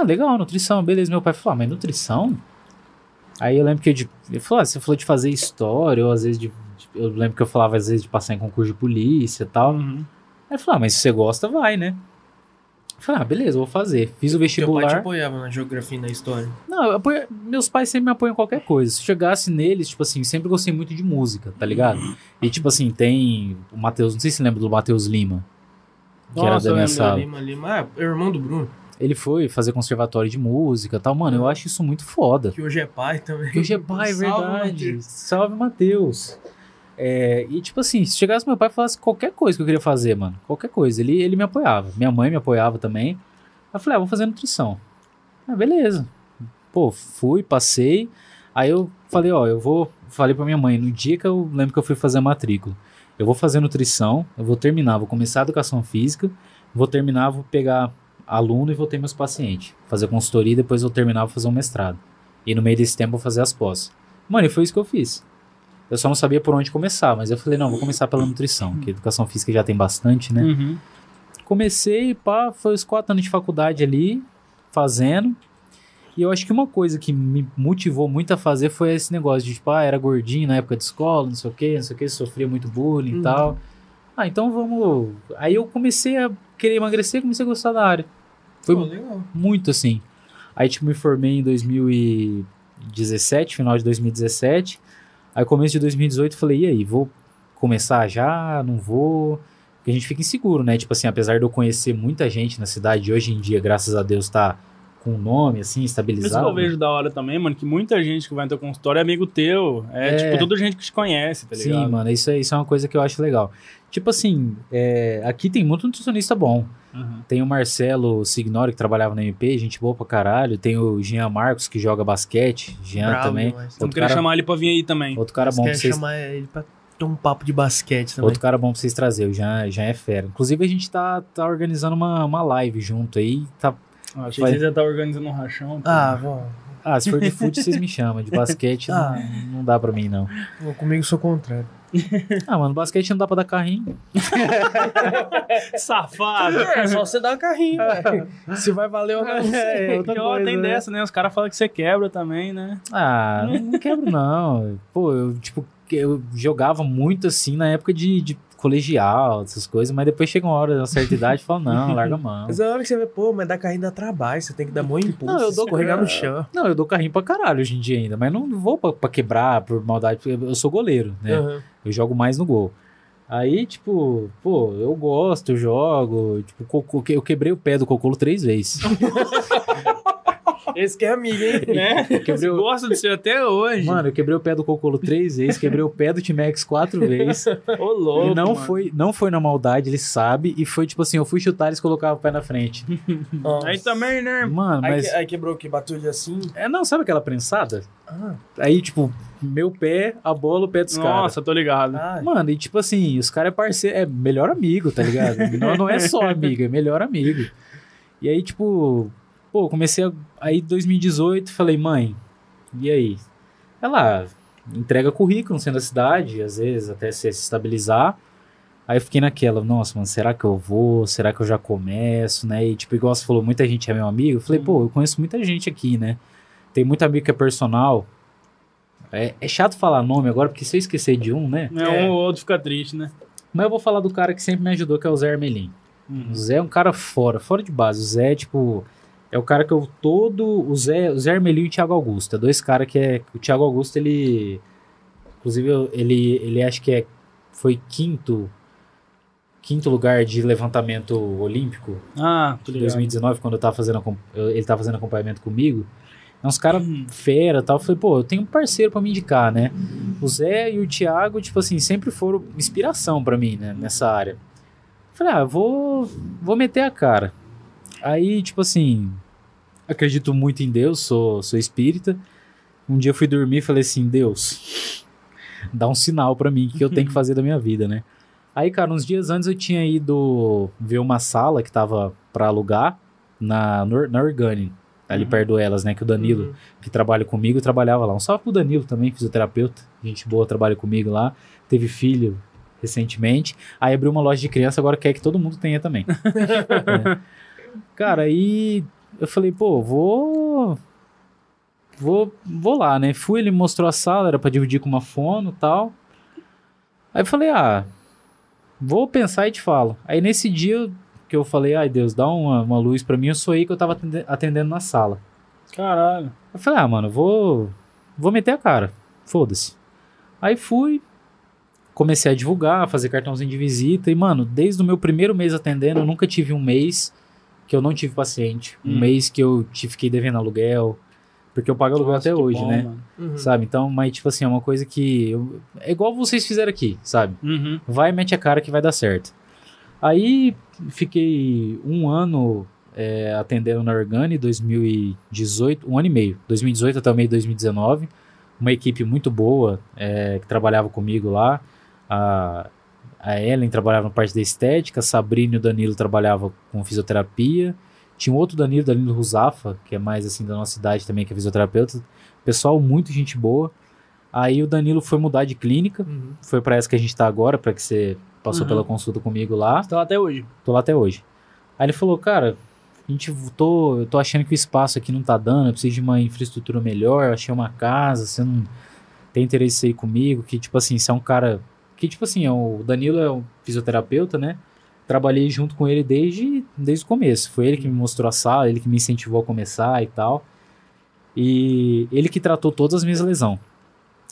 ah, legal, nutrição, beleza. Meu pai falou, ah, mas nutrição? Aí eu lembro que eu, de, ele falou, ah, você falou de fazer história, ou às vezes de, de- eu lembro que eu falava às vezes de passar em concurso de polícia e tal. Uhum. Aí ele falou, ah, mas se você gosta, vai, né? Eu falei, ah, beleza, vou fazer. Fiz o Teu pai te vestibular. apoiava na geografia e na história. Não, apoio- meus pais sempre me apoiam em qualquer coisa. Se chegasse neles, tipo assim, sempre gostei muito de música, tá ligado? E tipo assim, tem o Matheus, não sei se você lembra do Matheus Lima. Que era Nossa, da eu minha sala. Lima, Lima. Ah, é o irmão do Bruno, Ele foi fazer conservatório de música e tal. Mano, eu acho isso muito foda. que hoje é pai também. Que hoje é pai, é verdade. Matheus. Salve, Matheus. É, e tipo assim, se chegasse meu pai e falasse qualquer coisa que eu queria fazer, mano, qualquer coisa, ele, ele me apoiava. Minha mãe me apoiava também. Aí eu falei, ah, vou fazer nutrição. Ah, beleza. Pô, fui, passei. Aí eu falei, ó, eu vou. Falei pra minha mãe, no dia que eu lembro que eu fui fazer a matrícula, eu vou fazer nutrição, eu vou terminar, vou começar a educação física, vou terminar, vou pegar aluno e vou ter meus pacientes. Fazer consultoria e depois vou terminar, vou fazer um mestrado. E no meio desse tempo eu vou fazer as pós. Mano, e foi isso que eu fiz. Eu só não sabia por onde começar, mas eu falei, não, vou começar pela nutrição, que educação física já tem bastante, né? Uhum. Comecei, pá, foi os quatro anos de faculdade ali, fazendo. E eu acho que uma coisa que me motivou muito a fazer foi esse negócio de, tipo, ah, era gordinho na época de escola, não sei o quê, não sei o quê, sofria muito bullying Uhum. e tal. Ah, então vamos. Aí eu comecei a querer emagrecer comecei a gostar da área. Foi Pô, muito assim. Aí, tipo, me formei em 2017, final de 2017. Aí, começo de 2018, falei, e aí, vou começar já? Não vou? Porque a gente fica inseguro, né? Tipo assim, apesar de eu conhecer muita gente na cidade, hoje em dia, graças a Deus, tá com nome, assim, Isso que estabilizado. eu vejo da hora também, mano, que muita gente que vai no teu consultório é amigo teu. É, É. tipo, toda gente que te conhece, tá ligado? Sim, mano, isso é, isso é uma coisa que eu acho legal. Tipo assim, é, aqui tem muito nutricionista bom. Uhum. Tem o Marcelo Signori, que trabalhava na MP, gente boa pra caralho. Tem o Jean Marcos, que joga basquete. Jean Bravo também. Outro querer cara, chamar ele pra vir aí também. outro cara Mas bom pra quer vocês chamar ele pra ter um papo de basquete também. Outro cara bom pra vocês trazer, o Jean, Jean é fera. Inclusive, a gente tá, tá organizando uma, uma live junto aí. Tá... Ah, achei Vai- que você já tá organizando um rachão. pô. Ah, vou, Ah, se for de fute, vocês me chamam. De basquete, Ah. não, não dá pra mim, não. comigo sou contrário. Ah, mano, basquete não dá pra dar carrinho. Safado! É, só você dar carrinho, velho. Se vai valer ou não, não sei. outra coisa, tem né? dessa, né? Os caras falam que você quebra também, né? Ah, não, não quebro, não. Pô, eu, tipo, eu jogava muito assim na época de, de colegial, essas coisas, mas depois chega uma hora, uma certa idade, e fala, não, larga a mão. Mas a hora que você vê, pô, mas dar carrinho dá trabalho, você tem que dar muito impulso, Não, eu dou- escorregar no chão. Não, eu dou carrinho pra caralho hoje em dia ainda, mas não vou pra, pra quebrar por maldade, porque eu sou goleiro, né? Aham. Eu jogo mais no gol. Aí, tipo, pô, eu gosto, eu jogo. Tipo, eu quebrei o pé do Cocolo três vezes. Esse que é amigo, hein? né? Quebrei o- Gosta de você até hoje. Mano, eu quebrei o pé do Cocolo três vezes, quebrei o pé do Timex quatro vezes. Ô, louco. e não mano. foi, não foi na maldade, ele sabe. E foi tipo assim, eu fui chutar, eles colocavam o pé na frente. Nossa. Aí também, né? Mano, Aí, mas. que- aí quebrou o que? Bateu assim? É, não, sabe aquela prensada? Ah, Aí, tipo, meu pé, a bola, o pé dos caras. Nossa, tô ligado. ah Mano, e tipo assim, os caras é parceiro, é melhor amigo, tá ligado? Não, não é só amigo, é melhor amigo. E aí, tipo, pô, comecei a. Aí, 2018, falei, mãe, e aí? Ela entrega currículo centro da cidade, às vezes até se estabilizar. Aí eu fiquei naquela, nossa, mano, será que eu vou? Será que eu já começo, né? E tipo, igual você falou, muita gente é meu amigo. Eu falei, pô, eu conheço muita gente aqui, né? Tem muito amigo que é personal. É, é chato falar nome agora, porque se eu esquecer de um, né? É, um ou outro fica triste, né? Mas eu vou falar do cara que sempre me ajudou, que é o Zé Armelin. Uhum. O Zé é um cara fora, fora de base. O Zé, tipo, é o cara que eu todo. O Zé, o Zé e o Thiago Augusto. É dois caras que é. O Thiago Augusto, ele. Inclusive, eu- ele, ele acho que é. Foi quinto. Quinto lugar de levantamento olímpico Ah, de ligado. 2019, quando eu tava fazendo, eu- ele tava fazendo acompanhamento comigo. É uns caras fera e tal. Eu falei, pô, eu tenho um parceiro pra me indicar, né? O Zé e o Thiago, tipo assim, sempre foram inspiração pra mim, né? Nessa área. Falei, ah, vou, vou meter a cara. Aí, tipo assim, acredito muito em Deus, sou, sou espírita. Um dia eu fui dormir e falei assim, Deus, dar um sinal pra mim que eu tenho que fazer da minha vida, né? Aí, cara, uns dias antes eu tinha ido ver uma sala que tava pra alugar na, na Organi, ali Uhum. perto do Elas, né? Que o Danilo, Uhum. que trabalha comigo, trabalhava lá. Um salve pro Danilo também, fisioterapeuta. Gente boa, trabalha comigo lá. Teve filho recentemente. Aí abriu uma loja de criança, agora quer que todo mundo tenha também. É. Cara, aí eu falei, pô, vou. Vou, vou lá, né? Fui, ele me mostrou a sala, era pra dividir com uma fono e tal. Aí eu falei, ah, vou pensar e te falo. Aí nesse dia que eu falei, ai Deus, dá uma, uma luz pra mim, eu sonhei que eu tava atende- atendendo na sala. Caralho. Eu falei, ah, mano, vou. Vou meter a cara. Foda-se. Aí fui. Comecei a divulgar, a fazer cartãozinho de visita. E, mano, desde o meu primeiro mês atendendo, eu nunca tive um mês que eu não tive paciente. Um Hum. mês que eu te fiquei devendo aluguel. Porque eu pago aluguel Nossa, até hoje, bom, né? Uhum. Sabe? Então, mas, tipo assim, é uma coisa que. eu- É igual vocês fizeram aqui, sabe? Uhum. vai e mete a cara que vai dar certo. Aí fiquei um ano é, atendendo na Organi, 2018, um ano e meio, 2018 até o meio de 2019. Uma equipe muito boa é, que trabalhava comigo lá. A, a Ellen trabalhava na parte da estética, a Sabrina e o Danilo trabalhavam com fisioterapia. Tinha um outro Danilo, Danilo Ruzafa, que é mais assim da nossa cidade também, que é fisioterapeuta. Pessoal, muito gente boa. Aí o Danilo foi mudar de clínica, Uhum. foi pra essa que a gente tá agora, pra que você passou Uhum. pela consulta comigo lá. Tá lá até hoje. Tô lá até hoje. Aí ele falou, cara, a gente tô, eu tô achando que o espaço aqui não tá dando, eu preciso de uma infraestrutura melhor, eu achei uma casa, você não tem interesse em ir comigo, que tipo assim, você é um cara que tipo assim, é o Danilo é um fisioterapeuta, né? Trabalhei junto com ele desde, desde o começo. Foi ele que me mostrou a sala, ele que me incentivou a começar e tal. E ele que tratou todas as minhas lesões.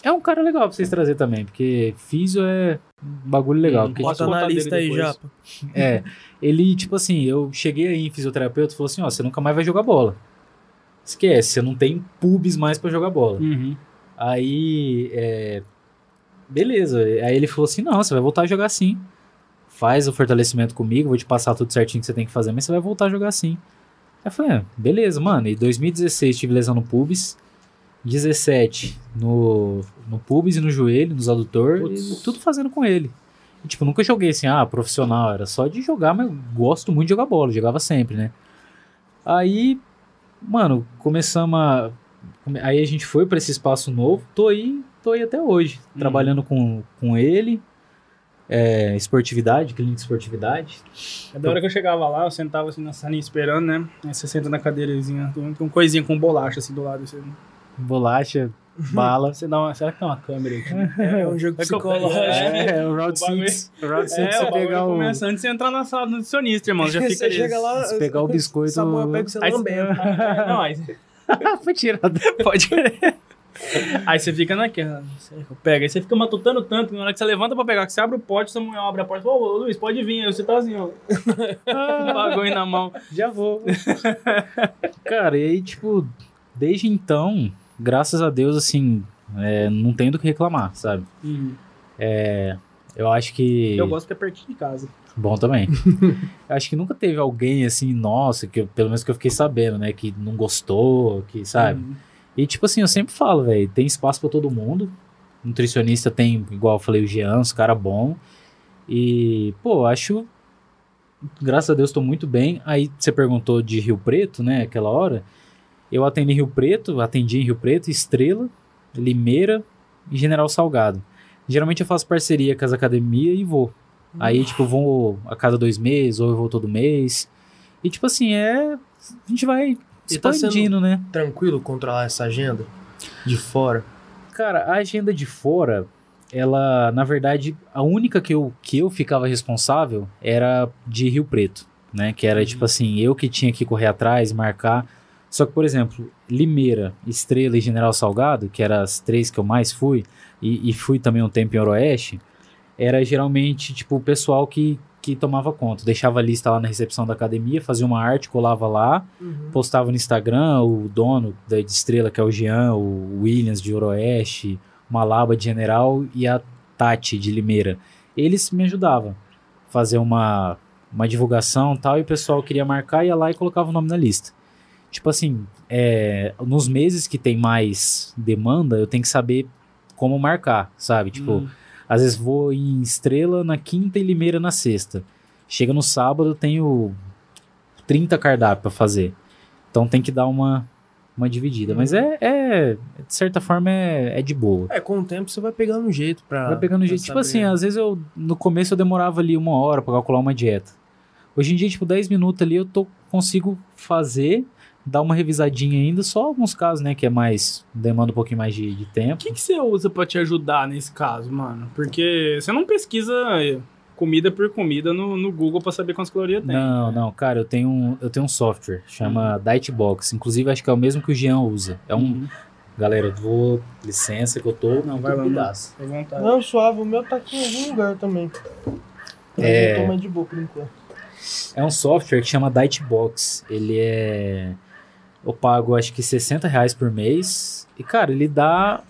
É um cara legal pra vocês trazer também, porque físio é um bagulho legal. Hum, porque, Bota na lista aí. Japa. é, ele, tipo assim, eu cheguei aí em fisioterapeuta e falou assim, ó, você nunca mais vai jogar bola. Esquece, você não tem pubs mais pra jogar bola. Uhum. Aí, é, beleza. Aí ele falou assim, não, você vai voltar a jogar assim. Faz o fortalecimento comigo, vou te passar tudo certinho que você tem que fazer, mas você vai voltar a jogar assim. Aí eu falei, ah, beleza, mano. E 2016 tive lesão no pubis. 17 no, no pubis e no joelho, nos adutor, Putz. tudo fazendo com ele. E, tipo, nunca joguei assim, ah, profissional, era só de jogar, mas eu gosto muito de jogar bola, jogava sempre, né? Aí, mano, começamos a. Aí a gente foi pra esse espaço novo, tô aí, tô aí até hoje, Uhum. trabalhando com, com ele, é, esportividade, clínica de esportividade. É da hora que eu chegava lá, eu sentava assim na salinha esperando, né? Aí você senta na cadeirazinha, tem com coisinha com bolacha assim do lado. Você, Bolacha, bala. você dá uma. Será que tem uma câmera aí? É um jogo É psicológico. É, o Round O bagulho- 6. O Round 6 É, você pegar o. começa antes de você entrar na sala do nutricionista, irmão. Já fica Você ali. chega lá, Se pegar o biscoito. Samuel pega o seu lambendo. Não, aí Foi tirado. pode crer. Aí você fica naquela. pego? Aí você fica matutando tanto, na hora que você levanta pra pegar, que você abre o pote, Samuel abre a porta. Ô, Luiz, pode vir. Aí você tá assim, ó. O bagulho na mão. Já vou. Cara, e aí, tipo, desde então, graças a Deus, assim, é, não tenho do que reclamar, sabe? Eu acho que. Eu gosto que é pertinho de casa. Bom também. Acho que nunca teve alguém assim, nossa, que eu- pelo menos que eu fiquei sabendo, né? Que não gostou, que, sabe? Uhum. E tipo assim, eu sempre falo, velho, tem espaço pra todo mundo. Nutricionista tem, igual eu falei, o Jean, os cara bom. E, pô, acho. Graças a Deus tô muito bem. Aí você perguntou de Rio Preto, né? Aquela hora. Eu atendi em Rio Preto, atendi em Rio Preto, Estrela, Limeira e General Salgado. Geralmente eu faço parceria com as academias e vou. Aí, tipo, eu vou a cada dois meses, ou eu vou todo mês. E, tipo assim, é. A gente vai Tá expandindo, né? Tranquilo controlar essa agenda de fora. Cara, a agenda de fora, ela, na verdade, a única que eu, que eu ficava responsável era de Rio Preto, né? Que era, tipo assim, eu que tinha que correr atrás, marcar. Só que, por exemplo, Limeira, Estrela e General Salgado, que eram as três que eu mais fui, e, e fui também um tempo em Oroeste, era geralmente, tipo, o pessoal que, que tomava conta. Deixava a lista lá na recepção da academia, fazia uma arte, colava lá, postava no Instagram, o dono da de Estrela, que é o Jean, o Williams de Oroeste, Malaba de General e a Tati de Limeira. Eles me ajudavam a fazer uma, uma divulgação e tal, e o pessoal queria marcar, ia lá e colocava o nome na lista. Tipo assim, é, nos meses que tem mais demanda, eu tenho que saber como marcar, sabe? Tipo, Hum. Às vezes vou em Estrela na quinta e Limeira na sexta. Chega no sábado, eu tenho 30 cardápios pra fazer. Então tem que dar uma, uma dividida. Mas é, é, de certa forma, é, é de boa. É, com o tempo você vai pegando um jeito pra. Vai pegando pra jeito. Tipo assim, às vezes eu, no começo eu demorava ali uma hora pra calcular uma dieta. Hoje em dia, tipo, 10 minutos ali eu tô, consigo fazer, dar uma revisadinha ainda, só alguns casos, né, que é mais, demanda um pouquinho mais de, de O tempo. que, que você usa pra te ajudar nesse caso, mano? Porque você não pesquisa comida por comida no, no Google pra saber quantas calorias tem. Não, não, cara, eu tenho um, eu tenho um software, chama Dietbox. Inclusive, acho que é o mesmo que o Jean usa. É um. Uhum. Galera, eu vou. Licença que eu tô. Não, vai lá, pedaço. Vontade. Não, suave, o meu tá aqui em algum lugar também. É. eu tô mais de boa por enquanto. É um software que chama Dietbox. Ele é. Eu pago acho que 60 reais por mês. E, cara, ele dá.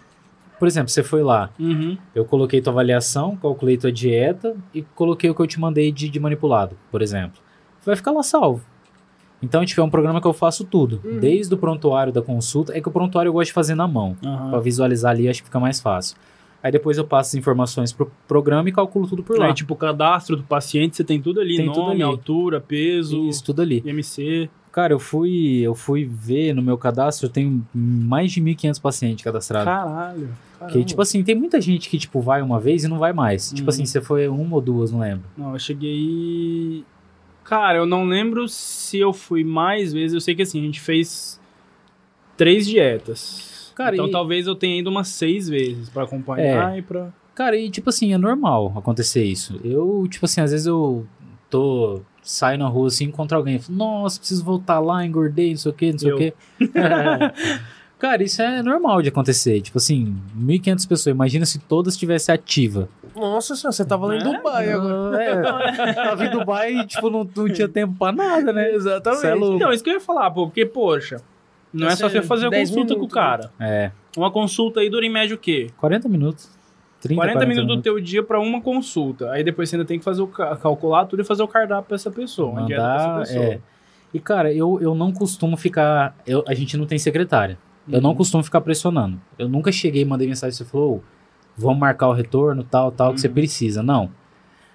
Por exemplo, você foi lá, Uhum. eu coloquei tua avaliação, calculei tua dieta e coloquei o que eu te mandei de, de manipulado, por exemplo. Vai ficar lá salvo. Então, tipo, é um programa que eu faço tudo. Uhum. Desde o prontuário da consulta. É que o prontuário eu gosto de fazer na mão. Aham. Pra visualizar ali, acho que fica mais fácil. Aí depois eu passo as informações pro programa e calculo tudo por lá. Aí, tipo, o cadastro do paciente, você tem tudo ali, Tem nome, tudo ali. altura, peso, Isso, tudo ali. IMC. Cara, eu fui, eu fui ver no meu cadastro, eu tenho mais de 1.500 pacientes cadastrados. Caralho. Que, tipo assim, tem muita gente que, tipo, vai uma vez e não vai mais. Tipo Uhum. assim, você foi uma ou duas, não lembro. Não, eu cheguei. Cara, eu não lembro se eu fui mais vezes. Eu sei que assim, a gente fez três dietas. Cara, então e- talvez eu tenha ido umas seis vezes pra acompanhar e pra. Cara, e tipo assim, é normal acontecer isso. Eu, tipo assim, às vezes eu tô. Saio na rua assim, encontro alguém e falo, nossa, preciso voltar lá, engordei, não sei o que, não sei Eu. o que. Cara, isso é normal de acontecer. Tipo assim, 1.500 pessoas. Imagina se todas estivessem ativa. Nossa senhora, você tava lá em É? Dubai agora. É, tava em Dubai e, tipo, não, não tinha tempo pra nada, né? Exatamente. É. Então, isso que eu ia falar, pô, porque, poxa, não é só você é fazer a 10 consulta minutos, com o cara. É, Uma consulta aí dura em média o quê? 40 minutos. 30, 40, minutos do teu dia pra uma consulta. Aí depois você ainda tem que fazer o ca- calcular tudo e fazer o cardápio pra essa pessoa. Dieta pra Mandar, essa pessoa. é. E, cara, eu, eu não costumo ficar... eu- a gente não tem secretária. Eu não Uhum. costumo ficar pressionando. Eu nunca cheguei e mandei mensagem e você falou, "Ô, vamos marcar o retorno, tal, tal, que você Uhum. precisa. Não.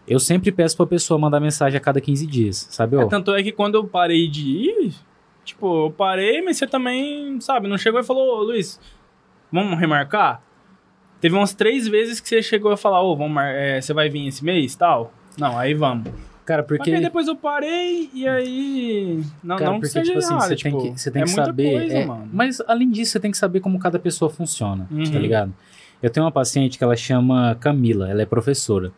Eu sempre peço pra pessoa mandar mensagem a cada 15 dias, sabe? É, tanto é que quando eu parei de ir, tipo, eu parei, mas você também, sabe, não chegou e falou, Luiz, vamos remarcar? Teve umas três vezes que você chegou a falar, ô, vamos mar- é, você vai vir esse mês tal? Não, aí vamos. cara, Porque aí depois eu parei e aí. Não, Cara, não que porque, tipo assim, você tipo, tem que, você tem é que saber. coisa, é. Mas além disso, você tem que saber como cada pessoa funciona, Uhum. tá ligado? Eu tenho uma paciente que ela chama Camila, ela é professora.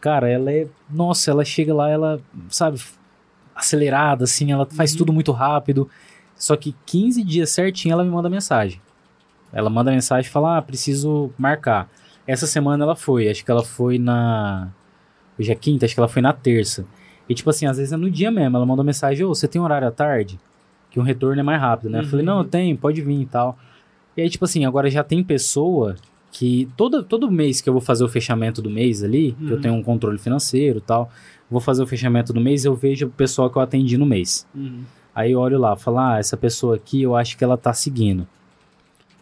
Cara, ela é. Nossa, ela chega lá, ela, sabe, acelerada, assim, ela faz Uhum. tudo muito rápido. Só que 15 dias certinho ela me manda mensagem. Ela manda mensagem e fala: Ah, preciso marcar. Essa semana ela foi, acho que ela foi na. Hoje é quinta, acho que ela foi na terça. E tipo assim, às vezes é no dia mesmo. Ela manda mensagem: Ô, você tem horário à tarde? Que um retorno é mais rápido, né? Eu falei: Uhum. Não, eu tenho, pode vir e tal. E aí, tipo assim, agora já tem pessoa que todo, todo mês que eu vou fazer o fechamento do mês ali, que eu Uhum. tenho um controle financeiro e tal, vou fazer o fechamento do mês, eu vejo o pessoal que eu atendi no mês. Uhum. Aí eu olho lá, falo, ah, essa pessoa aqui eu acho que ela tá seguindo.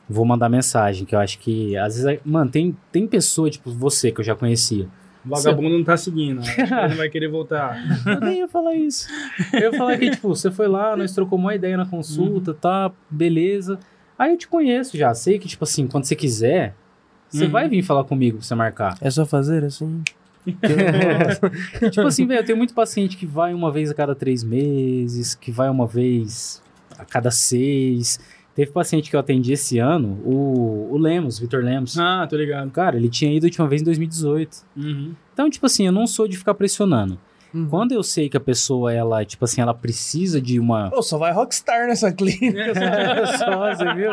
Vou mandar mensagem, que eu acho que. Às vezes, é- mano, tem, tem pessoa, tipo, você que eu já conhecia. O vagabundo não tá seguindo. Acho que ele não vai querer voltar. Eu nem ia falar isso. Eu ia falar que, tipo, você foi lá, nós trocamos uma ideia na consulta, tá, beleza. Aí eu te conheço já, sei que, tipo assim, quando você quiser, você Uhum. vai vir falar comigo pra você marcar. É só fazer assim. tipo assim, velho, eu tenho muito paciente que vai uma vez a cada três meses, que vai uma vez a cada seis. Teve paciente que eu atendi esse ano, o, o Lemos, Vitor Lemos. Ah, tô ligado. Cara, ele tinha ido a última vez em 2018. Uhum. Então, tipo assim, eu não sou de ficar pressionando. Uhum. Quando eu sei que a pessoa, ela, tipo assim, ela precisa de uma. Pô, só vai Rockstar nessa clínica. Só, você viu?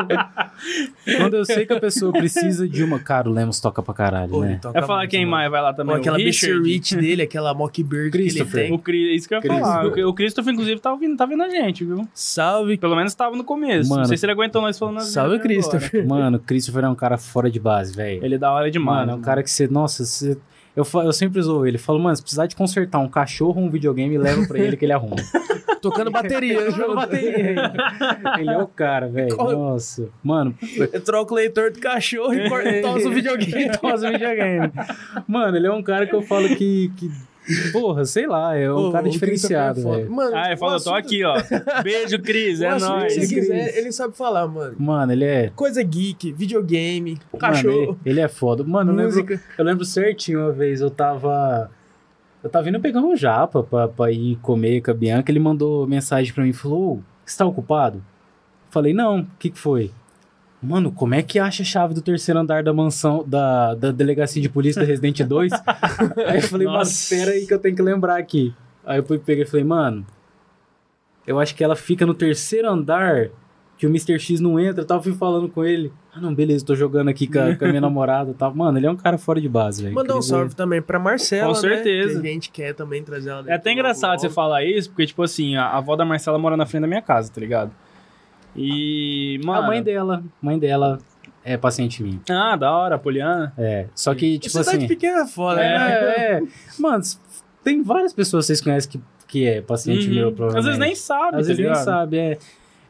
Quando eu sei que a pessoa precisa de uma. Cara, o Lemos toca pra caralho, Pô, ele né? toca Vai falar quem mano. mais vai lá também? Pô, aquela Richard? Rich dele, aquela Mockberg que ele Christopher. tem. O Cri- isso que eu ia falar. O, o Christopher, inclusive, tá ouvindo, tá vendo a gente, viu? Salve, Pelo menos tava no começo. Mano. Não sei se ele aguentou nós falando as salve agora. Christopher. Mano, o Christopher é um cara fora de base, velho. Ele é da hora demais. Mano, é um cara que você. Nossa, você. Eu, eu sempre usou ele. Falo, mano, se precisar de consertar um cachorro ou um videogame, leva pra ele que ele arruma. Tocando bateria. Jogando bateria. Ele é o cara, velho. Nossa. Mano, Eu troco o leitor do cachorro e toso o videogame. Tosa videogame. Mano, ele é um cara que eu falo que. que porra, sei lá, é um Ô, cara diferenciado, é foda. velho. Mano, Ah, ele falou, o tô assunto- aqui, ó. Beijo, Cris, é assunto nóis. Cris. quiser, ele sabe falar, mano. Mano, ele é. Coisa geek, videogame, Mano, cachorro, ele, ele é foda. Mano, eu lembro, eu lembro certinho uma vez, eu tava. Eu tava indo pegar um japa pra, pra ir comer com a Bianca. Ele mandou mensagem pra mim e falou: Ô, você tá ocupado? Falei, não, o que, que foi? Mano, como é que acha a chave do terceiro andar da mansão, da, da delegacia de polícia da Resident 2? aí eu falei, Nossa. espera aí que eu tenho que lembrar aqui. Aí eu fui peguei e falei, mano, eu acho que ela fica no terceiro andar que o Mr. X não entra. Eu tava fui falando com ele. Ah, não, beleza, tô jogando aqui com a, com a minha namorada e tal. Mano, ele é um cara fora de base, velho. Mandar um salve também pra Marcela, Com né? certeza. Que a gente quer também trazer ela É até engraçado você falar isso, porque, tipo assim, a a avó da Marcela mora na frente da minha casa, tá ligado? E, mano... A mãe dela, mãe dela é paciente minha. Ah, da hora, Poliana. É, só que, tipo Cidade assim... pequena é foda, né? É, é. Mano, tem várias pessoas que vocês conhecem que, que é paciente Uhum. meu, provavelmente. Às vezes nem sabe, Às tá vezes nem ligado? sabe, é.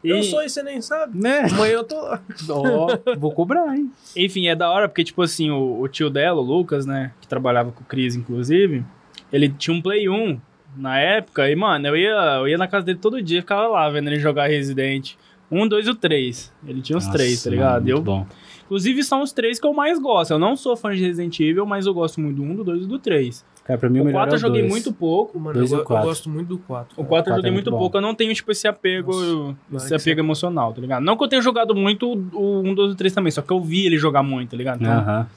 Eu E- sou e você nem sabe. Né? Amanhã eu tô lá. Ó, vou cobrar, hein? Enfim, é da hora porque, tipo assim, o, o tio dela, o Lucas, né, que trabalhava com o Cris, inclusive, ele tinha um Play 1 na época e, mano, eu ia, eu ia na casa dele todo dia, ficava lá vendo ele jogar Resident. Um, dois e o três. Ele tinha os Nossa, três, tá ligado? muito Eu, bom. inclusive, são os três que eu mais gosto. Eu não sou fã de Resident Evil, mas eu gosto muito do 1, do 2 e do 3. Cara, pra mim o O melhor 4 é eu o joguei dois. muito pouco. Mano, Dois eu, e eu quatro. gosto muito do 4. O 4 eu quatro é joguei muito muito bom. pouco, eu não tenho, tipo, esse apego, Nossa, esse apego emocional, tá ligado? Não que eu tenha jogado muito o 1, 2 e 3 também, só que eu vi ele jogar muito, tá ligado? Então, Aham.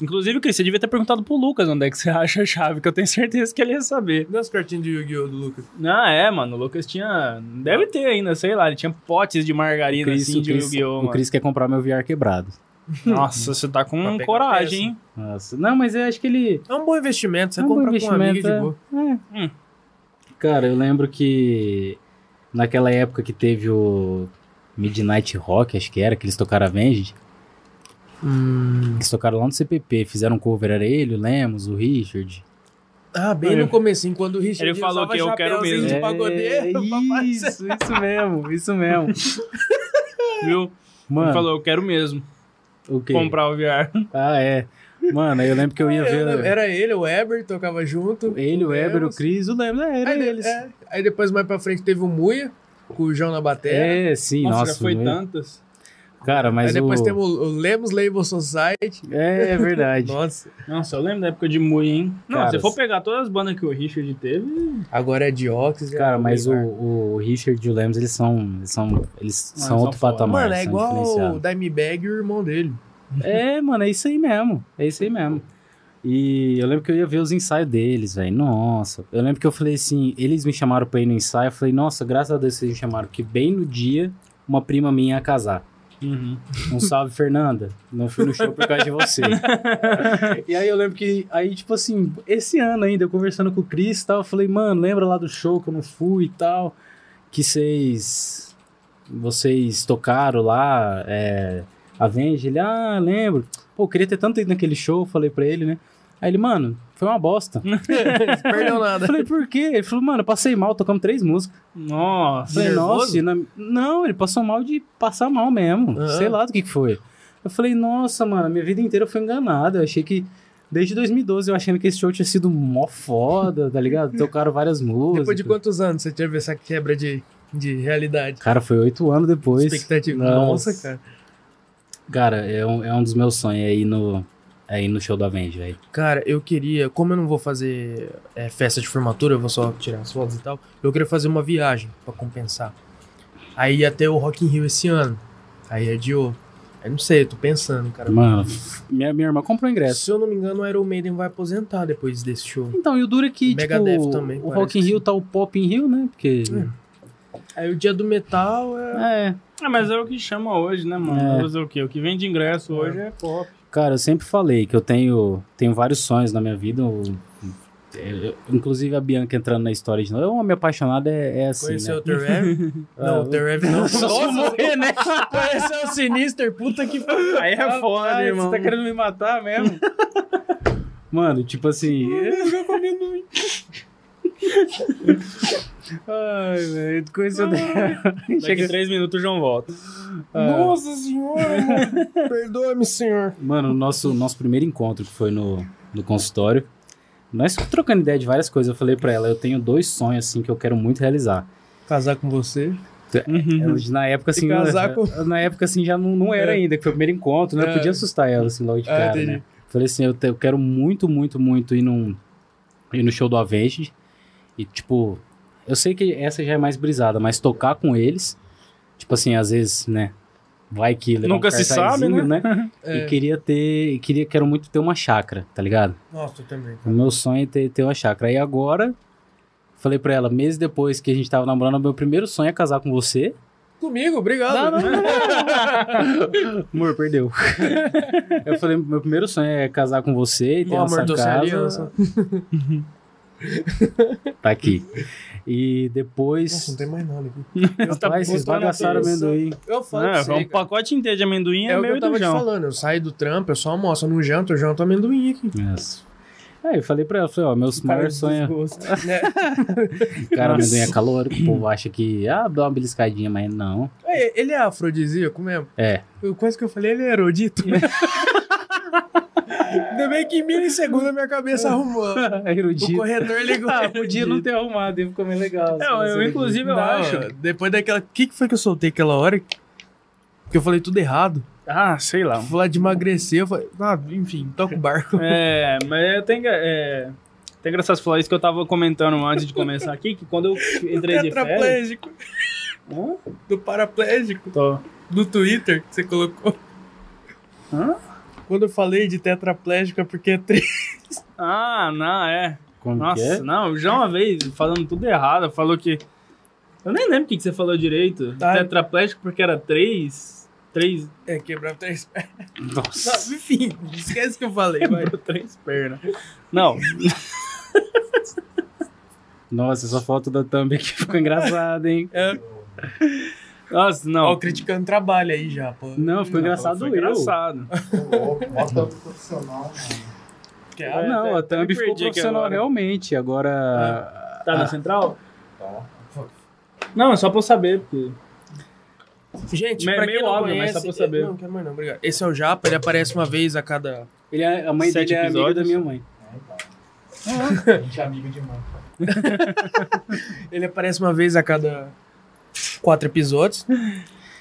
Inclusive, Cris, você devia ter perguntado pro Lucas onde é que você acha a chave, que eu tenho certeza que ele ia saber. Não, as cartinhas de Yu-Gi-Oh! do Lucas. Não, é, mano, o Lucas tinha. Deve ter ainda, sei lá, ele tinha potes de margarina Chris, assim de Yu-Gi-Oh! o. Chris quer comprar meu VR quebrado. Nossa, você tá com coragem, hein? Nossa. Não, mas eu acho que ele. É um bom investimento, você É um bom compra com um amigo de investimento, boa. É. Cara, eu lembro que naquela época que teve o Midnight Rock, acho que era, que eles tocaram Avenged, Hum. eles tocaram lá no CPP, fizeram um cover, era ele, o Lemos, o Richard. Ah, bem no comecinho, quando o Richard Ele falou que eu quero mesmo. de pagodeiro fazer. isso, isso mesmo, isso mesmo. Viu? Ele Mano, falou, eu quero mesmo o quê? comprar o VR. Ah, é. Mano, eu lembro que eu ia ver Era ele, o Weber, tocava junto. ele, o Eber, o. Cris, o Lemos, é, era Aí, eles. é, aí depois mais pra frente teve o Muia, com o João na bateria. É, sim, Nossa, nossa. já foi meu- tantas. Cara, mas aí depois o... temos o Lemos Label Society. É, é verdade. Nossa, Nossa, eu lembro da época de Mui, hein? Não, Cara, se for pegar todas as bandas que o Richard teve. agora é Diox. Cara, mas o, o Richard e o Lemos, eles são. Eles são, eles são são outro foda. patamar. Mano, é igual o. Dimebag e o irmão dele. É, mano, é isso aí mesmo. É isso aí mesmo. E eu lembro que eu ia ver os ensaios deles, velho. Nossa. Eu lembro que eu falei assim, eles me chamaram pra ir no ensaio. Eu falei, nossa, graças a Deus vocês me chamaram. Porque bem no dia, uma prima minha ia casar. Uhum. Um salve, Fernanda. Não fui no show por causa de você. e aí eu lembro que, aí, tipo assim, esse ano ainda, eu conversando com o Cris e tal, eu falei, mano, lembra lá do show que eu não fui e tal, que vocês. Vocês tocaram lá, é, a Venge? Ele, ah, lembro. Pô, eu queria ter tanto ido naquele show, falei pra ele, né? Aí ele, mano, foi uma bosta. Perdeu Eu nada. falei, por quê? Ele falou, mano, eu passei mal, tocamos três músicas. Nossa. Falei, nossa, na- não, ele passou mal de passar mal mesmo. Aham. Sei lá do que, que foi. Eu falei, nossa, mano, a minha vida inteira foi enganada. Eu achei que. Desde 2012 eu achando que esse show tinha sido mó foda, tá ligado? Tocaram várias músicas. Depois de quantos anos você teve essa quebra de, de realidade? Cara, foi oito anos depois. Expectativa. Nossa. Nossa, cara. Cara, é um, é um dos meus sonhos aí no, aí no show do Avenge, velho. Cara, eu queria, como eu não vou fazer é, festa de formatura, eu vou só tirar as fotos e tal, eu queria fazer uma viagem pra compensar. Aí ia ter o Rock in Rio esse ano. Aí adiou. Aí não sei, eu tô pensando, cara. Mano, minha, minha irmã comprou ingresso. Se eu não me engano, o Iron Maiden vai aposentar depois desse show. Então, e o duro é que, Megadeth tipo, também, o Rock in que Rio sim. tá o Pop in Rio, né? Porque... Aí o dia do metal é. É, Ah, mas é o que chama hoje, né, mano? É. O quê? O que vem de ingresso hoje é pop. Cara, eu sempre falei que eu tenho, tenho vários sonhos na minha vida. eu- eu- inclusive a Bianca entrando na história de novo. Eu, homem apaixonado é, é assim, Conheceu né? o Terev? Ah, não, o Terev não. Só se morrer, né? Conheceu o Sinister, puta que pariu. Aí é foda, irmão. Você tá querendo me matar mesmo? Mano, tipo assim... Ai, velho, conheceu Daqui três minutos o João volta. Nossa senhora. Perdoa-me, senhor. Mano, o nosso, nosso primeiro encontro, que foi no, no consultório, nós trocando ideia de várias coisas, eu falei pra ela, eu tenho dois sonhos, assim, que eu quero muito realizar. Casar com você. Eu, na época, assim, E casar eu- com- na época, assim, já não, não era É. ainda, que foi o primeiro encontro, né? Eu É. podia assustar ela, assim, logo de Ah, cara, entendi. né? Falei assim, eu, te- eu quero muito, muito, muito ir, num, ir no show do Avenged. E, tipo, eu sei que essa já é mais brisada, mas tocar com eles, tipo assim, às vezes, né? Vai que levar Nunca um se sabe, né? E É. queria ter, queria, quero muito ter uma chácara, tá ligado? Nossa, eu também. O meu sonho é ter, ter uma chácara. Aí agora, falei pra ela, meses depois que a gente tava namorando, meu primeiro sonho é casar com você. Comigo, obrigado. Amor, perdeu. eu falei, meu primeiro sonho é casar com você e ter amor, doce casa. aliança. Tá aqui. E Nossa, depois... não tem mais nada aqui. Rapaz, vocês bagaçaram amendoim. Eu falo É, você, um cara. pacote inteiro de amendoim é, É o que meu eu e tava te falando. Eu saio do trampo, eu só almoço. Eu não janto, eu janto amendoim aqui. Nossa. Aí eu falei pra ela, falei, ó, meus maiores sonhos... Né? Cara, amendoim é calórico, o povo acha que, ah, dá uma beliscadinha, mas não. É, Ele é afrodisíaco mesmo? É. Eu, quase que eu falei, ele é erudito. Ainda bem que em milissegundo a minha cabeça arrumou. O Erudito. corretor ligou. Ah, podia não ter arrumado, ia ficar mais legal. É, se eu, inclusive, eu Não, acho. Depois daquela. O que, que foi que eu soltei aquela hora? Que eu falei tudo errado. Ah, sei lá. Vou falar de emagrecer. Eu falei, ah, enfim, toca o barco. É, mas eu tenho. É, tem engraçado você falar isso que eu tava comentando antes de começar aqui, que quando eu entrei de férias. Tetraplégico. Hã? Do paraplégico. Tô. Do Twitter que você colocou. Hã? Quando eu falei de tetraplégico é porque é três. Ah, não, é. Como que Nossa, é? não, já uma vez, falando tudo errado, falou que. Eu nem lembro o que, que você falou direito. Ah. Tetraplégico porque era três. Três. É, quebrar três pernas. Nossa. Não, enfim, esquece que eu falei, vai. Quebrou três pernas. Não, Nossa, essa foto da thumb aqui ficou engraçada, hein? É, nossa, ó, não. criticando trabalho aí já, pô. Não, ficou engraçado Foi eu. engraçado. Bota profissional, mano. É, não, a thumb ficou profissional agora. realmente. Agora. Tá na central? Tá. Não, é só pra eu saber, porque. Gente, Me- pra meio quem não óbvio, mas conhece... só pra saber. Não, quero mais não, obrigado. Esse é o Japa, ele aparece uma vez a cada... Ele é, a mãe Sete dele é amiga episódios. da minha mãe. A gente é amigo demais. Ele aparece uma vez a cada quatro episódios.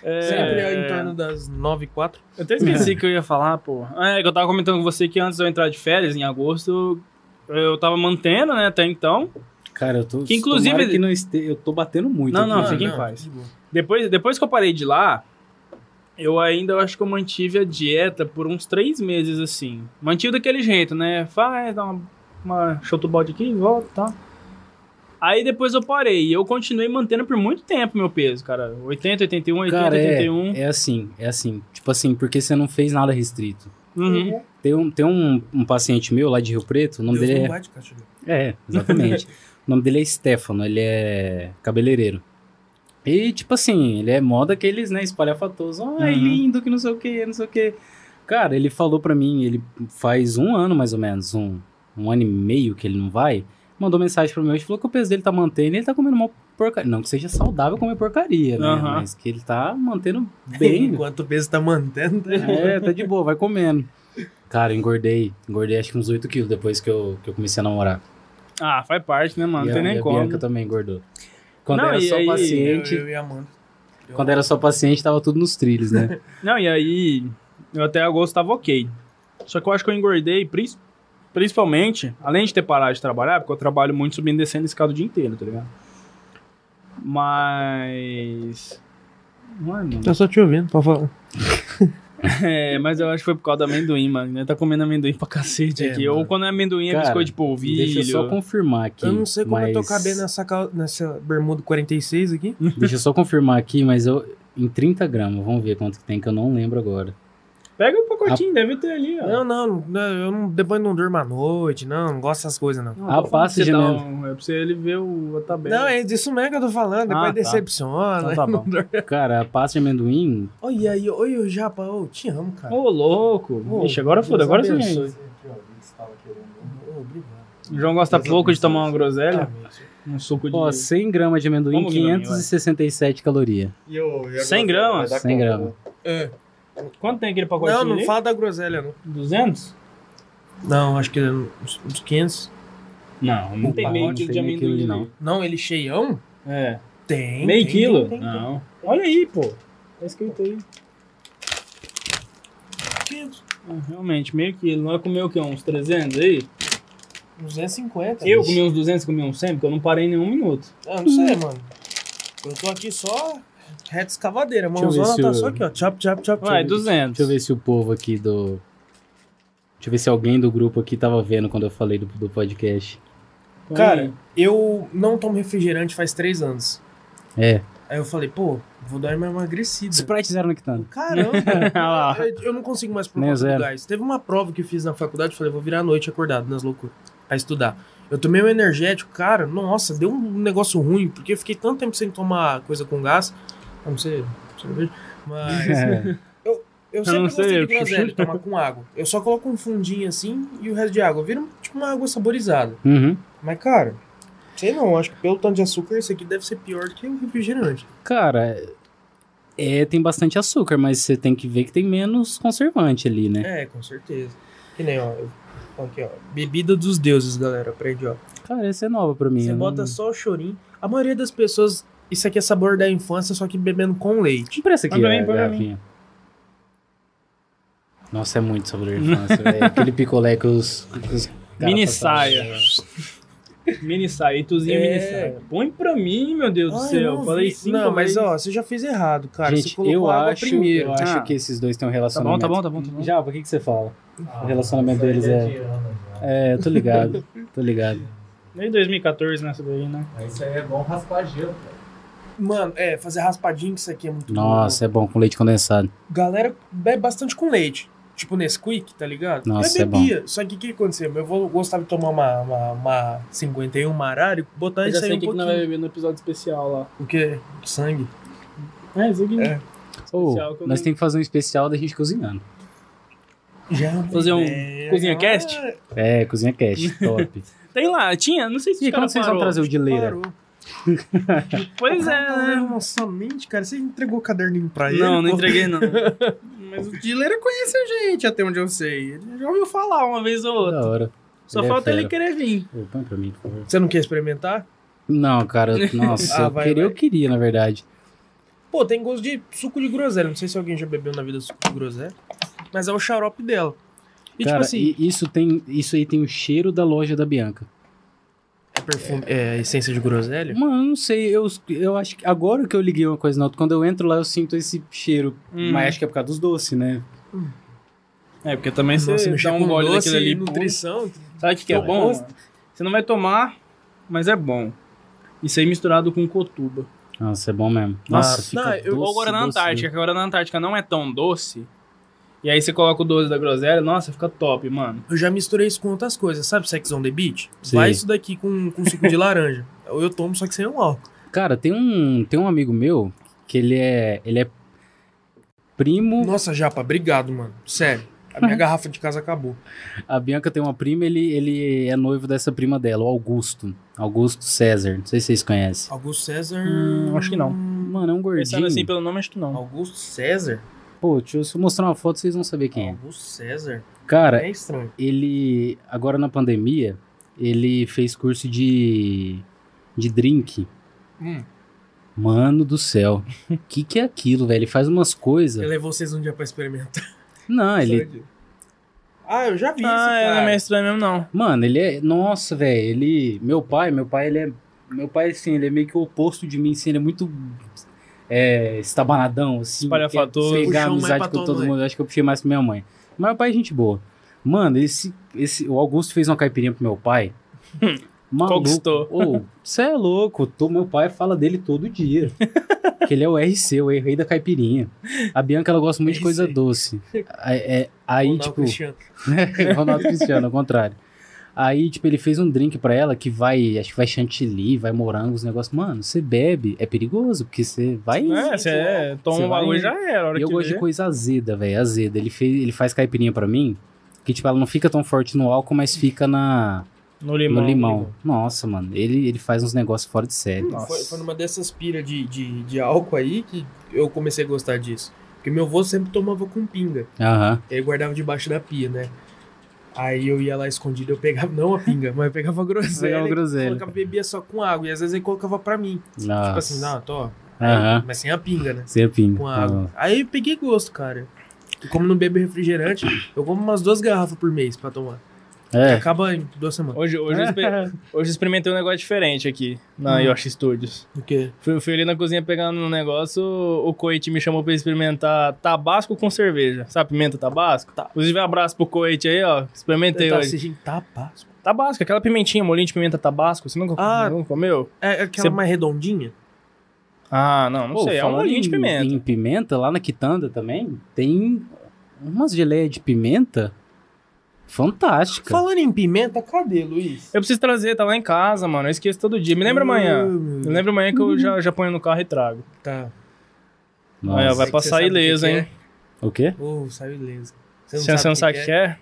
É... Sempre é em torno das nove e quatro. Eu até esqueci que eu ia falar, pô. É, que eu tava comentando com você que antes de eu entrar de férias, em agosto, eu tava mantendo, né, até então. Cara, eu tô. Que inclusive- que não este... Eu tô batendo muito. Não, aqui, não, fica em paz. Depois, depois que eu parei de lá, eu ainda eu acho que eu mantive a dieta por uns três meses, assim. Mantive daquele jeito, né? Faz, dá uma, uma chuta o balde aqui, volta e tal. Aí depois eu parei e eu continuei mantendo por muito tempo meu peso, cara. 80, 81, 80, Cara, é, 81. é assim, é assim. Tipo assim, porque você não fez nada restrito. Uhum. Tem um, tem um, um paciente meu lá de Rio Preto, o nome Deus dele não é. bate, cachorro. É, exatamente. o nome dele é Stefano, ele é cabeleireiro. E, tipo assim, ele é moda aqueles, né, espalhafatosos. Ai, Uhum. lindo, que não sei o que, não sei o que. Cara, ele falou pra mim, ele faz um ano mais ou menos, um, um ano e meio que ele não vai, mandou mensagem pra mim hoje, falou que o peso dele tá mantendo, ele tá comendo uma porcaria. Não que seja saudável comer porcaria, né? Aham. Mas que ele tá mantendo bem. Enquanto o peso tá mantendo, tá é, tá de boa, vai comendo. Cara, eu engordei, engordei acho que uns 8 quilos depois que eu, que eu comecei a namorar. Ah, faz parte, né, mano? Não a, tem nem a como. Bianca também engordou. Quando Não, era e só aí- paciente, Eu, eu e a Amanda. quando era só paciente, tava tudo nos trilhos, né? Não, e aí, eu até agosto tava ok. Só que eu acho que eu engordei, prin- principalmente, além de ter parado de trabalhar, porque eu trabalho muito subindo e descendo escada o dia inteiro, tá ligado? Mas. Mano. Tô só te ouvindo, pode falar. É, mas eu acho que foi por causa do amendoim, mano. Ele tá comendo amendoim pra cacete É, aqui. mano. Ou quando é amendoim, é Cara, biscoito de polvilho. Deixa eu só confirmar aqui. Eu não sei como eu tô mas- cabendo nessa, cal- nessa bermuda 46 aqui. Deixa eu só confirmar aqui, mas eu. Em 30 gramas, vamos ver quanto que tem, que eu não lembro agora. Pega o pacotinho, deve ter ali, ó. Não, não, não, eu não, depois não durmo à noite, não, não gosto dessas coisas, não. Não, A pra você de um- É pra você ele ver o, a tabela. Não, é disso mesmo que eu tô falando, depois Ah, tá. decepciona. Então tá não bom. Cara, a pasta de amendoim. Olha aí, oi, o Japa, ô, te amo, cara. Ô, louco. Ô, Ixi, agora foda, Deus agora você. O João gosta Deus pouco de abençoe. tomar uma groselha. Um suco de... Ó, 100 gramas de amendoim, Vamos, Guilherme, 567 calorias. E eu, e 100 gramas? 100 gramas. É. Quanto tem aquele pacote Não, não ali? fala da groselha, não. 200? Não, acho que é uns, uns 500. Não, não O tem meio quilo de quilo amendoim, ali, não. Não, ele cheião? É. Tem. meio tem, quilo? tem, tem, tem. não. Olha aí, pô. Tá escrito aí. 500. Ah, realmente, meio quilo. Nós comeu o quê? Uns 300 aí? 250. Eu comi uns 200, comi uns 100, porque eu não parei em nenhum minuto. Ah, não sei, mano. Eu tô aqui só reta escavadeira. Deixa Mãozona tá eu- só aqui, ó. Chop, chop, chop. Vai, chop. 200. Deixa eu ver se o povo aqui do. Deixa eu ver se alguém do grupo aqui tava vendo quando eu falei do, do podcast. Cara, eu não tomo refrigerante faz três anos. É. Aí eu falei, pô, vou dar uma emagrecida. Sprite zero nectano. Caramba, Olha lá. eu, eu não consigo mais por conta do gás. Teve uma prova que eu fiz na faculdade, eu falei, vou virar a noite acordado nas loucuras, pra estudar. Eu tomei um energético, cara, nossa, deu um negócio ruim, porque eu fiquei tanto tempo sem tomar coisa com gás, não ser cerveja, mas É. eu Eu sempre não gostei sei, de eu groselha, tomar com água. Eu só coloco um fundinho assim e o resto de água. Vira tipo uma água saborizada. Uhum. Mas, cara, sei não, acho que pelo tanto de açúcar, esse aqui deve ser pior que o refrigerante. Cara, é, tem bastante açúcar, mas você tem que ver que tem menos conservante ali, né? É, com certeza. Que nem, ó, eu aqui, ó, bebida dos deuses, galera, aprende, ó. Cara, essa é nova pra mim. Você eu bota não... só o chorinho. A maioria das pessoas, isso aqui é sabor da infância, só que bebendo com leite. Empresta aqui Põe pra a mim, põe pra garrafinha. Nossa, é muito sabor da infância, velho. Aquele picolé que os... que os caras Mini saia. Mini saia, Ituzinho É. mini saia. Põe pra mim, meu Deus do Ai, céu. eu não Falei cinco Não, mas ó, você já fez errado, cara. você Gente, colocou eu água acho, primeiro. eu acho Ah. que esses dois têm um Tá bom, relacionamento. tá bom, tá bom, tá bom. Já, por que, que você fala? Ah, O relacionamento deles é- de anos já. É, tô ligado, tô ligado. Desde 2014 nessa daí, né? Isso aí é bom raspar gelo, cara. Mano, é, fazer raspadinho, que isso aqui é muito Nossa, é bom com leite condensado. bom. Galera bebe bastante com leite. Tipo Nesquik, tá ligado? Nossa, eu é bom. bebia. Só que o que aconteceu? Eu vou gostar de tomar uma, uma, uma 51 Marari, botar Eu isso aí sei um o que, pouquinho. vai beber no episódio especial lá. O quê? Sangue. É, aqui. É. Especial que eu nós não- temos que fazer um especial da gente cozinhando. Já Fazer um ideia. Cozinha Cast? É, cozinha cash, top. Tem lá, tinha, não sei se E quando vocês vão trazer o de leira? Parou. Pois O é, tá né? lendo Nossa mente, cara. Você entregou o caderninho pra ele? Não, não pô? entreguei não. Mas o Dileira conhece a gente, até onde eu sei. Ele já ouviu falar uma vez ou outra. Da hora. Só Ele é falta ele fera. querer vir. Ô, põe pra mim, por favor. Você não quer experimentar? Não, cara, nossa, Ah, eu, vai, queria, vai. eu queria, na verdade. Pô, tem gosto de suco de groselha. Não sei se alguém já bebeu na vida suco de groselha. Mas é o xarope dela. E cara, tipo assim, isso, tem, isso aí tem o cheiro da loja da Bianca. É perfume, é essência de groselha? Mano, não sei, eu, eu acho que agora que eu liguei uma coisa na outra, quando eu entro lá eu sinto esse cheiro. Hum. Mas acho que é por causa dos doces, né? É, porque também Nossa, você dá um gole doce daquele ali. nutrição. Sabe o que, que é Eu bom? Você não vai tomar, mas é bom. Isso aí misturado com cotuba. Nossa, é bom mesmo. Nossa, Nossa, fica não, eu- doce, Ou agora na doce. Antártica, que agora na Antártica não é tão doce. E aí você coloca o doce da groselha, nossa, fica top, mano. Eu já misturei isso com outras coisas. Sabe Sex on the Beach? Sim. Vai isso daqui com, com suco de laranja. Ou eu tomo, só que sem o álcool. Cara, tem um, tem um amigo meu que ele é, ele é primo. Nossa, Japa, obrigado, mano. Sério. A minha garrafa de casa acabou. A Bianca tem uma prima, ele, ele é noivo dessa prima dela, o Augusto. Augusto César. Não sei se vocês conhecem. Augusto César. Hum, acho que não. Mano, é um Pensando gordinho. assim pelo nome, acho que não. Augusto César? Pô, deixa eu, se eu mostrar uma foto, vocês vão saber quem é. Augusto César? Cara, É estranho. ele, agora na pandemia, ele fez curso de, de drink. Hum. Mano do céu. O que, que é aquilo, velho? Ele faz umas coisas. Eu levou vocês um dia pra experimentar. Não, ele. Ah, eu já vi Ah, esse é, não é meio estranho mesmo, não. Mano, ele é. Nossa, velho. Ele. Meu pai, meu pai, ele é. Meu pai, assim, ele é meio que o oposto de mim, assim, ele é muito. É, estabanadão, assim. Espalhafatoso. quer Pegar amizade com todo mãe. mundo. Acho que eu puxei mais pra minha mãe. Mas meu pai é gente boa. Mano, esse, esse. O Augusto fez uma caipirinha pro meu pai. Maluco. Conquistou. Você é louco. Tô, meu pai fala dele todo dia. que ele é o RC, o rei da caipirinha. A Bianca, ela gosta muito de coisa RC. doce. É, é, aí, Ronaldo tipo. Cristiano. Ronaldo Cristiano, ao contrário. Aí, tipo, ele fez um drink pra ela que vai, acho que vai chantilly, vai morango, os negócios. Mano, você bebe, é perigoso, porque você vai. É, você é, toma um bagulho e vai- já era. hora E eu gosto de coisa azeda, velho, azeda. Ele, fez, ele faz caipirinha pra mim, que, tipo, ela não fica tão forte no álcool, mas fica na. No limão. no limão. Nossa, mano, ele, ele faz uns negócios fora de série. Foi, foi numa dessas piras de, de, de álcool aí que eu comecei a gostar disso. Porque meu avô sempre tomava com pinga. Aham. Ele guardava debaixo da pia, né? Aí eu ia lá escondido, eu pegava, não a pinga, mas eu pegava a groselha. Pegava a groselha. Colocava, bebia só com água. E às vezes ele colocava pra mim. Nossa. Tipo assim, não, tô. Aí-. Mas sem a pinga, né? Você pinga. Com água. Aí eu peguei gosto, cara. E como não bebo refrigerante, eu como umas duas garrafas por mês pra tomar. É. Acaba em duas semanas. Hoje, hoje, eu exper- hoje eu experimentei um negócio diferente aqui na Hum. Yoshi Studios. O quê? Fui, fui ali na cozinha pegando um negócio, o Coit me chamou pra experimentar tabasco com cerveja. Sabe pimenta tabasco? Tá. Inclusive, um abraço pro Coit aí, ó. Experimentei tá hoje. assistindo tapas. Tabasco, aquela pimentinha, molinho de pimenta tabasco. Você nunca, Ah. nunca comeu? É aquela Você- mais redondinha? Ah, não, não Pô, sei. É um molinho de pimenta. Em pimenta, lá na Quitanda também, tem umas geleias de pimenta fantástica. Falando em pimenta, cadê, Luiz? Eu preciso trazer, tá lá em casa, mano. Eu esqueço todo dia. Me lembra amanhã. Me lembra amanhã que eu já, já ponho no carro e trago. Tá. Nossa. Aí, ó, vai que passar você sabe o que ileso, que hein? O quê? Oh, saiu ileso. Você não, sabe o que é?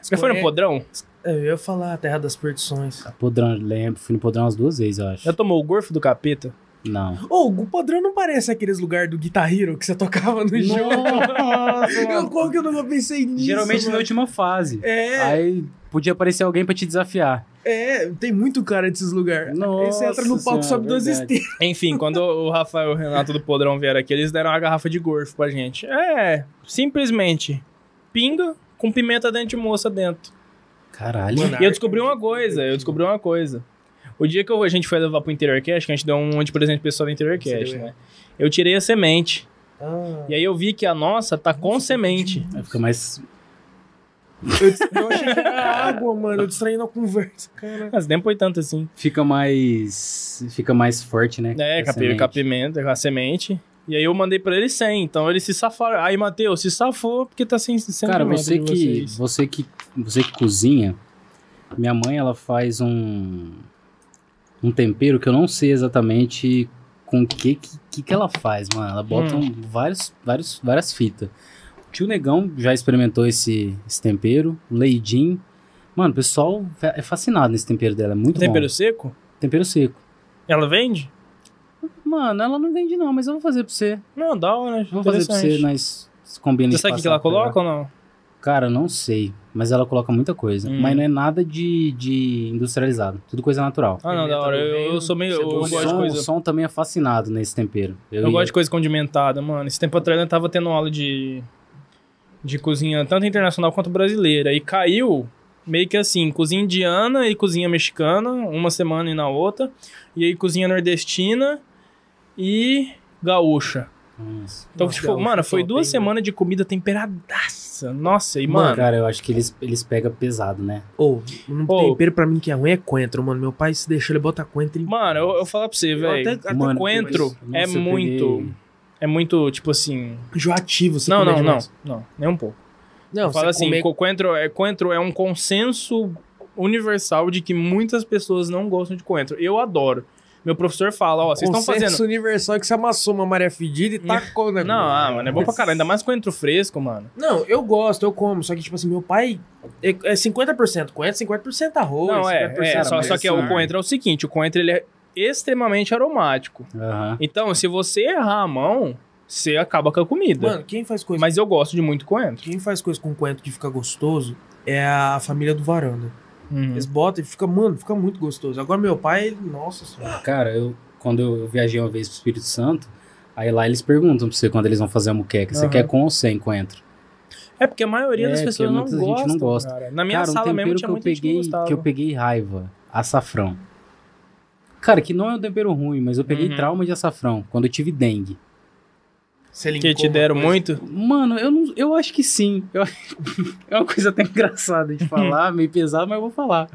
Você já foi no podrão? É, Eu ia falar a Terra das Perdições. Podrão, lembro. Fui no Podrão umas duas vezes, eu acho. Já tomou o gorfo do capeta? Não. Ô, o padrão não parece aqueles lugares do Guitar Hero que você tocava no jogo. Eu, como que eu nunca pensei nisso? Geralmente na mano? última fase. É, Aí podia aparecer alguém pra te desafiar. é, tem muito cara desses lugares. Aí você entra no Nossa palco, Senhora, sobe duas verdade. esteiras. Enfim, quando o Rafael e o Renato do Podrão vieram aqui, eles deram uma garrafa de gorfo pra gente. É, simplesmente pinga com pimenta dentro de moça dentro. Caralho. E eu descobri uma coisa, eu descobri uma coisa. O dia que eu- a gente foi levar pro Interior Cash, que a gente deu um monte de presente pro pessoal do Interior Cash, né? Eu tirei a semente. Ah, E aí eu vi que a nossa tá com semente. Aí fica mais. eu, eu achei que era água, mano. Eu distraindo a conversa, cara. Mas nem foi tanto assim. Fica mais. Fica mais forte, né? É, A com a, semente. E aí eu mandei pra ele 100, então ele se safou. Aí, Matheus, se safou porque tá sem, sem Cara, pimenta você que, você que você que cozinha, minha mãe ela faz um um tempero que eu não sei exatamente com o que, que que ela faz, mano. Ela bota Hum. um- vários, vários, várias fitas. O tio Negão já experimentou esse, esse tempero, o Leidim. Mano, o pessoal é fascinado nesse tempero dela, é muito Tempero bom. seco? Tempero seco. Ela vende? Mano, ela não vende não, mas eu vou fazer pra você. Não, da hora. Vou fazer pra você, nós combinamos. Você sabe o que que ela coloca ou não? Cara, não sei. Mas ela coloca muita coisa. Hum. Mas não é nada de, de industrializado. Tudo coisa natural. Ah, não, da hora. Eu, eu sou meio. Eu, gosto de som, coisa. o som também é fascinado nesse tempero. Eu, ia- gosto de coisa condimentada, mano. Esse tempo atrás eu tava tendo aula de, de cozinha, tanto internacional quanto brasileira. E caiu meio que assim, cozinha indiana e cozinha mexicana, uma semana e na outra. E aí cozinha nordestina e gaúcha. Nossa. Então, Nossa, tipo, mano, foi duas semanas de comida temperadaça. Nossa, e Mano, mano. Cara, eu acho que eles, eles pegam pesado, né? Ô, um Ô. tempero pra mim que é ruim é coentro, mano. Meu pai se deixou, ele bota coentro em... Mano, eu, eu falo pra você, velho. até- até Mano, Coentro mas- é muito. peguei- É muito, tipo assim. enjoativo. você Não, não, não. demais. Não, nem um pouco. Não, você assim, comer- co- coentro, é, coentro é um consenso universal de que muitas pessoas não gostam de coentro. Eu adoro. Meu professor fala, ó, vocês estão fazendo... universal que você amassou uma maré fedida e tacou o negócio. Não, ah, mano, é bom pra caralho. Ainda mais coentro fresco, mano. Não, eu gosto, eu como. Só que, tipo assim, meu pai é, é 50% coentro, 50% arroz. não, é, 50% é só, só que o assim, coentro é o seguinte, o coentro ele é extremamente aromático. Aham. Então, se você errar a mão, você acaba com a comida. Mano, quem faz coisa, Mas eu gosto de muito coentro. quem faz coisa com coentro que fica gostoso é a família do Varanda. Uhum. Eles botam e fica, mano, fica muito gostoso. Agora meu pai, ele, nossa senhora. Cara, eu, quando eu viajei uma vez pro Espírito Santo, aí lá eles perguntam pra você quando eles vão fazer a muqueca, você Aham. quer com ou sem coentro? É porque a maioria É, das pessoas não gostam, não gosta. cara. Na minha Cara, um sala mesmo que tinha eu que peguei, gostava. que eu peguei raiva, açafrão. Cara, que não é um tempero ruim, mas eu peguei Uhum. trauma de açafrão quando eu tive dengue. Você Que linkou te uma deram muito? Mano, eu, não, eu acho que sim. Eu- é uma coisa até engraçada de falar, meio pesado, mas eu vou falar.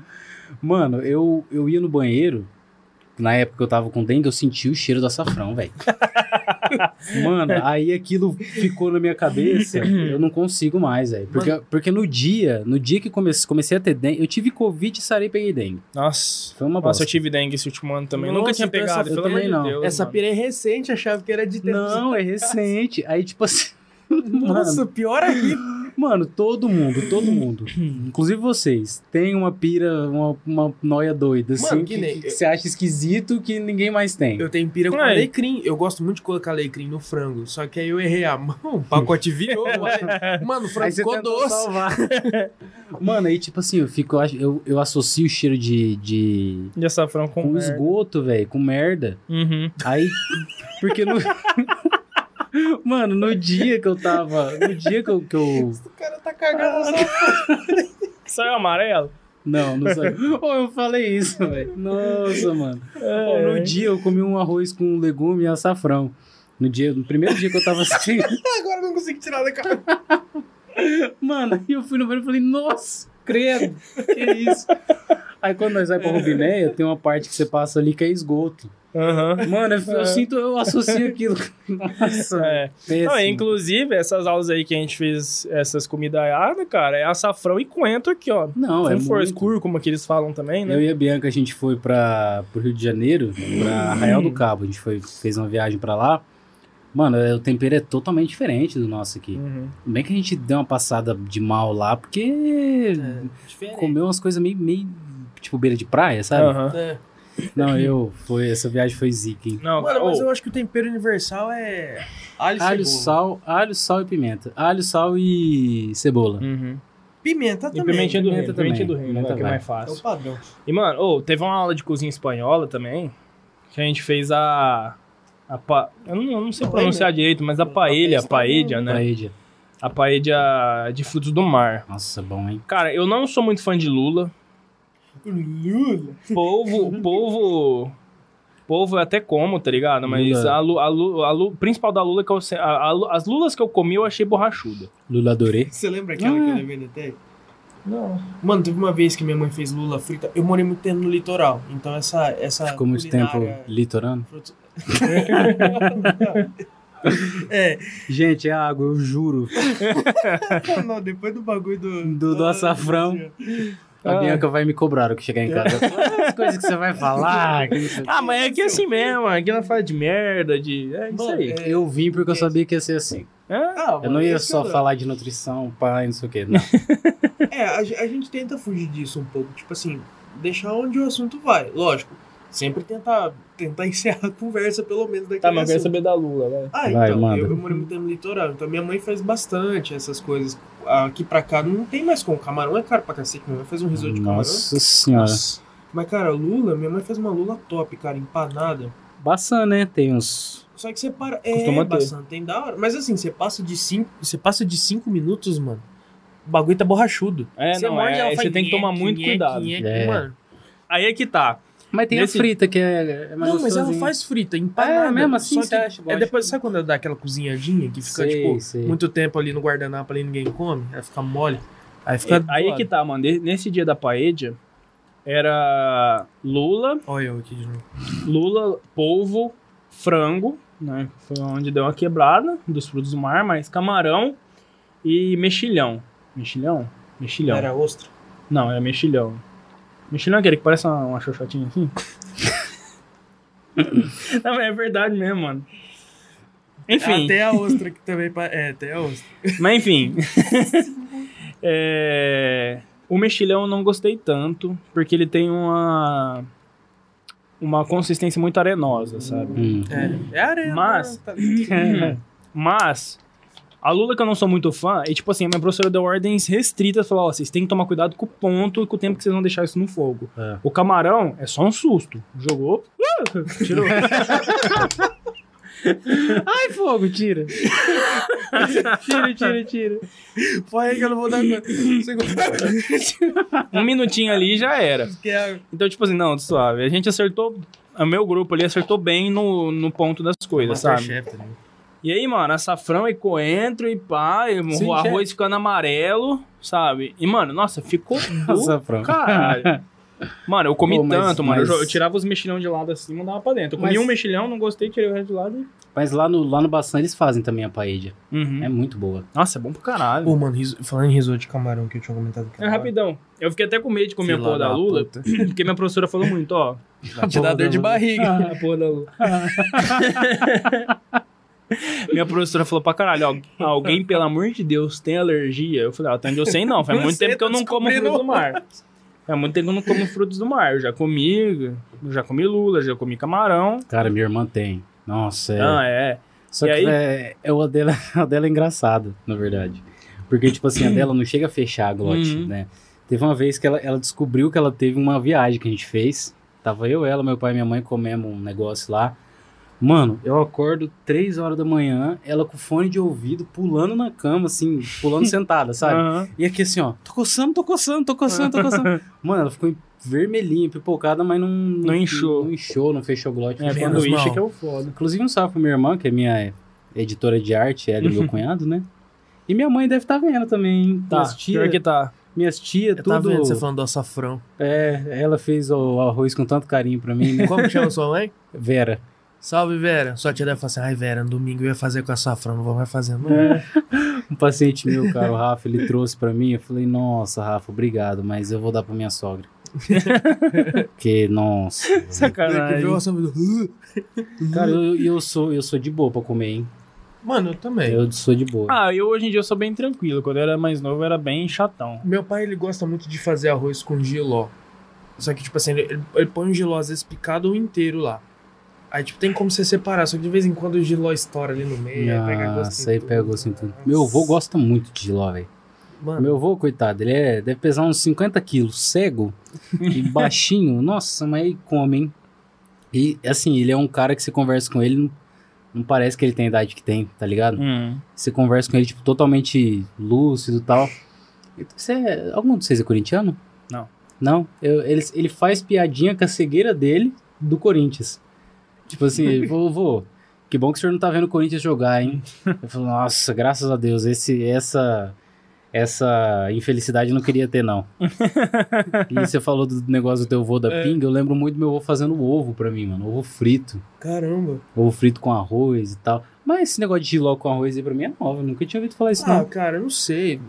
Mano, eu, eu ia no banheiro, na época que eu tava com dengue, eu senti o cheiro do açafrão, velho. Mano, aí aquilo ficou na minha cabeça, eu não consigo mais, velho. Porque, porque no dia, no dia que comecei, comecei a ter dengue, eu tive Covid e sarei e peguei dengue. Nossa. Foi uma Nossa, bosta. eu tive dengue esse último ano também. Nossa, Nunca tinha então essa- pegado, eu pelo amor também de não. Deus. Essa mano. pira é recente, achava que era de tempo. Não, é recente. Aí, tipo assim. Nossa, pior ainda. Mano, todo mundo, todo mundo, inclusive vocês, tem uma pira, uma, uma noia doida, assim, Mano, que, que nem- que você acha esquisito que ninguém mais tem. Eu tenho pira com Aí. alecrim. Eu gosto muito de colocar alecrim no frango. Só que aí eu errei a mão, o pacote virou. mano. Mano, o frango Aí você ficou tentou doce. salvar. Mano, aí tipo assim, eu fico, eu, acho- eu, eu associo o cheiro de, de De açafrão com, com merda. esgoto, velho, com merda. Uhum. Aí, porque no... Mano, no dia que eu tava, no dia que eu... Que eu... O cara tá cagando no Saiu amarelo? Não, não sei. oh, eu falei isso, velho. Nossa, mano. Ô, no dia eu comi um arroz com legume e açafrão. No dia, no primeiro dia que eu tava assim, Agora eu não consigo tirar da cara. mano, aí eu fui no banheiro e falei, nossa, credo, que isso? Aí quando nós vai pra Rubinéia, tem uma parte que você passa ali que é esgoto. Aham. Mano, eu, eu sinto, eu associo aquilo. Nossa, É. péssimo. Não, inclusive, essas aulas aí que a gente fez, essas comidas aiadas, cara, é açafrão e coentro aqui, ó. Não, com é force muito. cúrcuma, que eles falam também, né? Eu e a Bianca, a gente foi para pro Rio de Janeiro, pra Arraial do Cabo. A gente foi, fez uma viagem pra lá. Mano, é, o tempero é totalmente diferente do nosso aqui. Uhum. Bem que a gente deu uma passada de mal lá, porque Diferente. comeu umas coisas meio, meio, tipo, beira de praia, sabe? Aham. É. Não, eu, foi, essa viagem foi zica, hein? Não, Mano, mas ô, eu acho que o tempero universal é alho, Alho, cebola. sal, alho, sal e pimenta. Alho, sal e cebola. Uhum. Pimenta E também. pimentinha do pimenta reino, pimentinha do também. reino, Pimenta é que é mais É o fácil. padrão. E, mano, ô, teve uma aula de cozinha espanhola também, que a gente fez a... a pa... eu, não, eu não sei pronunciar direito, mas a paella, paella, né? Paella. A paella de frutos do mar. Nossa, bom, hein? Cara, eu não sou muito fã de lula. Lula. Polvo, polvo... Polvo eu até como, tá ligado? Mas Lula. a, lu, a, lu, a lu- principal da lula que eu... A, a as lulas que eu comi eu achei borrachuda. Lula adorei. Você lembra aquela Ah. que eu levei no? Não. Mano, teve uma vez que minha mãe fez lula frita. Eu morei muito tempo no litoral. Então essa. essa Ficou muito tempo litorando. É, Gente, é água, eu juro. não, depois do bagulho do. Do- do açafrão. A Ah. Bianca vai me cobrar o que chegar em casa. As coisas que você vai falar. Ah, mas é que é assim mesmo, aqui não fala de merda, de... É isso aí. É, Eu vim porque eu sabia que ia ser assim. É? ah, Eu não ia que só falar de nutrição, pai, não sei o quê. Não. É, a, a gente tenta fugir disso um pouco. Tipo assim, deixar onde o assunto vai. Lógico. Sempre tentar, tentar encerrar a conversa, pelo menos, daquele Tá, mas eu quero saber da lula, vai. Ah, Vai, então, manda. eu, eu morei muito tempo no litoral, então minha mãe faz bastante essas coisas. Aqui pra cá não tem mais como. Camarão é caro pra cacete, minha mãe faz um risoto de camarão. Nossa senhora. Nossa. Mas, cara, lula, minha mãe faz uma lula top, cara, empanada. Bastante, né? Tem uns. Só que você para. É, Costuma ter. bastante, tem da hora. Mas assim, você passa de cinco. Você passa de cinco minutos, mano. O bagulho tá borrachudo. É, Você não, morde, é, ela aí faz você tem que tomar muito cuidado. É. mano. Aí é que tá. Mas tem Nesse- a frita, que é, é mais Não, mas ela faz frita, empanada. É, mesmo assim só você que acha, É depois, sabe quando dá aquela cozinhadinha que fica, Sei, tipo, sei. muito tempo ali no guardanapo ali ninguém come? Ela fica mole. Aí fica. aí é que tá, mano. Nesse dia da paella, era lula, Olha eu aqui de novo. lula, polvo, frango, né? Foi onde deu uma quebrada dos frutos do mar, mas camarão e mexilhão. Mexilhão? Mexilhão. Era ostra. Não, era mexilhão. Mexilhão é aquele que parece uma, uma xoxotinha assim? Não, mas é verdade mesmo, mano. Enfim, Até a ostra que também. É, até a ostra. mas enfim. É, O mexilhão eu não gostei tanto, porque ele tem uma uma consistência muito arenosa, sabe? Hum. É, é areia. Mas- tá- Mas a Lula que eu não sou muito fã, e tipo assim, a minha professora deu ordens restritas, falou, ó, vocês têm que tomar cuidado com o ponto e com o tempo que vocês vão deixar isso no fogo. É. O camarão é só um susto. Jogou, uh, tirou. Ai, fogo, tira. tira, tira, tira. Põe aí que eu não vou dar conta. Um minutinho ali e já era. É- Então, tipo assim, não, suave. A gente acertou, o meu grupo ali acertou bem no, no ponto das coisas, sabe? Tá ligado? E aí, mano, açafrão e coentro e pá, e Sim, o arroz ficando amarelo, sabe? E, mano, nossa, ficou Açafrão. caralho. Mano, eu comi Pô, mas- tanto, mano. Eu mas- jo- Eu, tirava os mexilhão de lado assim e mandava pra dentro. Eu comi Mas- um mexilhão, não gostei, tirei o resto de lado e... Mas lá no, lá no Baçan eles fazem também a paella. Uhum. É muito boa. Nossa, é bom pra caralho. Pô, mano, riso- falando em risoto de camarão que eu tinha comentado. É rapidão. Eu fiquei até com medo de comer a Filha porra da da Lula, puta. porque minha professora falou muito, ó. Te dar dor de barriga. a porra da Lula. Minha professora falou pra caralho, "Al- alguém, pelo amor de Deus, tem alergia? Eu falei, ó, até onde eu sei não, faz muito tempo que eu tô não como frutos do mar. Faz muito tempo que eu não como frutos do mar. Eu já comi, eu já comi lula, já comi camarão. Cara, minha irmã tem. Nossa, é. Ah, é. Só E que aí? é, é o dela, a dela é engraçada, na verdade. Porque, tipo assim, a dela não chega a fechar a glote, Uhum. né? Teve uma vez que ela, ela descobriu que ela teve uma viagem que a gente fez. Tava eu, ela, meu pai e minha mãe comemos um negócio lá. Mano, eu acordo 3 horas da manhã, ela com fone de ouvido, pulando na cama, assim, pulando sentada, sabe? Aham. E aqui assim, ó, tô coçando, tô coçando, tô coçando, tô coçando. Mano, ela ficou vermelhinha, pipocada, mas não... Não inchou. Não inchou, não fechou o glote. É, Menos incha mal. que é o foda. Inclusive um salve pra minha irmã, que é minha editora de arte, ela e meu cunhado, né? E minha mãe deve estar vendo também, hein? Tá, minhas tias, pior que tá. minhas tias, Eu tudo. tá vendo você falando do açafrão. É, ela fez o arroz com tanto carinho pra mim, né? Como chama sua mãe? Vera. Salve, Vera. Sua tia deve falar assim, ai, Vera, no domingo eu ia fazer com açafrão, não vou mais fazer, não. É. Um paciente meu, cara, o Rafa, ele trouxe pra mim. Eu falei, nossa, Rafa, obrigado, mas eu vou dar pra minha sogra. Porque, nossa. Que Sacanagem. Cara, eu, eu, sou, eu sou de boa pra comer, hein? Mano, eu também. Eu sou de boa. Ah, eu hoje em dia eu sou bem tranquilo. Quando eu era mais novo, eu era bem chatão. Meu pai, ele gosta muito de fazer arroz com giló. Só que, tipo assim, ele, ele põe o giló às vezes picado inteiro lá. Aí, tipo, tem como você separar. Só que de vez em quando o giló estoura ali no meio. aí pega gosto Nossa, aí pega gosto em tudo. Meu avô gosta muito de giló, velho. Mano, Meu avô, coitado, ele é, deve pesar uns 50 quilos, cego e baixinho. Nossa, mas aí come, hein? E, assim, ele é um cara que você conversa com ele, não, não parece que ele tem a idade que tem, tá ligado? Hum. Você conversa com ele, tipo, totalmente lúcido e tal. Você é, algum de vocês é corintiano? Não. Não? Eu- ele, ele faz piadinha com a cegueira dele do Corinthians. Tipo assim, vovô, que bom que o senhor não tá vendo o Corinthians jogar, hein? Eu falo, nossa, graças a Deus, esse, essa, essa infelicidade eu não queria ter, não. e você falou do negócio do teu vô da É. pinga, eu lembro muito do meu avô fazendo ovo pra mim, mano. Ovo frito. caramba. Ovo frito com arroz e tal. Mas esse negócio de giló com arroz aí pra mim é novo. Eu nunca tinha ouvido falar isso, Ah, não. cara, eu não sei.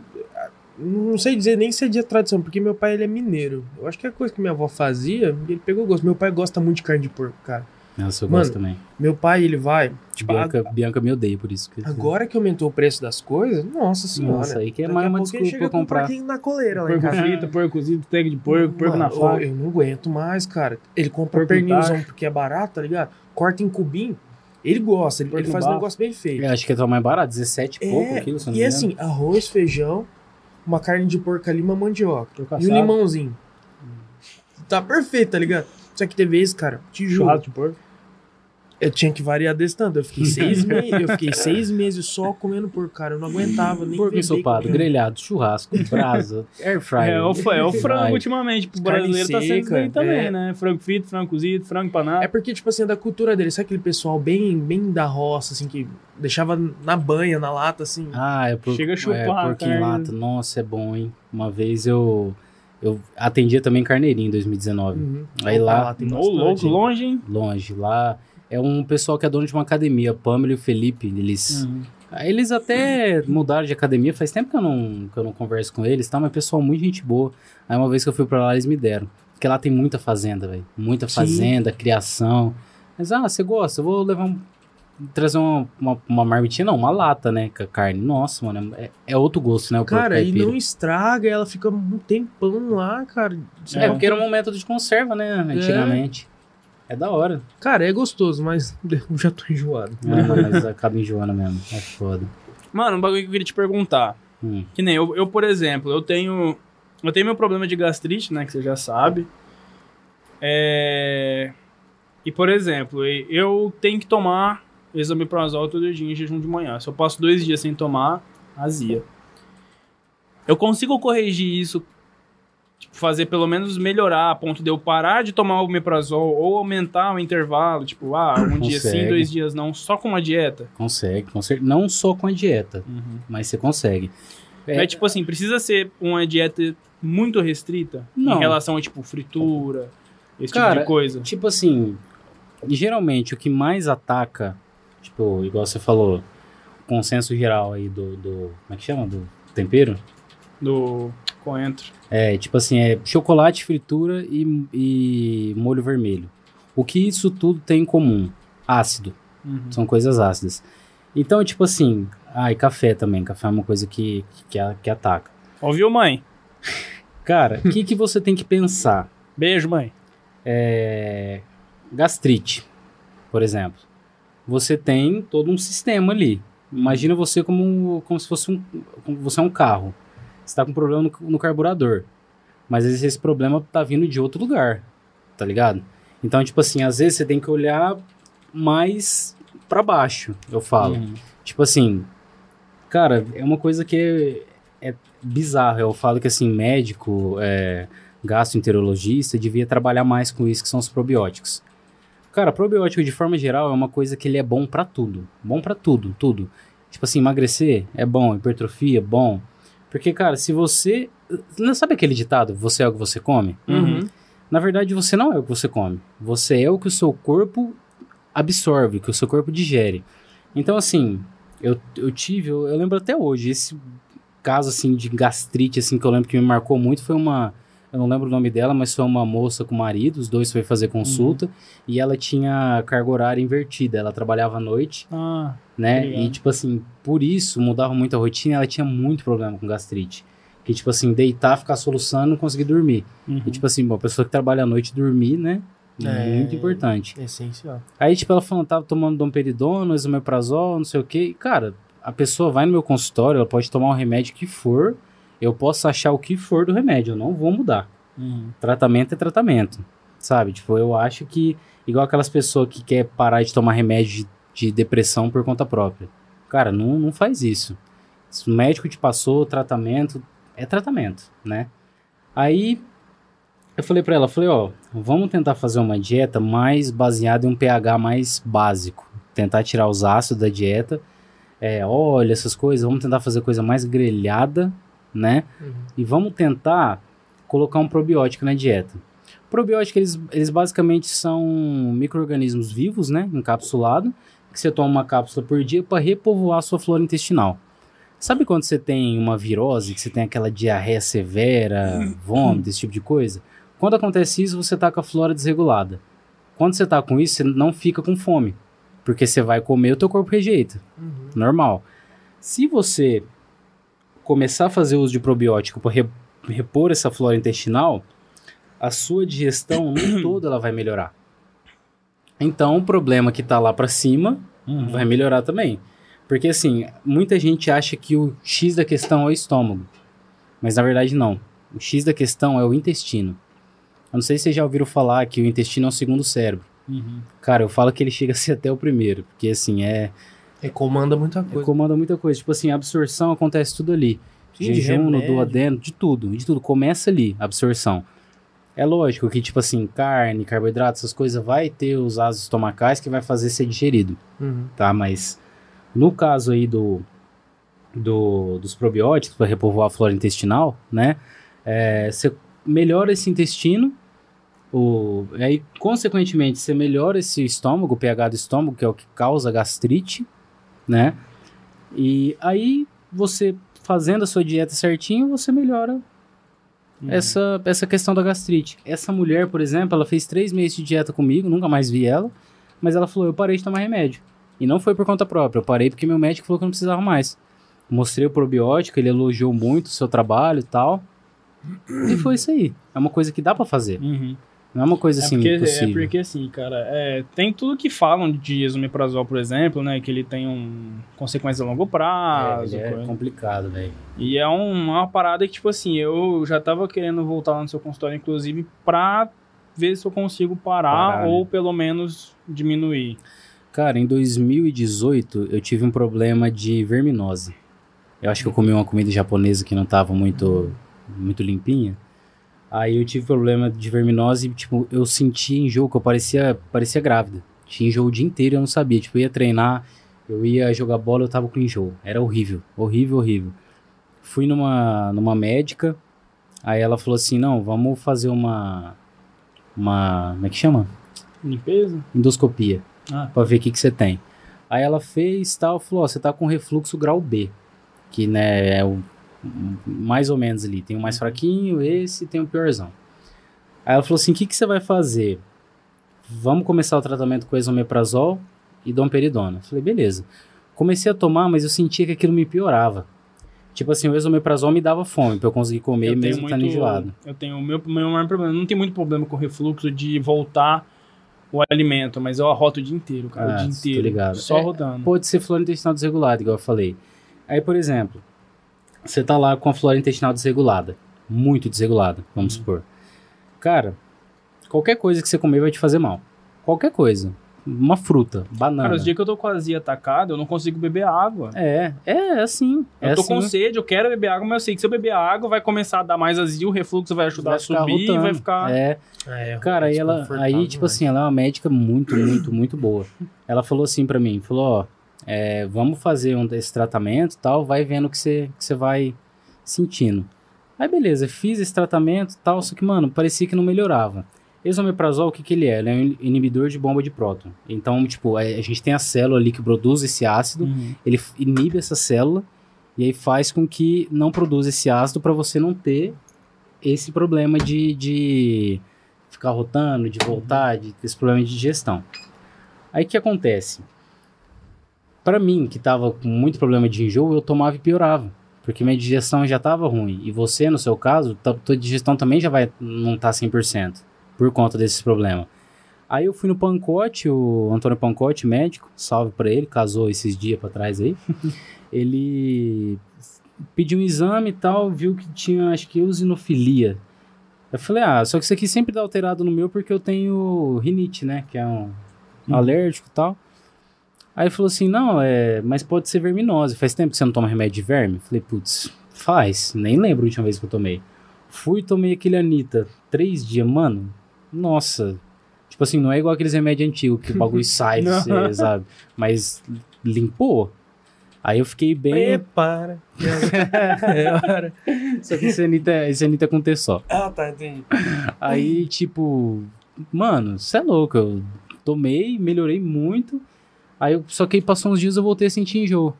Não sei dizer nem se é de tradição, porque meu pai ele é mineiro. Eu acho que é coisa que minha avó fazia, ele pegou gosto. Meu pai gosta muito de carne de porco, cara. Nossa, eu Mano, gosto também. Meu pai, ele vai. Tipo, Bianca, Bianca me odeia por isso. Agora que aumentou o preço das coisas, noça senhora. Nossa, aí que é mais a uma pouco desculpa pra com um comprar. na coleira lá em Porco frito, porco cozido, tag de porco, porco na faca. Eu não aguento mais, cara. Ele compra Porco pernilzão porque é barato, tá ligado? Corta em cubinho. Ele gosta, ele, ele faz um negócio bem feito. Eu acho que é mais barato, 17 e pouco É, quilo, se eu não E assim, arroz, feijão, uma carne de porco ali, uma mandioca. E um limãozinho. Tá perfeito, tá ligado? Só que teve vezes, cara, te juro, churrasco de porco. Eu tinha que variar desse tanto. Eu fiquei seis, me... eu fiquei seis meses só comendo porco, cara. Eu não aguentava nem Porco ensopado, grelhado, churrasco, brasa, air fryer. É, o, é o frango ultimamente. Carne brasileiro tá sendo isso seca, daí também, é. né? Frango frito, frango cozido, frango empanado. É porque, tipo assim, é da cultura dele. Sabe aquele pessoal bem, bem da roça, assim, que deixava na banha, na lata, assim? Ah, é porco, Chega a chupar é, porquinho em lata. Nossa, é bom, hein? Uma vez eu, eu atendia também carneirinho em 2019. Uhum. Aí Opa, lá- tem louco, hein? longe, hein? Longe. Lá é um pessoal que é dono de uma academia, Pamela e o Felipe. Eles, Uhum. Eles até mudaram de academia, faz tempo que eu não, que eu não converso com eles, tá? Mas pessoal, muito gente boa. Aí uma vez que eu fui pra lá, eles me deram. Porque lá tem muita fazenda, velho. Muita Sim. fazenda, criação. Mas, ah, você gosta? Eu vou levar um. Trazer uma, uma, uma marmitinha, não, uma lata, né? Com a carne. Nossa, mano, é, é outro gosto, né? Cara, e não estraga, ela fica um tempão lá, cara. É, compra- porque era um método de conserva, né? Antigamente. É, da hora. Cara, é gostoso, mas eu já tô enjoado. Não, mas acaba enjoando mesmo. É foda. Mano, um bagulho que eu queria te perguntar. Hum. Que nem eu, eu, por exemplo, eu tenho. Eu tenho meu problema de gastrite, né? Que você já sabe. É. E, por exemplo, e- eu tenho que tomar exameprazol todo dia em jejum de manhã. Se eu passo dois dias sem tomar, azia. Eu consigo corrigir isso, fazer pelo menos melhorar, a ponto de eu parar de tomar o omeprazol ou aumentar o intervalo, tipo, ah, um dia sim, Consegue. dois dias não, só com uma dieta. Consegue, consegue. Não só com a dieta, mas você consegue. É, tipo assim, precisa ser uma dieta muito restrita Não. em relação a, tipo, fritura, esse tipo Cara, de coisa. Tipo assim, geralmente o que mais ataca, tipo, igual você falou, consenso geral aí do, do como é que chama? Do tempero? Do coentro. É, tipo assim, é chocolate, fritura e, e molho vermelho. O que isso tudo tem em comum? Ácido. Uhum. São coisas ácidas. Então, tipo assim, ah, e café também. Café é uma coisa que, que, que ataca. Ouviu, mãe? Cara, o que, que você tem que pensar? Beijo, mãe. É, gastrite, por exemplo. Você tem todo um sistema ali. Imagina você como, como se fosse um, como você é um carro. Você está com problema no, no carburador. Mas às vezes esse problema tá vindo de outro lugar, tá ligado? Então, tipo assim, às vezes você tem que olhar mais para baixo, eu falo. Uhum. Tipo assim, cara, é uma coisa que é, é bizarra. Eu falo que assim, médico, é, gastroenterologista devia trabalhar mais com isso que são os probióticos. Cara, probiótico de forma geral é uma coisa que ele é bom para tudo. Bom para tudo, tudo. Tipo assim, emagrecer é bom, hipertrofia é bom. Porque, cara, se você. Não sabe aquele ditado? Você é o que você come? Uhum. Na verdade, você não é o que você come. Você é o que o seu corpo absorve, que o seu corpo digere. Então, assim, eu, eu tive, eu, eu lembro até hoje, esse caso, assim, de gastrite, assim, que eu lembro que me marcou muito foi uma. Eu não lembro o nome dela, mas foi uma moça com marido, os dois foi fazer consulta, e ela tinha carga horária invertida, ela trabalhava à noite, Ah, né? E, tipo assim, por isso mudava muito a rotina, ela tinha muito problema com gastrite. Que, tipo assim, deitar, ficar soluçando, não conseguir dormir. uhum. E, tipo assim, uma pessoa que trabalha à noite dormir, né? É. Muito importante. Essencial. Aí, tipo, ela falando, tava tomando domperidona, esomeprazol, não sei o quê. E, cara, a pessoa vai no meu consultório, ela pode tomar o remédio que for, eu posso achar o que for do remédio, eu não vou mudar. Uhum. Tratamento é tratamento, sabe? Tipo, eu acho que, igual aquelas pessoas que quer parar de tomar remédio de, de depressão por conta própria. Cara, não, não faz isso. Se o médico te passou tratamento, é tratamento, né? Aí, eu falei pra ela, falei, ó, vamos tentar fazer uma dieta mais baseada em um pH mais básico. Tentar tirar os ácidos da dieta, é, óleo, essas coisas, vamos tentar fazer coisa mais grelhada, né? Uhum. E vamos tentar colocar um probiótico na dieta. Probiótico, eles, eles basicamente são micro-organismos vivos, né? Encapsulado, que você toma uma cápsula por dia para repovoar a sua flora intestinal. Sabe quando você tem uma virose, que você tem aquela diarreia severa, vômito, esse tipo de coisa? Quando acontece isso, você tá com a flora desregulada. Quando você tá com isso, você não fica com fome. Porque você vai comer, o teu corpo rejeita Uhum. normal. Se você começar a fazer uso de probiótico para repor essa flora intestinal, a sua digestão no todo ela vai melhorar. Então, o problema que tá lá para cima Uhum. vai melhorar também. Porque assim, muita gente acha que o X da questão é o estômago. Mas na verdade não. O X da questão é o intestino. Eu não sei se vocês já ouviram falar que o intestino é o segundo cérebro. Uhum. Cara, eu falo que ele chega a ser até o primeiro. Porque assim, é, E comanda muita coisa. comanda muita coisa. Tipo assim, a absorção acontece tudo ali. Sim, Jejum, no duodeno, de tudo. De tudo. Começa ali, a absorção. É lógico que, tipo assim, carne, carboidrato, essas coisas, vai ter os ácidos estomacais que vai fazer ser digerido, Uhum. tá? Mas no caso aí do, do dos probióticos, para repovoar a flora intestinal, né? É, você melhora esse intestino, o, aí, consequentemente, você melhora esse estômago, o pH do estômago, que é o que causa gastrite, né? E aí, você fazendo a sua dieta certinho, você melhora Uhum. essa, essa questão da gastrite. Essa mulher, por exemplo, ela fez três meses de dieta comigo, nunca mais vi ela, mas ela falou, eu parei de tomar remédio. E não foi por conta própria, eu parei porque meu médico falou que eu não precisava mais. Mostrei o probiótico, ele elogiou muito o seu trabalho e tal. E foi isso aí. É uma coisa que dá pra fazer. Uhum. Não é uma coisa É assim porque, é impossível. porque assim, cara, é, tem tudo que falam de esomeprazol, por exemplo, né? Que ele tem um consequências a longo É, prazo. é coisa. complicado, velho. E é um- uma parada que, tipo assim, eu já tava querendo voltar lá no seu consultório, inclusive, pra ver se eu consigo parar Parar, né? ou pelo menos diminuir. Cara, em 2018 eu tive um problema de verminose. Eu acho que eu comi uma comida japonesa que não tava muito, muito limpinha. Aí eu tive problema de verminose tipo, eu sentia enjoo, que eu parecia, parecia grávida. Tinha enjoo o dia inteiro e eu não sabia. Tipo, eu ia treinar, eu ia jogar bola, eu tava com enjoo. Era horrível, horrível, horrível. Fui numa, numa médica, aí ela falou assim, não, vamos fazer uma... Uma... Como é que chama? Limpeza? Endoscopia Ah. pra ver o que, que você tem. Aí ela fez tal, falou, ó, você tá com refluxo grau B, que né, é o mais ou menos ali, tem o mais fraquinho, esse tem o piorzão. Aí ela falou assim, o que, que você vai fazer? Vamos começar o tratamento com esomeprazol e domperidona. Eu Falei, beleza. Comecei a tomar, mas eu sentia que aquilo me piorava. Tipo assim, o esomeprazol me dava fome pra eu conseguir comer Eu mesmo estando enjoado. Eu tenho o meu, meu maior problema. Não tem muito problema com refluxo de voltar o alimento, mas eu arroto o dia inteiro, cara. Ah, o dia inteiro. ligado. Só É, rodando. Pode ser flora intestinal desregulada, igual eu falei. Aí, por exemplo, você tá lá com a flora intestinal desregulada. Muito desregulada, vamos Uhum. supor. Cara, qualquer coisa que você comer vai te fazer mal. Qualquer coisa. Uma fruta, banana. Cara, os dias que eu tô com a azia atacada, eu não consigo beber água. É, é assim. Eu é tô assim. com sede, eu quero beber água, mas eu sei que se eu beber água vai começar a dar mais azia, o refluxo vai ajudar Vai a subir e rotando. vai ficar. É, É, Cara, aí ela, aí, tipo assim, ela é uma médica muito, muito, muito boa. Ela falou assim pra mim, falou, ó, é, vamos fazer um desse tratamento e tal, vai vendo o que você, que você vai sentindo. Aí beleza, fiz esse tratamento tal, só que, mano, parecia que não melhorava. Esomeprazol, o que que ele é? Ele é um inibidor de bomba de próton. Então, tipo, a, a gente tem a célula ali que produz esse ácido, Uhum. ele inibe essa célula e aí faz com que não produza esse ácido para você não ter esse problema de, de ficar rotando, de voltar, de ter esse problema de digestão. Aí o que acontece? Para mim, que tava com muito problema de enjoo, eu tomava e piorava. Porque minha digestão já tava ruim. E você, no seu caso, tá- tua digestão também já vai não tá 100% por conta desses problemas. Aí eu fui no Pancote, o Antônio Pancote, médico, salve pra ele, casou esses dias pra trás aí. ele pediu um exame e tal, viu que tinha, acho que, eosinofilia. Eu falei, ah, só que isso aqui sempre dá alterado no meu porque eu tenho rinite, né? Que é um alérgico e tal. Aí ele falou assim, não, é, mas pode ser verminose. Faz tempo que você não toma remédio de verme? Falei, putz, faz. Nem lembro a última vez que eu tomei. Fui e tomei aquele Anitta. Três dias, mano. Nossa. Tipo assim, não é igual aqueles remédios antigos que o bagulho sai, você, sabe? Mas limpou. Aí eu fiquei bem. Prepara. é hora. Só que esse Anitta, esse Anitta é com T só. Ah, tá, entendi. Aí, tipo, mano, você é louco. Eu tomei, melhorei muito. Aí, eu, só que aí passou uns dias eu voltei a sentir enjoo.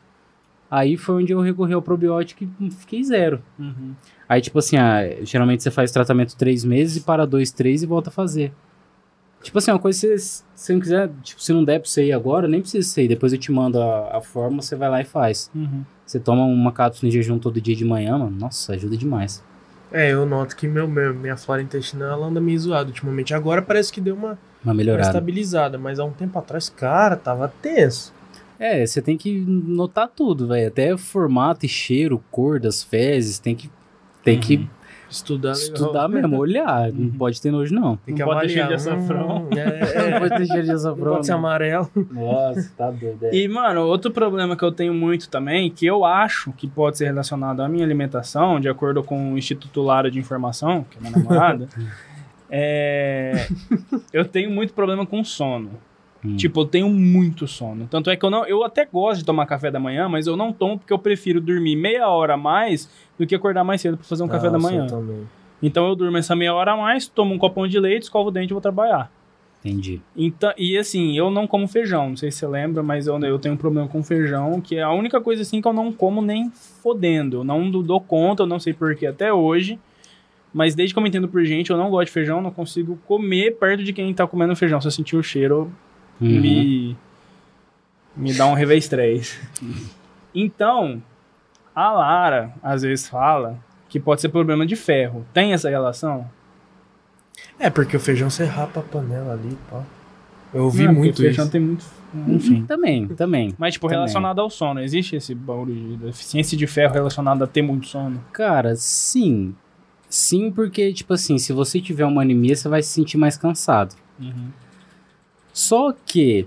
Aí foi onde eu recorri ao probiótico e fiquei zero. Uhum. Aí, tipo assim, ah, geralmente você faz tratamento três meses e para dois, três e volta a fazer. Tipo assim, uma coisa que se você não quiser, tipo, se não der pra você ir agora, nem precisa ir. Depois eu te mando a, a forma, você vai lá e faz. Uhum. Você toma uma cápsula em jejum todo dia de manhã, mano. Nossa, ajuda demais. É, eu noto que meu, meu, minha flora intestinal ela anda meio zoada ultimamente. Agora parece que deu uma, Uma uma melhorada. estabilizada, mas há um tempo atrás, cara, tava tenso. É, você tem que notar tudo, velho. Até formato e cheiro, cor das fezes, tem que tem que Estudar legal. estudar mesmo, olhar. Não pode ter nojo, não. Tem que Não pode ter avaliar. cheiro de açafrão. Hum, é, Não é. pode ter cheiro de Não açafrão. pode ser não. amarelo. Nossa, tá doido. é. E, mano, outro problema que eu tenho muito também, que eu acho que pode ser relacionado à minha alimentação, de acordo com o Instituto Lara de Informação, que é minha namorada, é. Eu tenho muito problema com sono. Hum. Tipo, eu tenho muito sono. Tanto é que eu não. Eu até gosto de tomar café da manhã, mas eu não tomo porque eu prefiro dormir meia hora a mais do que acordar mais cedo pra fazer um café da manhã. eu também. Então eu durmo essa meia hora a mais, tomo um copão de leite, escovo o dente e vou trabalhar. Entendi. Então, e assim, eu não como feijão, não sei se você lembra, mas eu, eu tenho um problema com feijão, que é a única coisa assim que eu não como nem fodendo. Eu não do- dou conta, eu não sei porquê até hoje. Mas desde que eu me entendo por gente, eu não gosto de feijão, não consigo comer perto de quem tá comendo feijão. Se eu sentir o cheiro, Uhum. me. me dá um revés 3. Então, a Lara às vezes fala que pode ser problema de ferro. Tem essa relação? É, porque o feijão você rapa a panela ali, pá. Eu ouvi Não, muito feijão isso. tem muito. Enfim. Também, também. Mas, tipo, Também. relacionado ao sono, existe esse bagulho de deficiência de ferro relacionado a ter muito sono? Cara, sim. Sim, porque, tipo assim, se você tiver uma anemia, você vai se sentir mais cansado. Só que,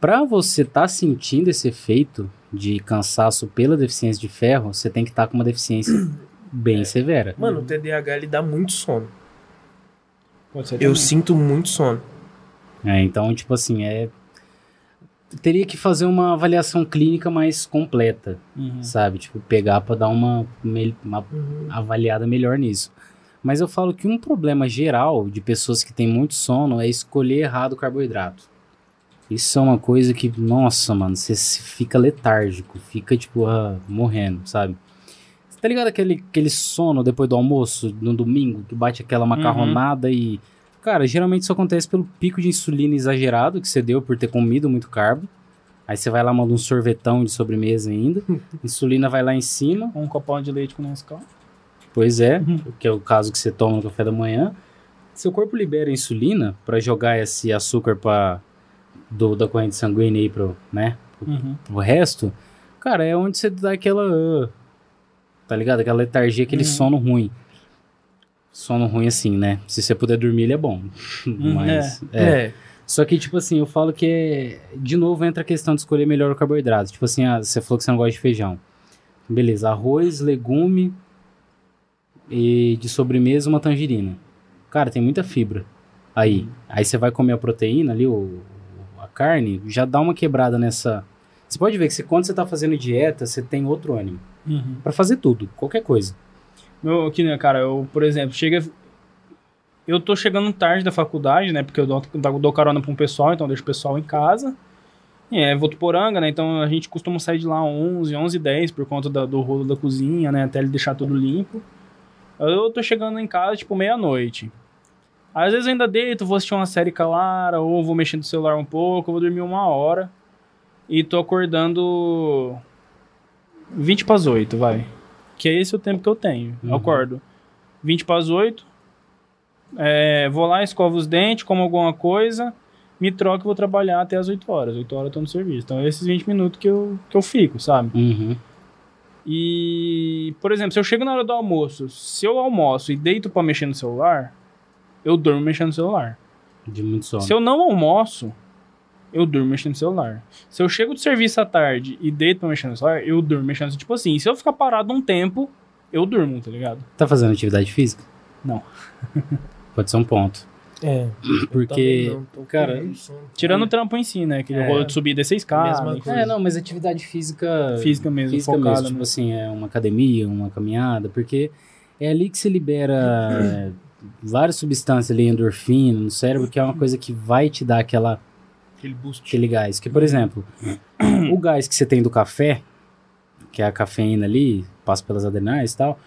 pra você estar sentindo esse efeito de cansaço pela deficiência de ferro, você tem que estar com uma deficiência bem severa. Mano, o TDAH ele dá muito sono. Pode ser Eu sinto muito sono. É, então, tipo assim, é. Teria que fazer uma avaliação clínica mais completa, Uhum. sabe? Tipo, pegar pra dar uma, uma Uhum. avaliada melhor nisso. Mas eu falo que um problema geral de pessoas que têm muito sono é escolher errado o carboidrato. Isso é uma coisa que, nossa, mano, você fica letárgico, fica, tipo, ah, morrendo, sabe? Tá ligado aquele, aquele sono depois do almoço, no domingo, que bate aquela macarronada e. Cara, geralmente isso acontece pelo pico de insulina exagerado que você deu por ter comido muito carbo. Aí você vai lá, manda um sorvetão de sobremesa ainda. Insulina vai lá em cima. Um copão de leite com Nescau. Pois é, que é o caso que você toma no café da manhã. Seu corpo libera insulina para jogar esse açúcar para do da corrente sanguínea aí pro, né, Uhum. pro resto. Cara, é onde você dá aquela ah, tá ligado? Aquela letargia, aquele Uhum. sono ruim. Sono ruim assim, né? Se você puder dormir, ele é bom. Mas é. É. Só que, tipo assim, eu falo que é. De novo entra a questão de escolher melhor o carboidrato. Tipo assim, ah, você falou que você não gosta de feijão. Beleza, arroz, legume e de sobremesa uma tangerina. Cara, tem muita fibra aí. Aí você vai comer a proteína ali, o, a carne, já dá uma quebrada nessa. Você pode ver que você, quando você tá fazendo dieta, você tem outro ânimo. Uhum. Pra fazer tudo, qualquer coisa. Meu, que, né, cara, eu, por exemplo, chega. Eu tô chegando tarde da faculdade, né? Porque eu dou, dou carona pra um pessoal, então deixo o pessoal em casa. E é Votuporanga, né? Então a gente costuma sair de lá 11, 11 10 por conta da- do rolo da cozinha, né? Até ele deixar tudo limpo. Eu tô chegando em casa, tipo, meia-noite. Às vezes eu ainda deito, vou assistir uma série calara, ou vou mexer no celular um pouco, vou dormir uma hora. E tô acordando 20 para as 8, vai. Que é esse o tempo que eu tenho. Eu Uhum. acordo 20 para as 8. é, vou lá, escovo os dentes, como alguma coisa, me troco e vou trabalhar até as 8 horas. 8 horas eu tô no serviço. Então, é esses 20 minutos que eu, que eu fico, sabe? Uhum. E, por exemplo, se eu chego na hora do almoço, se eu almoço e deito pra mexer no celular, eu durmo mexendo no celular. De muito sono. Se eu não almoço, eu durmo mexendo no celular. Se eu chego do serviço à tarde e deito pra mexer no celular, eu durmo mexendo no Tipo assim, se eu ficar parado um tempo, eu durmo, tá ligado? Tá fazendo atividade física? Não. Pode ser um ponto. É. Porque, não, cara. Tirando o trampo em si, né? Aquele É. rolo de subir e descer escada. É, não, mas atividade física. Física mesmo, física focada, mesmo. Tipo né? assim, é uma academia, uma caminhada, porque é ali que se libera é, várias substâncias ali, endorfina no cérebro, que é uma coisa que vai te dar aquela, Aquele boost. aquele gás. Que, por exemplo, o gás que você tem do café, que é a cafeína ali, passa pelas adrenais e tal.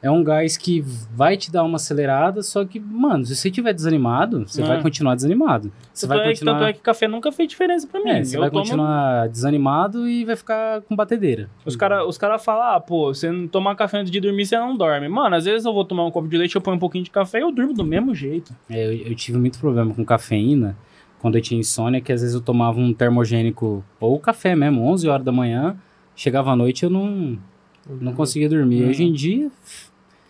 É um gás que vai te dar uma acelerada, só que, mano, se você estiver desanimado, você É. vai continuar desanimado. Você Tanto, vai é, que- tanto continuar. é que café nunca fez diferença pra mim. É, você eu vai tomo- continuar desanimado e vai ficar com batedeira. Os caras os cara falam, ah, pô, você não tomar café antes de dormir, você não dorme. Mano, às vezes eu vou tomar um copo de leite, eu ponho um pouquinho de café e eu durmo do mesmo jeito. É, eu, eu tive muito problema com cafeína quando eu tinha insônia, que às vezes eu tomava um termogênico ou café mesmo, 11 horas da manhã, chegava à noite eu não, não conseguia dormir. Uhum. Hoje em dia,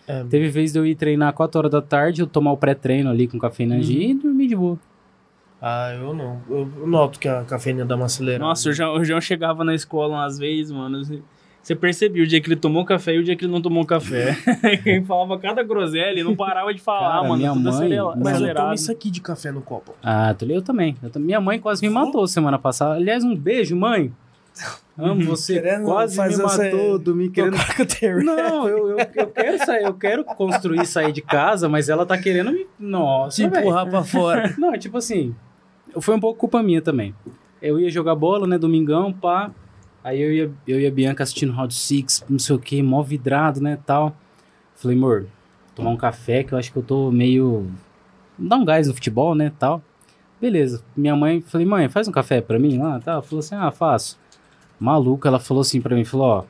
É, teve vez de eu ir treinar 4 horas da tarde, eu tomar o pré-treino ali com cafeína Uhum. G e dormir de boa. Ah, eu não. Eu noto que a cafeína dá uma acelerada. Nossa, o João, o João chegava na escola umas vezes, mano. você- Você percebia o dia que ele tomou café e o dia que ele não tomou café. Quem falava cada groselha e não parava de falar, Cara, mano. minha tudo mãe- Mas eu tomo isso aqui de café no copo. Ah, eu também. Eu tam- minha mãe quase me matou semana passada. Aliás, um beijo, mãe. Amo você. Querendo quase me matou, dormi querendo Não, eu, eu, eu quero sair, eu quero construir sair de casa, mas ela tá querendo me. Nossa. Te empurrar pra fora. Não, tipo assim, foi um pouco culpa minha também. Eu ia jogar bola, né, domingão, pá. Aí eu ia, eu e a Bianca assistindo Round Six, não sei o que, mó vidrado, né, tal. Falei, amor, tomar um café que eu acho que eu tô meio. Dá um gás no futebol, né, tal. Beleza. Minha mãe, falei, mãe, faz um café pra mim lá, tal. Falou assim, ah, faço. Maluca, ela falou assim pra mim, falou, ó,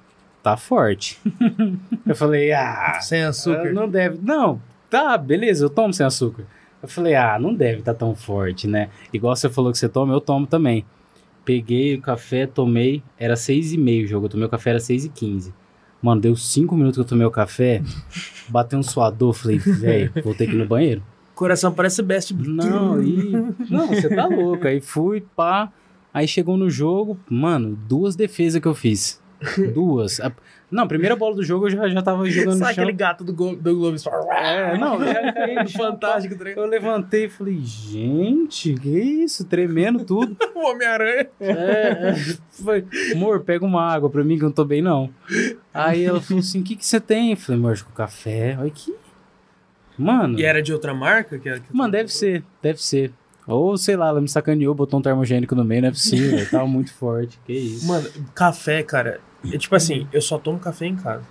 tá forte. eu falei, ah, Sem açúcar. não deve. Não, tá, beleza, eu tomo sem açúcar. Eu falei, ah, não deve estar tão forte, né? Igual você falou que você toma, eu tomo também. Peguei o café, tomei, era seis e meio o jogo, eu tomei o café, era seis e quinze. Mano, deu cinco minutos que eu tomei o café, bateu um suador, falei, velho, vou ter que ir no banheiro. Coração parece best. Não, e... Não, você tá louco. Aí fui, pá, aí chegou no jogo, mano, duas defesas que eu fiz. Duas. Não, primeira bola do jogo eu já, já tava jogando no Sabe chão. aquele gato do, Glo do Globo? É, não, caí no chão, Fantástico. tá eu levantei e falei, gente, que isso? Tremendo tudo. O Homem-Aranha. É, é. Foi, amor, pega uma água pra mim que eu não tô bem, não. Aí ela falou assim, o que que você tem? Eu falei, amor, o café. Olha que... Mano, E era de outra marca? Que, que mano, deve ser, deve ser. Ou, sei lá, ela me sacaneou, botou um termogênico no meio, não é possível, tava muito forte, que isso. Mano, café, cara. É tipo assim, eu só tomo café em casa.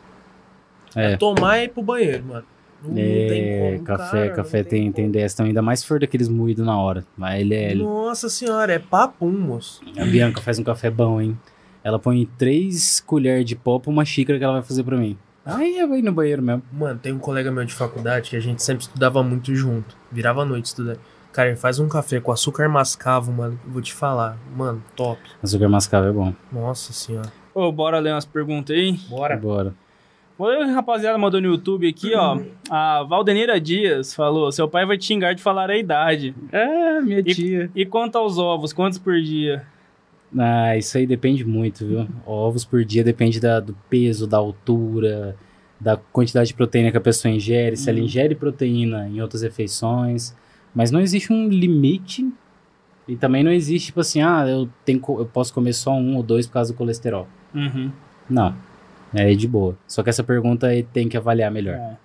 É. Tomar e ir pro banheiro, mano. Não, não É, tem como, café, cara, café tem, como. tem dessa também, ainda mais se for daqueles moídos na hora. Mas ele é. Nossa senhora, é papum, moço. A Bianca faz um café bom, hein? Ela põe três colheres de pó pra uma xícara que ela vai fazer pra mim. Aí eu vou ir no banheiro mesmo. Mano, tem um colega meu de faculdade que a gente sempre estudava muito junto. Virava a noite estudando. Cara, ele faz um café com açúcar mascavo, mano. Vou te falar. Mano, top. Açúcar mascavo é bom. Nossa senhora. Ô, bora ler umas perguntas aí. Bora. Bora. Ler, rapaziada, mandou no YouTube aqui, ó. A Valdeneira Dias falou: seu pai vai te xingar de falar a idade. É, minha E- tia. E quanto aos ovos, quantos por dia? Ah, isso aí depende muito, viu? Ovos por dia depende da- do peso, da altura, da quantidade de proteína que a pessoa ingere, se ela ingere proteína em outras refeições. Mas não existe um limite e também não existe, tipo assim, ah, eu, tenho, eu posso comer só um ou dois por causa do colesterol. Uhum. Não. É de boa. Só que essa pergunta aí tem que avaliar melhor. É.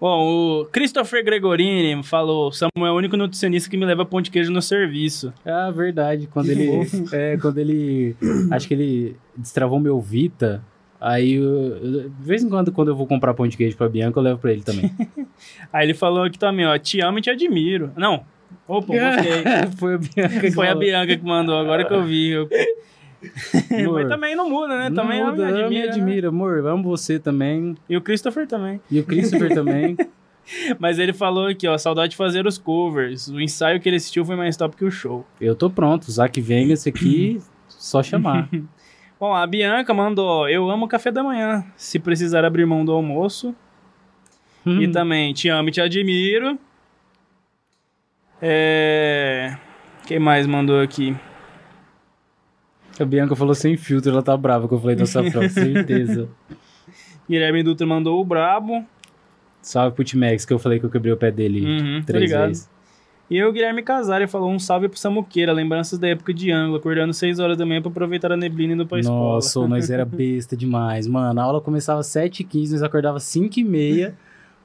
Bom, o Christopher Gregorini falou: Samuel é o único nutricionista que me leva pão de queijo no serviço. Ah, verdade. Quando ele. É, quando ele. Acho que ele destravou meu Vita. Aí, eu, eu- de vez em quando, quando eu vou comprar pão de queijo pra Bianca, eu levo pra ele também. Aí ele falou aqui também, ó, te amo e te admiro. Não, opa, busquei. Foi a Bianca que Foi a falou. Bianca que mandou, agora que eu vi. Eu- Mas também não muda, né? não Também muda, me ela me admira. né? admira, amor. Amo você também. E o Christopher também. E o Christopher também. Mas ele falou aqui, ó, saudade de fazer os covers. O ensaio que ele assistiu foi mais top que o show. Eu tô pronto. Zac Vegas aqui, só chamar. Bom, a Bianca mandou, eu amo café da manhã. Se precisar abrir mão do almoço. E Hum. também, te amo e te admiro. É... Quem mais mandou aqui? A Bianca falou sem filtro, ela tá brava que eu falei do açafrão, certeza. Guilherme Dutra mandou o brabo. Salve pro T-Max, que eu falei que eu quebrei o pé dele Uhum, três vezes. E o Guilherme Casari falou um salve pro Samuqueira, lembranças da época de ângulo, acordando 6 horas da manhã pra aproveitar a neblina e indo pra escola. Nossa, nós era besta demais, mano. A aula começava às 7h15, nós acordava às 5h30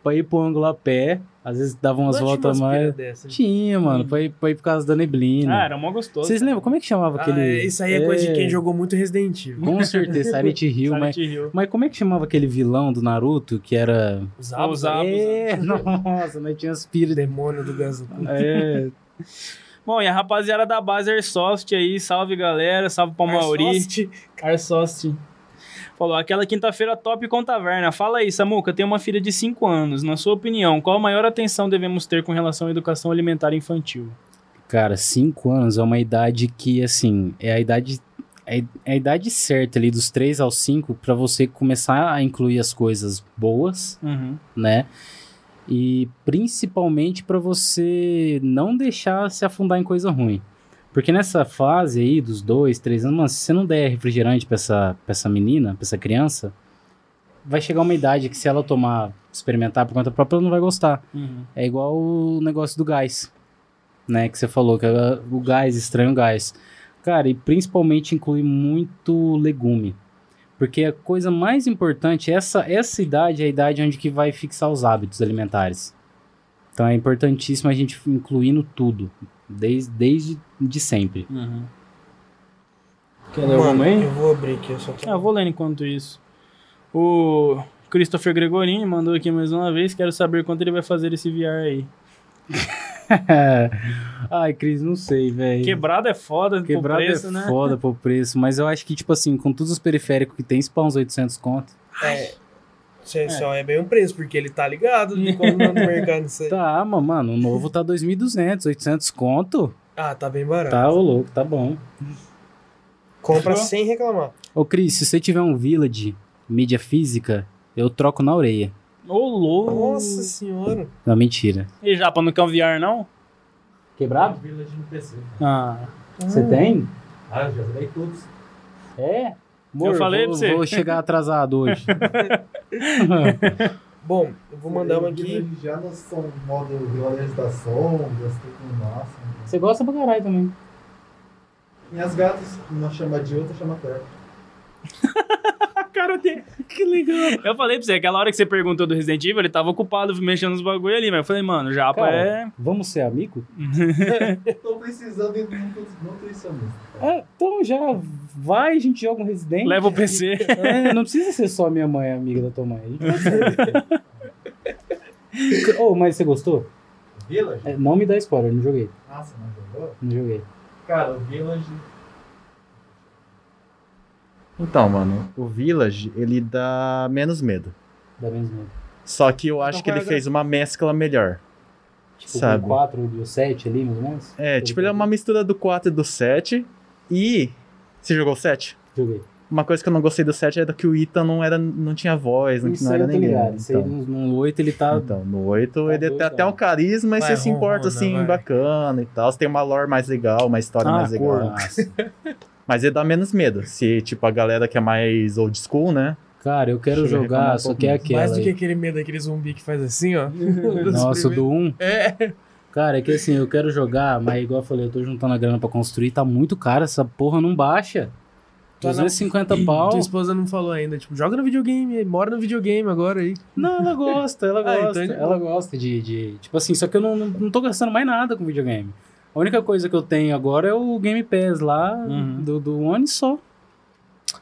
pra ir pro ângulo a pé. Às vezes dava umas Não tinha voltas umas mais. dessa. Tinha, mano, pra ir, pra ir por causa da neblina. Ah, era mó gostoso. Vocês lembram? Como é que chamava Ah, aquele. isso aí é, coisa de quem jogou muito Resident Evil. Com certeza, Silent Hill, mas. Hill. Mas como é que chamava aquele vilão do Naruto que era. Os Os abos, é, nossa, nós tinha as o piras. demônio do Gazuku. É, Bom, e a rapaziada da base Airsoft aí, salve galera, salve pra Mauri. Airsoft. Falou, aquela quinta-feira top com taverna. Fala aí, Samuca, tem uma filha de 5 anos. Na sua opinião, qual a maior atenção devemos ter com relação à educação alimentar infantil? Cara, 5 anos é uma idade que, assim, é a idade. É é a idade certa ali, dos 3 aos 5, pra você começar a incluir as coisas boas, Uhum. né? E principalmente pra você não deixar se afundar em coisa ruim. Porque nessa fase aí, dos 2, 3 anos, mano, se você não der refrigerante pra essa, pra essa menina, pra essa criança, vai chegar uma idade que se ela tomar, experimentar por conta própria, ela não vai gostar. Uhum. É igual o negócio do gás, né? Que você falou, que é o gás, estranho gás. Cara, e principalmente inclui muito legume. Porque a coisa mais importante, essa, essa idade é a idade onde que vai fixar os hábitos alimentares. Então é importantíssimo a gente incluindo tudo, desde, desde de sempre. Uhum. Quer ler alguma Mano, aí? eu vou abrir aqui, eu só tô... Ah, eu vou lendo enquanto isso. O Christopher Gregorini mandou aqui mais uma vez. Quero saber quanto ele vai fazer esse VR aí. Ai, Cris, não sei, velho. Quebrado é foda pro Quebrado preço, é né? foda pro preço, mas eu acho que, tipo assim, com todos os periféricos que tem, se uns 800 conto. É, você só é bem um preço, porque ele tá ligado de como anda no mercado isso aí. Tá, mas, mano, o novo tá 2.200, 800 conto. Ah, tá bem barato. Tá, ô louco, tá bom. Compra Fechou? sem reclamar. Ô, Cris, se você tiver um Village, mídia física, eu troco na orelha. Ô, louco. Nossa senhora. Não, mentira. E Japa, não quer um VR, não? Quebrado? Village no PC. Ah. Você tem? Ah, já zerei todos. É? Amor, Eu falei vou, pra você. Vou chegar atrasado hoje. Bom, eu vou mandar uma aqui. Já no som, modo violência das sombras, tudo no máximo. você gosta pra caralho também. E as gatas, uma chama de outra, chama perto. A cara dele. Que legal. Eu falei pra você, aquela hora que você perguntou do Resident Evil, ele tava ocupado mexendo nos bagulho ali, mas eu falei, mano, Japa Cara, é. Vamos ser amigo? Tô precisando de nutricionista. É, então já vai, a gente joga um Resident. Leva o PC. É, não precisa ser só minha mãe amiga da tua mãe. A gente pode ser. oh, mas você gostou? Village? É, não me dá spoiler, não joguei. Ah, você não jogou? Não joguei. Cara, o Village. Então, mano, o Village, ele dá menos medo. Dá menos medo. Só que eu Então acho que ele é fez uma mescla melhor. Tipo, Sabe. o 4 e o 7 ali, mais ou menos? É, tipo, ele é uma mistura do 4 e do 7. E. Você jogou o 7? Joguei. Uma coisa que eu não gostei do 7 era que o Ethan não, era, não tinha voz, não, não era ninguém. ligado. Isso aí Então, no, no 8 ele tá... então, no 8 Tá ele tem até um carisma e Vai, você se importa ronrona, assim, vai. bacana e tal. Você tem uma lore mais legal, uma história Ah, mais legal. Mas ele dá menos medo. Se, tipo, a galera que é mais old school, né? Cara, eu quero Deixa jogar, um só que é mais. aquela Mais do que aquele medo daquele zumbi que faz assim, ó. Nossa, o do 1. É. Cara, é que assim, eu quero jogar, mas igual eu falei, eu tô juntando a grana pra construir, tá muito caro, essa porra não baixa. Tá na- 250 pau. Tua esposa não falou ainda, tipo, joga no videogame, mora no videogame agora aí. Não, ela gosta, ela Ah, gosta. então é ela gosta de, de. Tipo assim, só que eu não, não tô gastando mais nada com videogame. A única coisa que eu tenho agora é o Game Pass lá Uhum. do, do One só.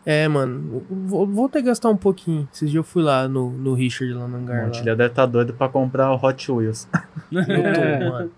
É, mano, eu vou, vou ter que gastar um pouquinho. Esses dias eu fui lá no, no Richard, lá no hangar. O Lá. Montilha deve estar doido pra comprar o Hot Wheels. Eu tô, mano.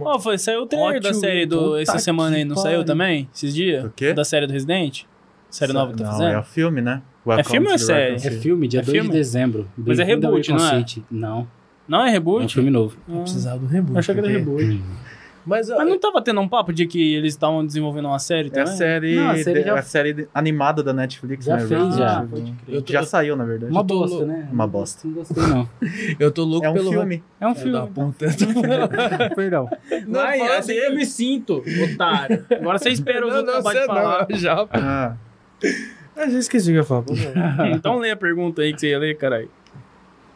Ó, foi, saiu o trailer da Ótimo, série do essa semana aí, não que saiu também? Esses dias? O quê? Da série do Resident? Série nova que tá não, fazendo? é o filme, né? Welcome filme to ou the série? É filme, dia É 2 filme? de dezembro. Mas é reboot, não é? City. Não, Não é é um reboot? filme novo. Ah, Precisava do reboot. Achei que era porque- reboot. Mas, Mas não tava tendo um papo de que eles estavam desenvolvendo uma série É a também? série, Não, a série de- já- a série de- animada da Netflix, Já né? fez, Resident já. Crer. Eu tô- Já saiu, na verdade. Uma bosta, lou- né? Uma bosta. Não gostei, não. eu tô louco É um pelo filme. É um Filho da filme. puta. Perdão. Não, fala assim que eu me sinto, otário. Agora você espera os outros acabar de você falar. não, já. Ah, Ah, já esqueci o que eu ia falar. Então lê a pergunta aí que você ia ler, caralho.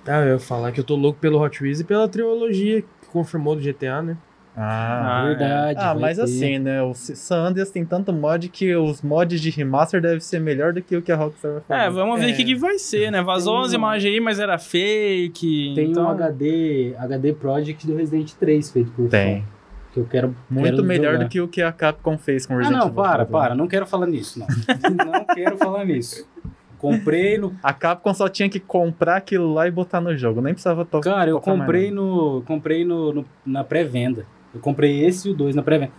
Ah, eu ia falar que eu tô louco pelo Hot Wheels e pela trilogia que confirmou do GTA, né? Ah. Ah, Verdade. Ah, mas ter. assim, né? O San Andreas tem tanto mod que os mods de remaster devem ser melhor do que o que a Rockstar vai fazer. É, vamos ver o É. que, que vai ser, né? Vazou Tem umas um- imagens aí, mas era fake. Tem então... um HD, HD Project do Resident 3 feito por Tem. fã, Que eu quero Muito quero melhor jogar. do que o que a Capcom fez com Ah, Resident não, Evil. para, 4. para. Não quero falar nisso, não. não quero falar nisso. Comprei no. A Capcom só tinha que comprar aquilo lá e botar no jogo. Nem precisava to Cara, eu tocar mais comprei nada. no. Comprei no, no- na pré-venda. Eu comprei esse e o 2 na pré-venda.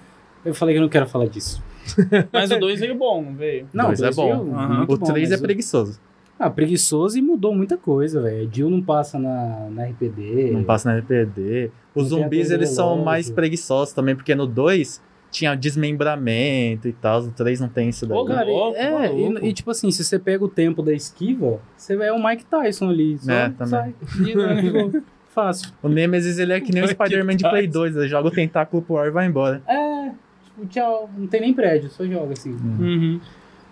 Eu falei que eu não quero falar disso. Mas o 2 veio bom, não veio? Não, Dois o é bom. muito O bom, 3 é preguiçoso. Ah, preguiçoso e mudou muita coisa, velho. Jill não passa na, na RPD. Não passa na RPD. Os zumbis, eles são mais preguiçosos também, porque no 2 tinha desmembramento e tal. No 3 não tem isso daí. Ô, Cara, e- é, maluco. e, e, tipo assim, se você pega o tempo da esquiva, você é o Mike Tyson ali. Só É, também. sai. E, Fácil. O Nemesis, ele é que nem o Spider-Man de Play 2. Ele joga o tentáculo pro ar e vai embora. É, tipo, tchau. Não tem nem prédio, só joga assim. Uhum.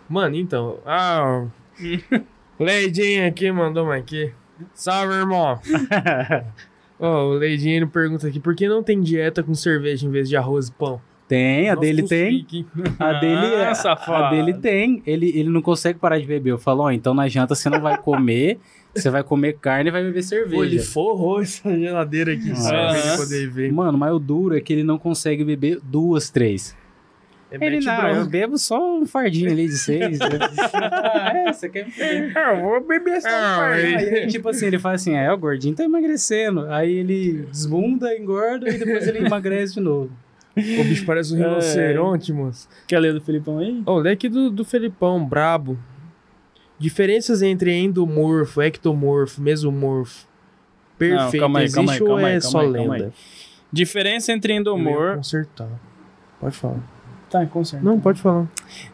Mano, então. Ah. Leidinho aqui mandou uma aqui. Salve, irmão. Ó, o Leidinho ele pergunta aqui: por que não tem dieta com cerveja em vez de arroz e pão? Tem, a Nossa, dele tem. pique? A dele, é- Ah, a safado. dele tem. Ele, ele não consegue parar de beber. Eu falo, ó, então na janta você não vai comer, você vai comer carne e vai beber Pô, ele cerveja. forrou essa geladeira aqui só pra ele poder ver. Mano, mas o duro é que ele não consegue beber duas, três. É Ele não, eu bebo só um fardinho ali de seis. ah, é, você quer me fuder. Ah, eu vou beber só um Ah, fardinho. aí, tipo assim, ele fala assim, é, o gordinho tá emagrecendo. Aí ele desbunda, engorda e depois ele emagrece de novo. O bicho parece um É. rinoceronte, moço. Quer ler do Felipão aí? Ó, lê aqui do, do Felipão, brabo. Diferenças entre endomorfo, ectomorfo, mesomorfo. Perfeito, calma aí, calma aí, existe ou calma aí, é calma só aí, calma lenda? Diferença entre endomorfo. Consertar. Pode falar. Tá, conserta. Não, pode falar.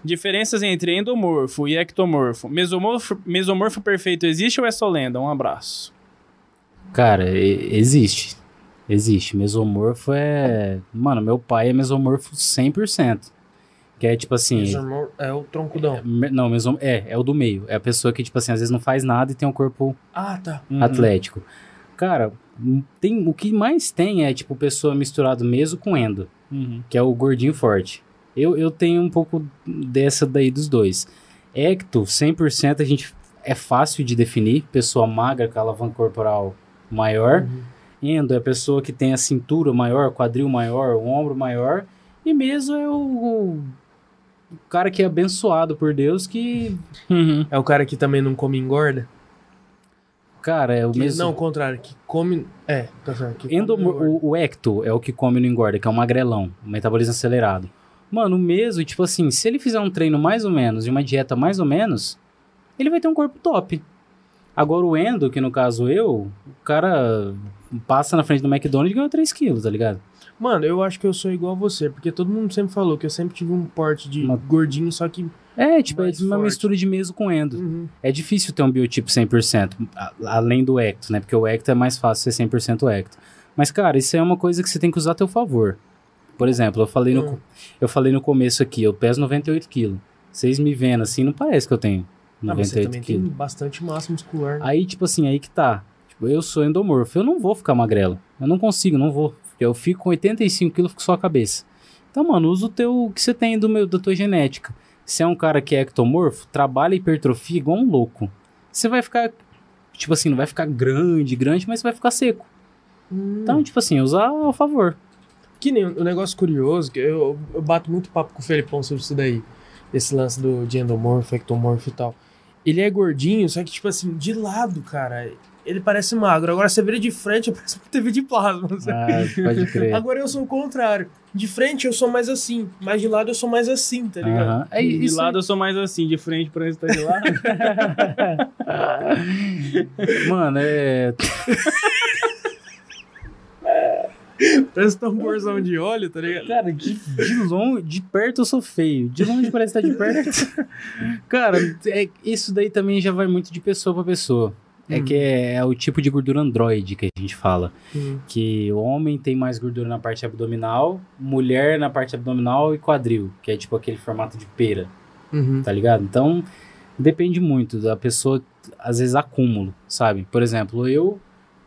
Diferenças entre endomorfo e ectomorfo. Mesomorfo, mesomorfo perfeito existe ou é só lenda? Um abraço. Cara, existe. Existe. Mesomorfo é... Mano, meu pai é mesomorfo 100%. Que é tipo assim... Mesomor- É o troncudão. me- Não, mesom... é, é o do meio. É a pessoa que, tipo assim, às vezes não faz nada e tem um corpo Ah, tá. Uhum. atlético. Cara, tem, o que mais tem é, tipo, pessoa misturado meso com endo. Uhum. que é o gordinho forte. Eu, eu tenho um pouco dessa daí dos dois. Ecto, 100% a gente é fácil de definir, pessoa magra com a alavanca corporal maior. Uhum. Endo é a pessoa que tem a cintura maior, quadril maior, o ombro maior. E meso é o, o cara que é abençoado por Deus que Uhum. É o cara que também não come e engorda? Cara, é o Que- mesmo. Não, o contrário, que come. É, tá certo. que come Endomo- não engorda. o, o ecto é o que come e não engorda, que é o magrelão, o metabolismo acelerado. Mano, o mesmo, tipo assim, se ele fizer um treino mais ou menos e uma dieta mais ou menos, ele vai ter um corpo top. Agora o endo, que no caso eu, o cara passa na frente do McDonald's e ganha 3 quilos, tá ligado? Mano, eu acho que eu sou igual a você, porque todo mundo sempre falou que eu sempre tive um porte de Uma- gordinho, só que. É, tipo, é uma forte. mistura de meso com endo. Uhum. É difícil ter um biotipo 100%, a- além do ecto, né? Porque o ecto é mais fácil ser 100% ecto. Mas, cara, isso é uma coisa que você tem que usar a teu favor. Por exemplo, eu falei, no, Hum. eu falei no começo aqui, eu peso 98 quilos. Vocês me vendo assim, não parece que eu tenho Ah, mas você 98 também tem quilos. bastante massa muscular. né? Aí, tipo assim, aí que tá. Tipo, eu sou endomorfo, eu não vou ficar magrelo. Eu não consigo, não vou. Eu fico com 85 quilos, fico só a cabeça. Então, mano, usa o teu o que você tem do meu, da tua genética. Se é um cara que é ectomorfo, trabalha hipertrofia igual um louco. Você vai ficar, tipo assim, não vai ficar grande, grande, mas vai ficar seco. Hum. Então, tipo assim, usar ao favor. Que nem um negócio curioso, que eu, eu bato muito papo com o Felipão sobre isso daí. Esse lance do de endomorfo, ectomorfo e tal. Ele é gordinho, só que, tipo assim, de lado, cara, ele parece magro. Agora você ele de frente, parece uma TV de plasma. Ah, pode crer. Agora eu sou o contrário. De frente eu sou mais assim, mas de lado eu sou mais assim, tá ligado? Aham. É, de isso lado eu sou mais assim, de frente pra esse tá de lado. Mano, é. Parece tamborzão de óleo, tá ligado? Cara, de, de longe, de perto eu sou feio. De longe parece estar de perto. Cara, é- isso daí também já vai muito de pessoa pra pessoa. É Hum. que é, é o tipo de gordura androide que a gente fala. Hum. Que o homem tem mais gordura na parte abdominal, mulher na parte abdominal e quadril, que é tipo aquele formato de pera, Uhum. tá ligado? Então, depende muito da pessoa, às vezes acúmulo, sabe? Por exemplo, eu,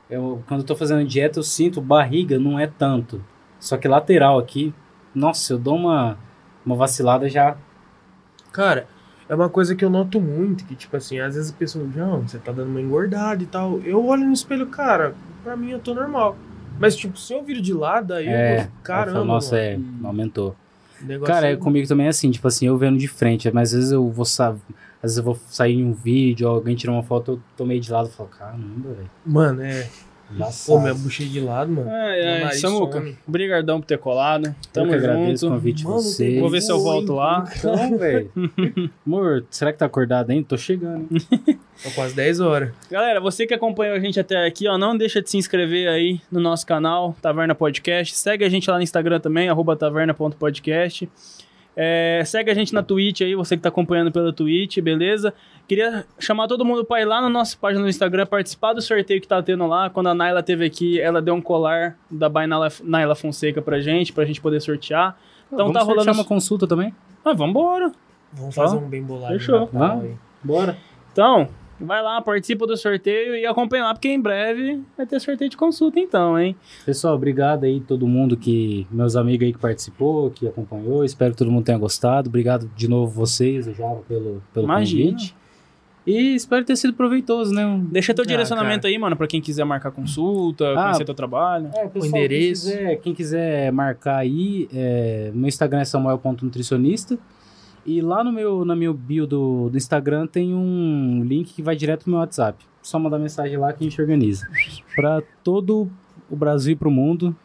eu quando eu tô fazendo dieta, eu sinto barriga não é tanto. Só que lateral aqui, nossa, eu dou uma, uma vacilada já. Cara, é uma coisa que eu noto muito, que tipo assim, às vezes a pessoa, não, você tá dando uma engordada e tal. Eu olho no espelho, cara, pra mim eu tô normal. Mas, tipo, se eu viro de lado, aí eu É, vou, caramba, eu falo, nossa, é, aumentou. Cara, é, comigo também é assim, tipo assim, eu vendo de frente, mas às vezes eu vou sa- às vezes eu vou sair em um vídeo, alguém tirou uma foto, eu tô meio de lado e falo, caramba, velho. Mano, é. Pô, embaçado." minha bucha de lado, mano. Ai, ai, Samuca, obrigadão por ter colado. Eu Tamo que agradeço o junto. convite Mano, vocês. Vou ver se eu volto lá. Então, velho. Amor, será que tá acordado ainda? Tô chegando. Tô quase 10 horas. Galera, você que acompanhou a gente até aqui, ó, não deixa de se inscrever aí no nosso canal, Taverna Podcast. Segue a gente lá no Instagram também, arroba taverna.podcast. É, segue a gente na Twitch aí, você que tá acompanhando pela Twitch, beleza? Queria chamar todo mundo pra ir lá na nossa página no Instagram, participar do sorteio que tá tendo lá. Quando a Naila teve aqui, ela deu um colar da By Naila, Naila Fonseca pra gente, pra gente poder sortear. Então Vamos tá rolando... uma consulta também? Ah, vambora! Vamos fazer Ó, um bem bolado. fechou. aí. Bora. Então, vai lá, participa do sorteio e acompanha lá, porque em breve vai ter sorteio de consulta então, hein? Pessoal, obrigado aí todo mundo que meus amigos aí que participou, que acompanhou. Espero que todo mundo tenha gostado. Obrigado de novo vocês, Java, pelo pelo Imagina. convite. E espero ter sido proveitoso, né? Deixa teu Ah, direcionamento aí, mano, pra quem quiser marcar consulta, Ah, conhecer teu trabalho. É, pessoal, endereço. Quem quiser, quem quiser marcar aí, é, meu Instagram é samuel.nutricionista. E lá no meu, na meu bio do, do Instagram tem um link que vai direto pro meu WhatsApp. Só mandar mensagem lá que a gente organiza. Para todo o Brasil e pro mundo.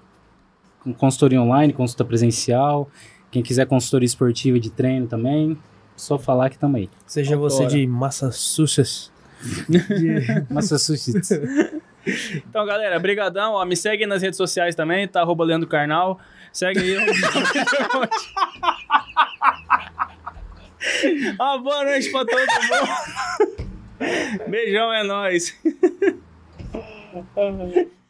Consultoria online, consulta presencial. Quem quiser consultoria esportiva de treino também, só falar que também. Seja você de Massachusetts. Massachusetts. Então, galera, brigadão. Ó, me segue nas redes sociais também, tá? Arroba Leandro Carnal. Segue aí. Uma boa noite pra todo mundo. Beijão, é nóis.